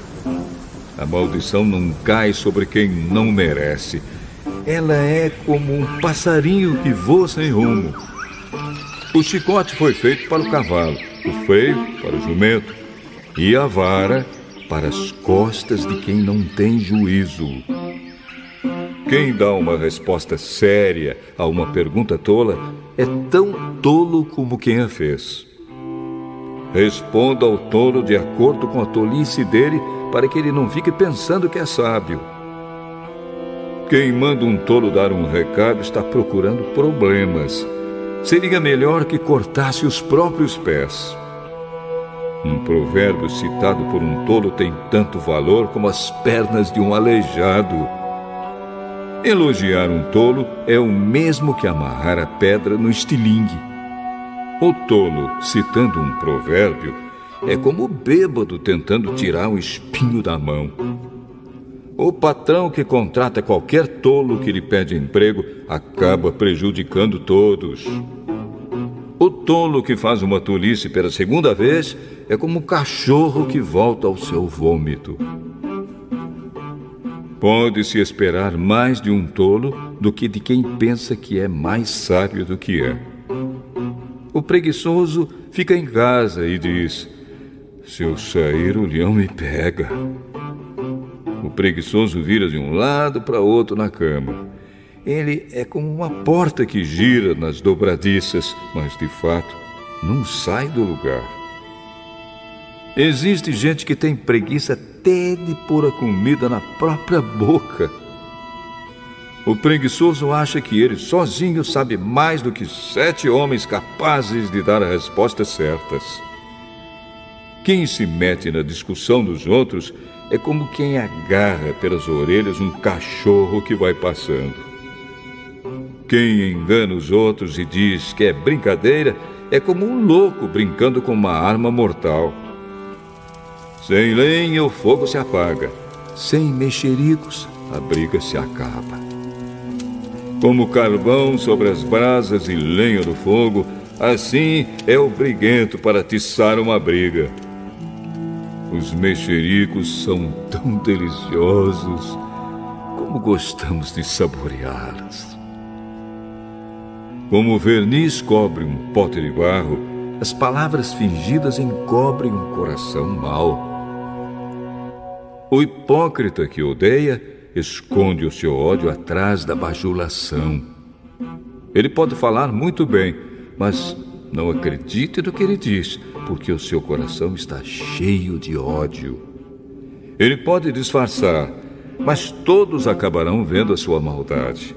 A maldição não cai sobre quem não merece. Ela é como um passarinho que voa sem rumo. O chicote foi feito para o cavalo, o freio para o jumento e a vara para as costas de quem não tem juízo. Quem dá uma resposta séria a uma pergunta tola é tão tolo como quem a fez. Responda ao tolo de acordo com a tolice dele, para que ele não fique pensando que é sábio. Quem manda um tolo dar um recado está procurando problemas. Seria melhor que cortasse os próprios pés. Um provérbio citado por um tolo tem tanto valor como as pernas de um aleijado. Elogiar um tolo é o mesmo que amarrar a pedra no estilingue. O tolo, citando um provérbio, é como o bêbado tentando tirar o espinho da mão. O patrão que contrata qualquer tolo que lhe pede emprego acaba prejudicando todos. O tolo que faz uma tolice pela segunda vez é como um cachorro que volta ao seu vômito. Pode-se esperar mais de um tolo do que de quem pensa que é mais sábio do que é. O preguiçoso fica em casa e diz: Se eu sair, o leão me pega. O preguiçoso vira de um lado para outro na cama. Ele é como uma porta que gira nas dobradiças, mas de fato não sai do lugar. Existe gente que tem preguiça até de pôr a comida na própria boca. O preguiçoso acha que ele sozinho sabe mais do que sete homens capazes de dar as respostas certas. Quem se mete na discussão dos outros é como quem agarra pelas orelhas um cachorro que vai passando. Quem engana os outros e diz que é brincadeira é como um louco brincando com uma arma mortal. Sem lenha, o fogo se apaga. Sem mexericos, a briga se acaba. Como carvão sobre as brasas e lenha no fogo, assim é o briguento para atiçar uma briga. Os mexericos são tão deliciosos, como gostamos de saboreá-los. Como o verniz cobre um pote de barro, as palavras fingidas encobrem um coração mau. O hipócrita que odeia esconde o seu ódio atrás da bajulação. Ele pode falar muito bem, mas não acredite no que ele diz, porque o seu coração está cheio de ódio. Ele pode disfarçar, mas todos acabarão vendo a sua maldade.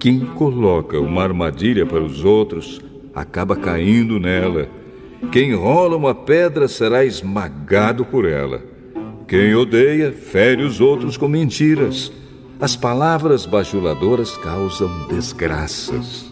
Quem coloca uma armadilha para os outros acaba caindo nela. Quem rola uma pedra será esmagado por ela. Quem odeia, fere os outros com mentiras. As palavras bajuladoras causam desgraças.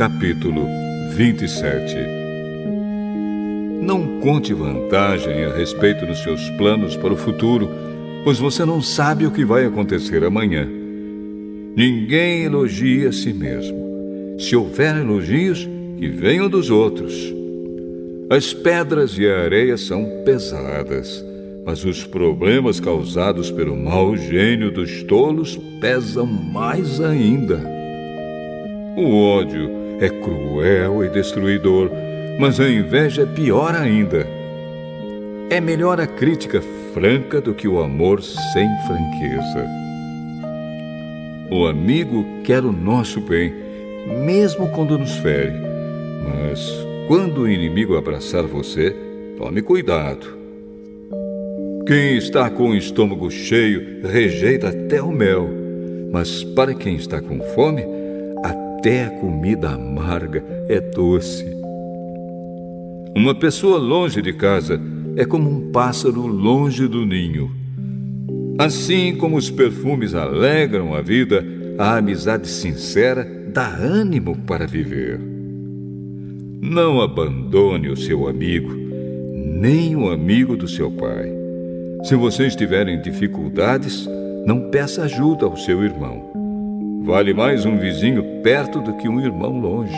Capítulo 27 Não conte vantagem a respeito dos seus planos para o futuro, pois você não sabe o que vai acontecer amanhã. Ninguém elogia a si mesmo. Se houver elogios, que venham dos outros. As pedras e a areia são pesadas, mas os problemas causados pelo mau gênio dos tolos pesam mais ainda. O ódio é cruel e destruidor, mas a inveja é pior ainda. É melhor a crítica franca do que o amor sem franqueza. O amigo quer o nosso bem, mesmo quando nos fere. Mas quando o inimigo abraçar você, tome cuidado. Quem está com o estômago cheio rejeita até o mel, mas para quem está com fome, até a comida amarga é doce. Uma pessoa longe de casa é como um pássaro longe do ninho. Assim como os perfumes alegram a vida, a amizade sincera dá ânimo para viver. Não abandone o seu amigo, nem o amigo do seu pai. Se você estiver em dificuldades, não peça ajuda ao seu irmão. Vale mais um vizinho perto do que um irmão longe.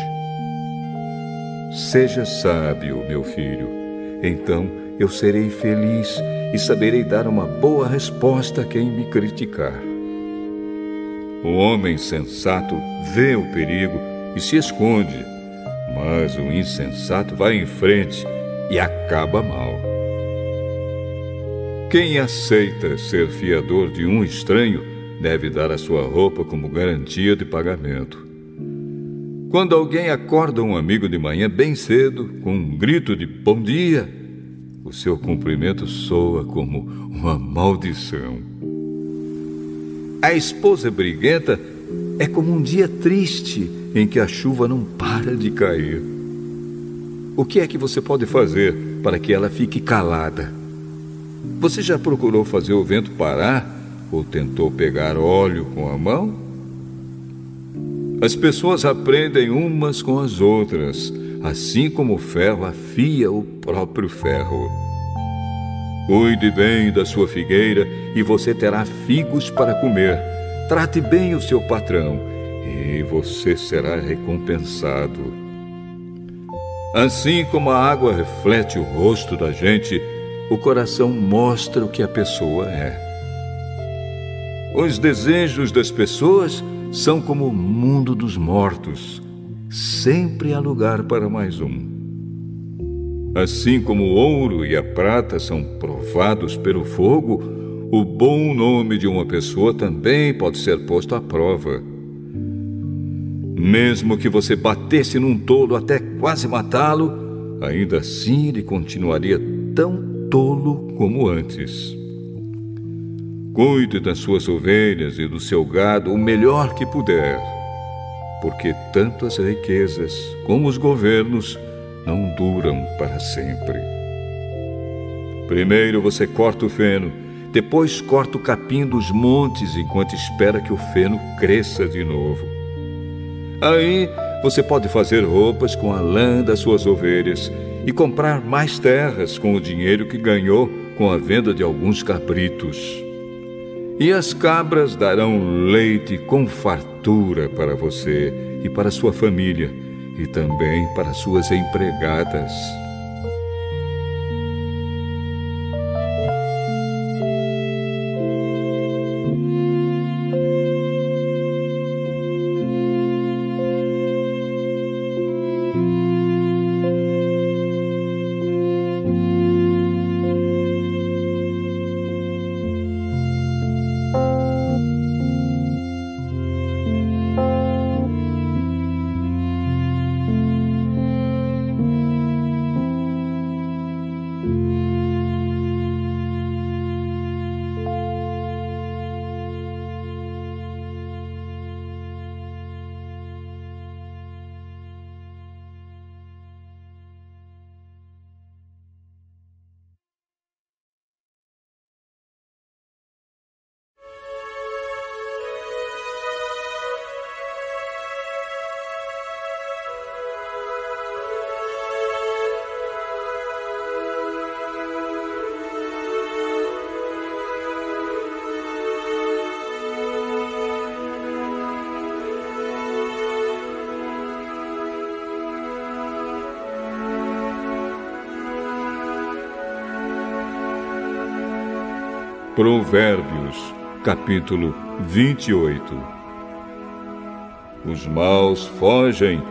Seja sábio, meu filho, então eu serei feliz e saberei dar uma boa resposta a quem me criticar. O homem sensato vê o perigo e se esconde, mas o insensato vai em frente e acaba mal. Quem aceita ser fiador de um estranho deve dar a sua roupa como garantia de pagamento. Quando alguém acorda um amigo de manhã bem cedo, com um grito de bom dia, o seu cumprimento soa como uma maldição. A esposa briguenta é como um dia triste em que a chuva não para de cair. O que é que você pode fazer para que ela fique calada? Você já procurou fazer o vento parar ou tentou pegar óleo com a mão? As pessoas aprendem umas com as outras, assim como o ferro afia o próprio ferro. Cuide bem da sua figueira e você terá figos para comer. Trate bem o seu patrão e você será recompensado. Assim como a água reflete o rosto da gente, o coração mostra o que a pessoa é. Os desejos das pessoas são como o mundo dos mortos. Sempre há lugar para mais um. Assim como o ouro e a prata são provados pelo fogo, o bom nome de uma pessoa também pode ser posto à prova. Mesmo que você batesse num tolo até quase matá-lo, ainda assim ele continuaria tão tolo como antes. Cuide das suas ovelhas e do seu gado o melhor que puder, porque tanto as riquezas como os governos não duram para sempre. Primeiro você corta o feno, depois corta o capim dos montes enquanto espera que o feno cresça de novo. Aí você pode fazer roupas com a lã das suas ovelhas e comprar mais terras com o dinheiro que ganhou com a venda de alguns cabritos. E as cabras darão leite com fartura para você e para sua família, e também para suas empregadas. Provérbios, capítulo 28 Os maus fogem,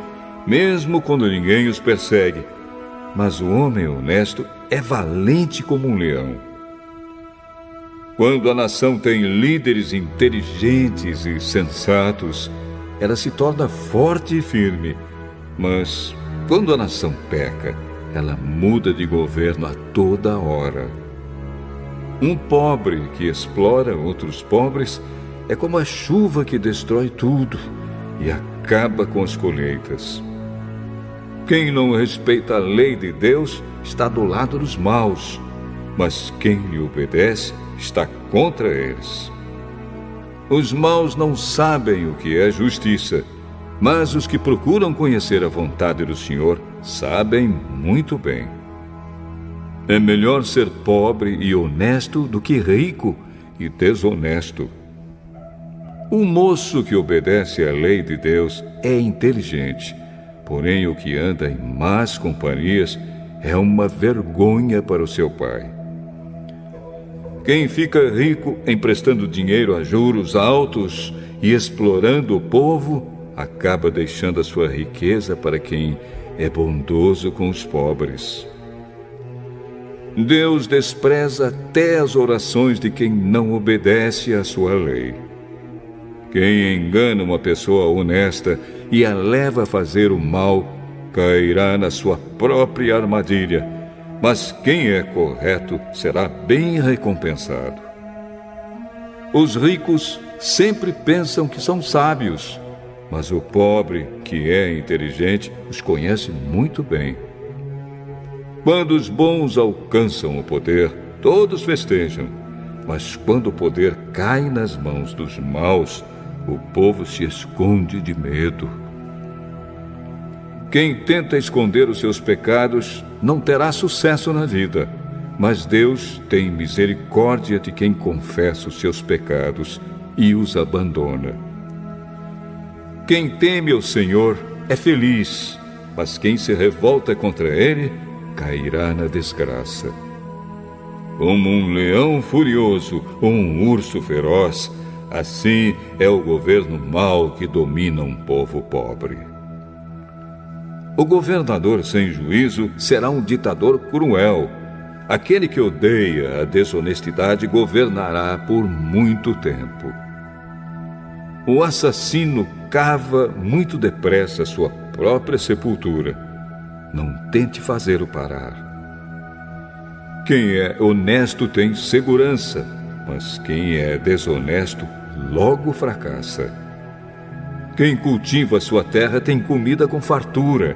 mesmo quando ninguém os persegue, mas o homem honesto é valente como um leão. Quando a nação tem líderes inteligentes e sensatos, ela se torna forte e firme, mas quando a nação peca, ela muda de governo a toda hora. Um pobre que explora outros pobres é como a chuva que destrói tudo e acaba com as colheitas. Quem não respeita a lei de Deus está do lado dos maus, mas quem lhe obedece está contra eles. Os maus não sabem o que é justiça, mas os que procuram conhecer a vontade do Senhor sabem muito bem. É melhor ser pobre e honesto do que rico e desonesto. O moço que obedece à lei de Deus é inteligente, porém o que anda em más companhias é uma vergonha para o seu pai. Quem fica rico emprestando dinheiro a juros altos e explorando o povo, acaba deixando a sua riqueza para quem é bondoso com os pobres. Deus despreza até as orações de quem não obedece à sua lei. Quem engana uma pessoa honesta e a leva a fazer o mal, cairá na sua própria armadilha, mas quem é correto será bem recompensado. Os ricos sempre pensam que são sábios, mas o pobre, que é inteligente, os conhece muito bem. Quando os bons alcançam o poder, todos festejam, Mas quando o poder cai nas mãos dos maus, o povo se esconde de medo. Quem tenta esconder os seus pecados não terá sucesso na vida, mas Deus tem misericórdia de quem confessa os seus pecados e os abandona. Quem teme o Senhor é feliz, mas quem se revolta contra ele cairá na desgraça. Como um leão furioso ou um urso feroz, assim é o governo mau que domina um povo pobre. O governador sem juízo será um ditador cruel. Aquele que odeia a desonestidade governará por muito tempo. O assassino cava muito depressa sua própria sepultura. Não tente fazê-lo parar. Quem é honesto tem segurança, mas quem é desonesto logo fracassa. Quem cultiva sua terra tem comida com fartura,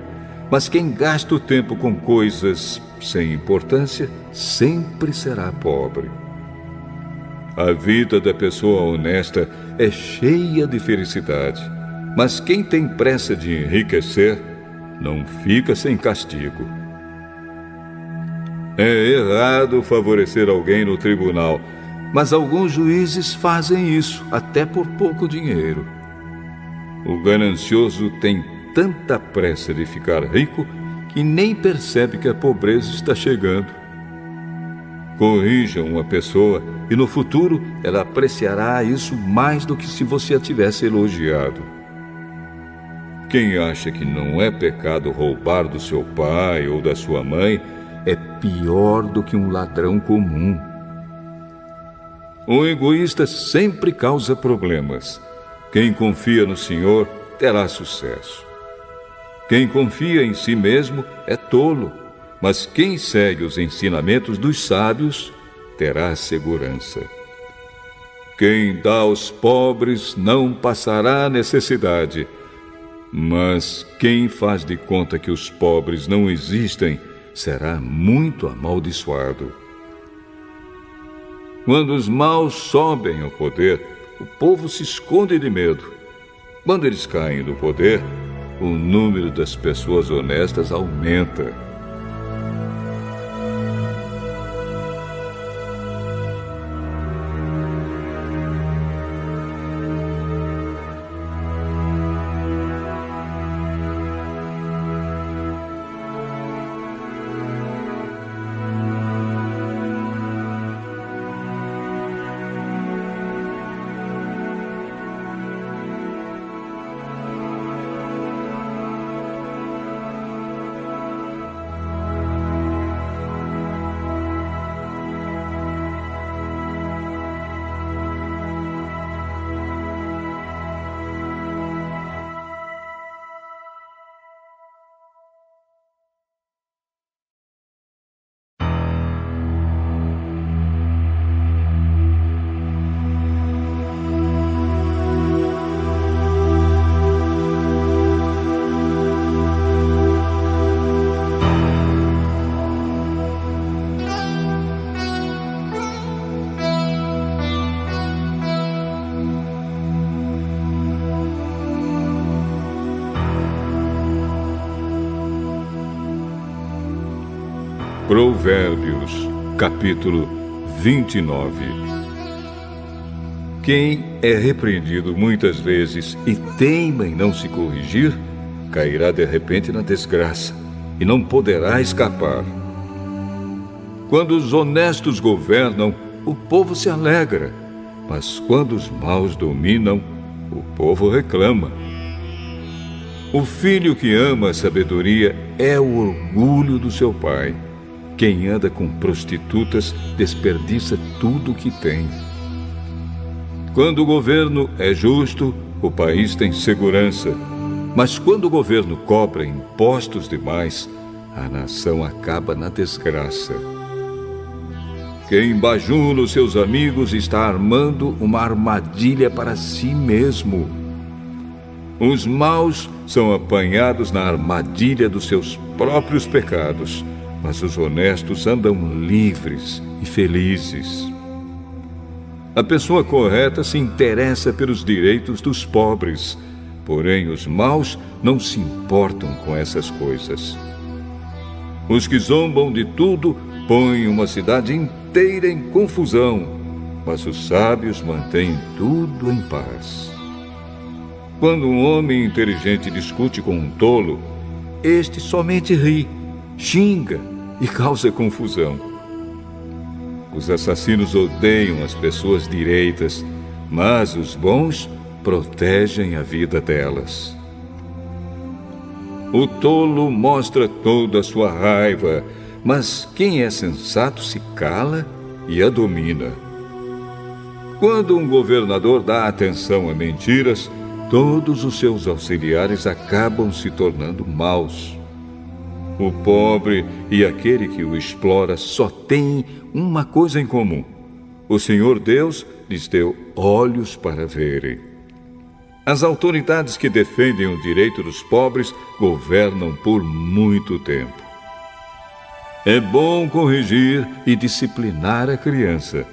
mas quem gasta o tempo com coisas sem importância sempre será pobre. A vida da pessoa honesta é cheia de felicidade, mas quem tem pressa de enriquecer não fica sem castigo. É errado favorecer alguém no tribunal, mas alguns juízes fazem isso até por pouco dinheiro. O ganancioso tem tanta pressa de ficar rico que nem percebe que a pobreza está chegando. Corrija uma pessoa e no futuro ela apreciará isso mais do que se você a tivesse elogiado. Quem acha que não é pecado roubar do seu pai ou da sua mãe é pior do que um ladrão comum. O egoísta sempre causa problemas. Quem confia no Senhor terá sucesso. Quem confia em si mesmo é tolo mas quem segue os ensinamentos dos sábios terá segurança. Quem dá aos pobres não passará necessidade, mas quem faz de conta que os pobres não existem será muito amaldiçoado. Quando os maus sobem ao poder, o povo se esconde de medo. Quando eles caem do poder, o número das pessoas honestas aumenta. Capítulo 29. Quem é repreendido muitas vezes e teima em não se corrigir, cairá de repente na desgraça e não poderá escapar. Quando os honestos governam, o povo se alegra, mas quando os maus dominam, o povo reclama. O filho que ama a sabedoria é o orgulho do seu pai quem anda com prostitutas desperdiça tudo o que tem. Quando o governo é justo, o país tem segurança. Mas quando o governo cobra impostos demais, a nação acaba na desgraça. Quem bajula os seus amigos está armando uma armadilha para si mesmo. Os maus são apanhados na armadilha dos seus próprios pecados mas os honestos andam livres e felizes. A pessoa correta se interessa pelos direitos dos pobres, porém os maus não se importam com essas coisas. Os que zombam de tudo põem uma cidade inteira em confusão, mas os sábios mantêm tudo em paz. Quando um homem inteligente discute com um tolo, este somente ri, xinga e causa confusão. Os assassinos odeiam as pessoas direitas, mas os bons protegem a vida delas. O tolo mostra toda a sua raiva, mas quem é sensato se cala e a domina. Quando um governador dá atenção a mentiras, todos os seus auxiliares acabam se tornando maus. O pobre e aquele que o explora só têm uma coisa em comum: o Senhor Deus lhes deu olhos para verem. As autoridades que defendem o direito dos pobres governam por muito tempo. É bom corrigir e disciplinar a criança.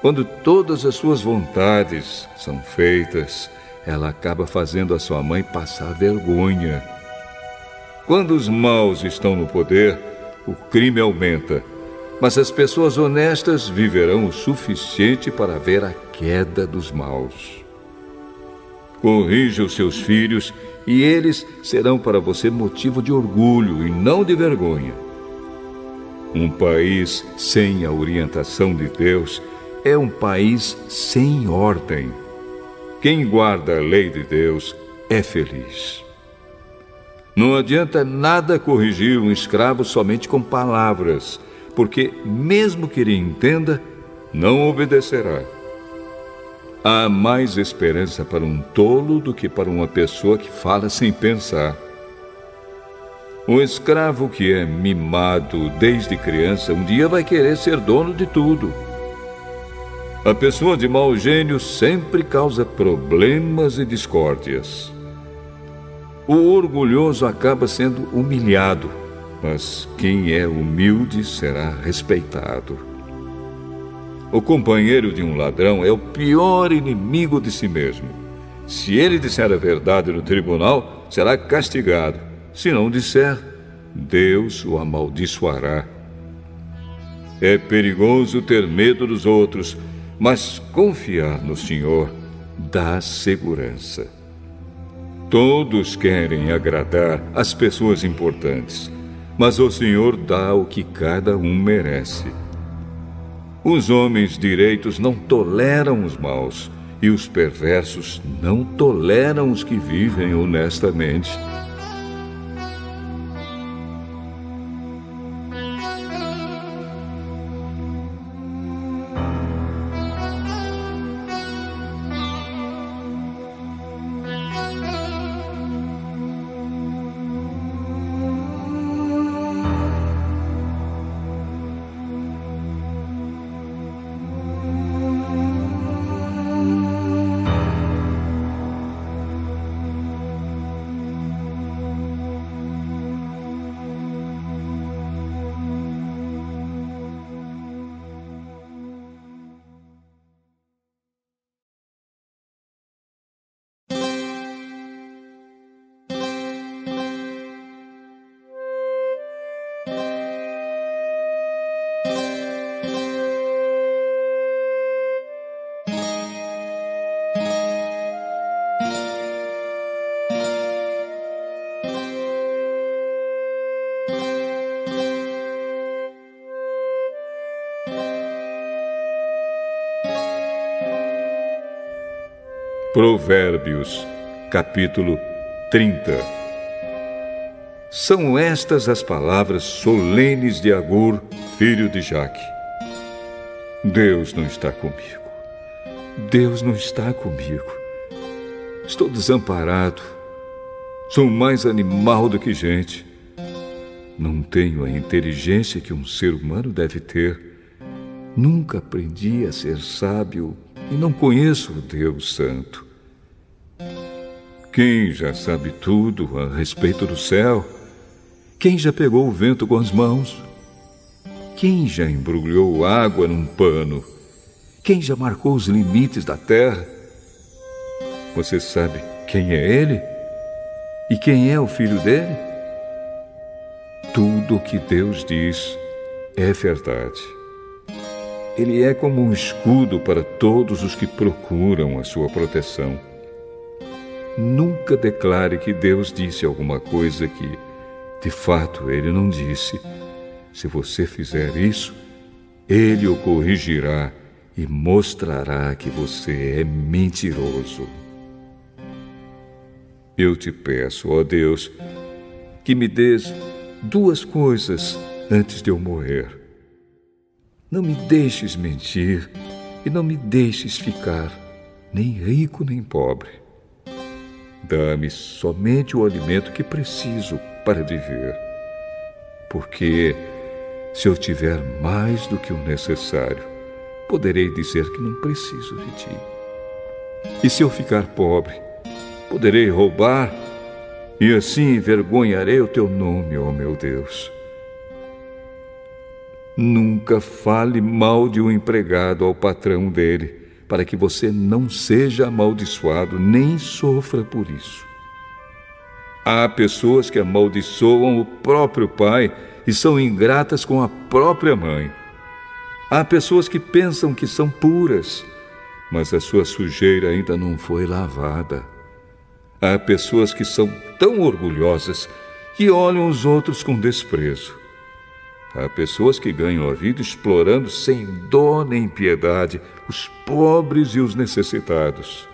Quando todas as suas vontades são feitas, ela acaba fazendo a sua mãe passar vergonha. Quando os maus estão no poder, o crime aumenta, mas as pessoas honestas viverão o suficiente para ver a queda dos maus. Corrija os seus filhos e eles serão para você motivo de orgulho e não de vergonha. Um país sem a orientação de Deus é um país sem ordem. Quem guarda a lei de Deus é feliz. Não adianta nada corrigir um escravo somente com palavras, porque, mesmo que ele entenda, não obedecerá. Há mais esperança para um tolo do que para uma pessoa que fala sem pensar. Um escravo que é mimado desde criança um dia vai querer ser dono de tudo. A pessoa de mau gênio sempre causa problemas e discórdias. O orgulhoso acaba sendo humilhado, mas quem é humilde será respeitado. O companheiro de um ladrão é o pior inimigo de si mesmo. Se ele disser a verdade no tribunal, será castigado. Se não disser, Deus o amaldiçoará. É perigoso ter medo dos outros, mas confiar no Senhor dá segurança. Todos querem agradar as pessoas importantes, mas o Senhor dá o que cada um merece. Os homens direitos não toleram os maus, e os perversos não toleram os que vivem honestamente. Provérbios, capítulo 30 São estas as palavras solenes de Agur, filho de Jaque. Deus não está comigo. Deus não está comigo. Estou desamparado. Sou mais animal do que gente. Não tenho a inteligência que um ser humano deve ter. Nunca aprendi a ser sábio e não conheço o Deus Santo. Quem já sabe tudo a respeito do céu? Quem já pegou o vento com as mãos? Quem já embrulhou água num pano? Quem já marcou os limites da terra? Você sabe quem é ele? E quem é o filho dele? Tudo o que Deus diz é verdade. Ele é como um escudo para todos os que procuram a sua proteção. Nunca declare que Deus disse alguma coisa que, de fato, ele não disse. Se você fizer isso, ele o corrigirá e mostrará que você é mentiroso. Eu te peço, ó Deus, que me dês duas coisas antes de eu morrer. Não me deixes mentir e não me deixes ficar nem rico nem pobre. Dá-me somente o alimento que preciso para viver. Porque se eu tiver mais do que o necessário, poderei dizer que não preciso de ti. E se eu ficar pobre, poderei roubar e assim envergonharei o teu nome, ó meu Deus. Nunca fale mal de um empregado ao patrão dele, para que você não seja amaldiçoado nem sofra por isso. Há pessoas que amaldiçoam o próprio pai e são ingratas com a própria mãe. Há pessoas que pensam que são puras, mas a sua sujeira ainda não foi lavada. Há pessoas que são tão orgulhosas que olham os outros com desprezo. Há pessoas que ganham a vida explorando sem dó nem piedade os pobres e os necessitados.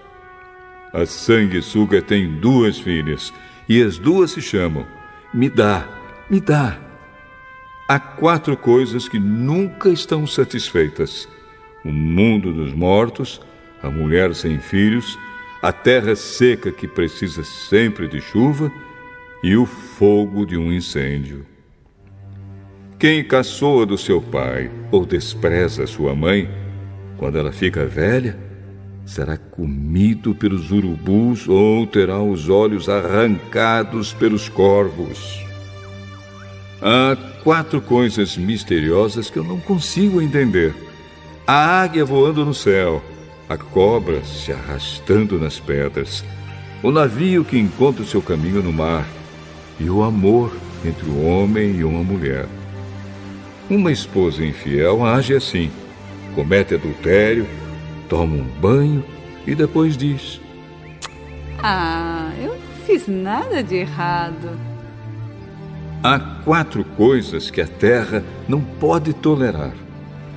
A sanguessuga tem duas filhas e as duas se chamam Me dá, me dá. Há quatro coisas que nunca estão satisfeitas: o mundo dos mortos, a mulher sem filhos, a terra seca que precisa sempre de chuva e o fogo de um incêndio. Quem caçoa do seu pai ou despreza sua mãe, quando ela fica velha, será comido pelos urubus ou terá os olhos arrancados pelos corvos. Há quatro coisas misteriosas que eu não consigo entender: a águia voando no céu, a cobra se arrastando nas pedras, o navio que encontra o seu caminho no mar e o amor entre o homem e uma mulher. Uma esposa infiel age assim: comete adultério, toma um banho e depois diz: Ah, eu não fiz nada de errado. Há quatro coisas que a terra não pode tolerar: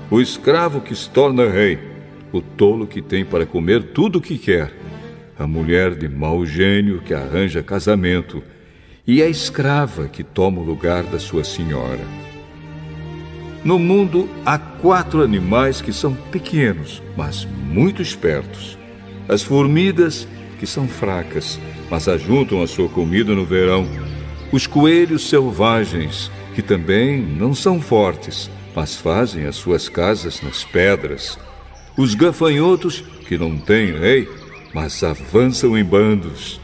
o escravo que se torna rei, o tolo que tem para comer tudo o que quer, a mulher de mau gênio que arranja casamento e a escrava que toma o lugar da sua senhora. No mundo há quatro animais que são pequenos, mas muito espertos. As formigas, que são fracas, mas ajuntam a sua comida no verão. Os coelhos selvagens, que também não são fortes, mas fazem as suas casas nas pedras. Os gafanhotos, que não têm rei, mas avançam em bandos.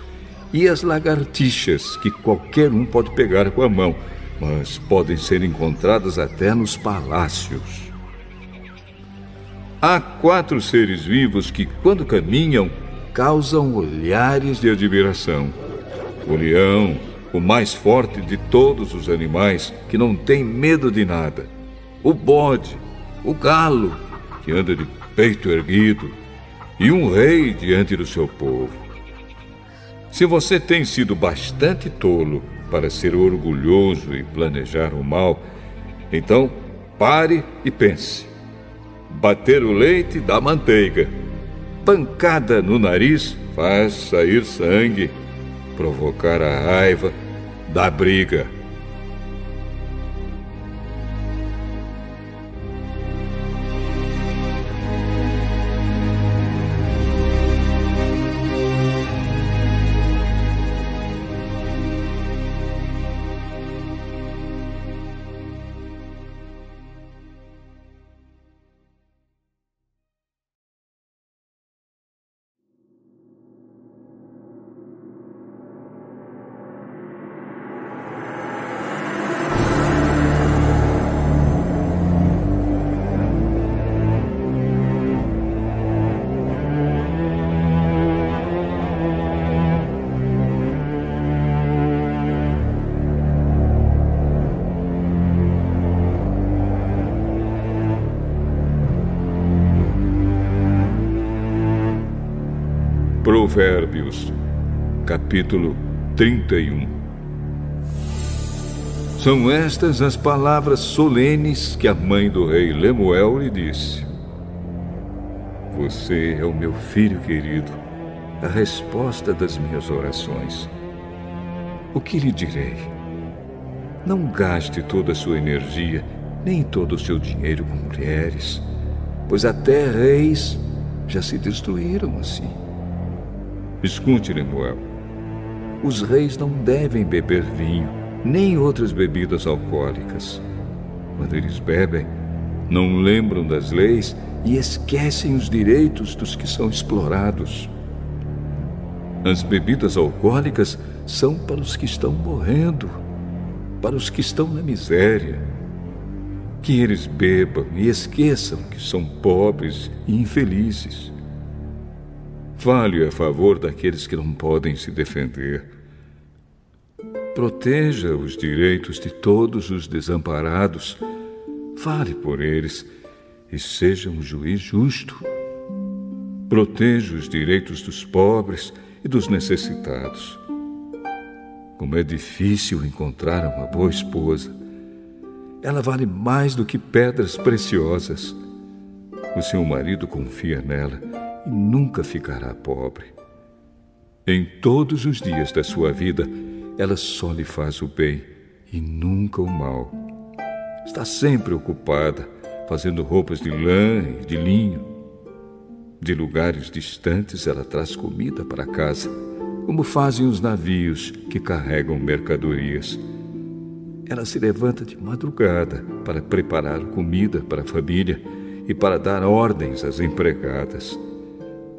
E as lagartixas, que qualquer um pode pegar com a mão, mas podem ser encontradas até nos palácios. Há quatro seres vivos que, quando caminham, causam olhares de admiração. O leão, o mais forte de todos os animais, que não tem medo de nada. O bode, o galo, que anda de peito erguido, e um rei diante do seu povo. Se você tem sido bastante tolo para ser orgulhoso e planejar o mal, então pare e pense. Bater o leite dá manteiga. Pancada no nariz faz sair sangue. Provocar a raiva dá briga. Provérbios, capítulo 31. São estas as palavras solenes que a mãe do rei Lemuel lhe disse: Você é o meu filho querido, a resposta das minhas orações. O que lhe direi? Não gaste toda a sua energia, nem todo o seu dinheiro com mulheres, pois até reis já se destruíram assim. Escute, Lemuel. Os reis não devem beber vinho, nem outras bebidas alcoólicas. Quando eles bebem, não lembram das leis e esquecem os direitos dos que são explorados. As bebidas alcoólicas são para os que estão morrendo, para os que estão na miséria. Que eles bebam e esqueçam que são pobres e infelizes. Fale a favor daqueles que não podem se defender. Proteja os direitos de todos os desamparados. Fale por eles e seja um juiz justo. Proteja os direitos dos pobres e dos necessitados. Como é difícil encontrar uma boa esposa. Ela vale mais do que pedras preciosas. O seu marido confia nela e nunca ficará pobre. Em todos os dias da sua vida, ela só lhe faz o bem e nunca o mal. Está sempre ocupada, fazendo roupas de lã e de linho. De lugares distantes, ela traz comida para casa, como fazem os navios que carregam mercadorias. Ela se levanta de madrugada para preparar comida para a família e para dar ordens às empregadas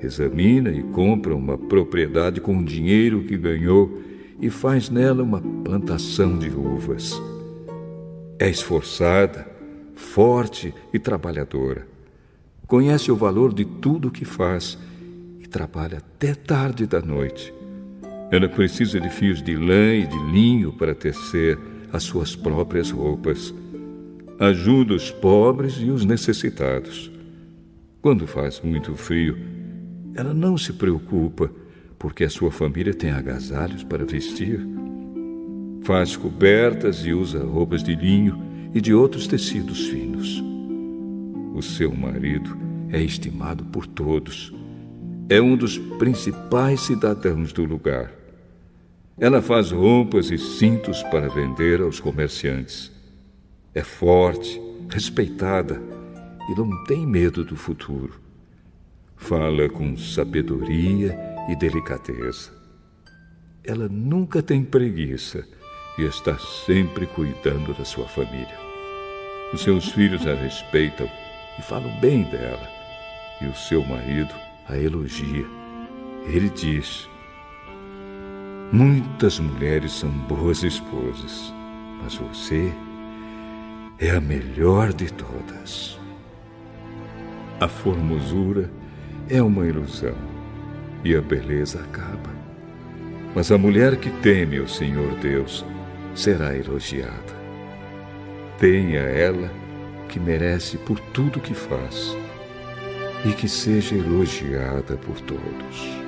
examina e compra uma propriedade com o dinheiro que ganhou e faz nela uma plantação de uvas. É esforçada, forte e trabalhadora. Conhece o valor de tudo o que faz e trabalha até tarde da noite. Ela precisa de fios de lã e de linho para tecer as suas próprias roupas. Ajuda os pobres e os necessitados. Quando faz muito frio, ela não se preocupa, porque a sua família tem agasalhos para vestir. Faz cobertas e usa roupas de linho e de outros tecidos finos. O seu marido é estimado por todos. É um dos principais cidadãos do lugar. Ela faz roupas e cintos para vender aos comerciantes. É forte, respeitada e não tem medo do futuro. Fala com sabedoria e delicadeza. Ela nunca tem preguiça e está sempre cuidando da sua família. Os seus filhos a respeitam e falam bem dela, e o seu marido a elogia. Ele diz: Muitas mulheres são boas esposas, mas você é a melhor de todas. A formosura é uma ilusão e a beleza acaba. Mas a mulher que teme o Senhor Deus será elogiada. Tenha ela que merece por tudo que faz e que seja elogiada por todos.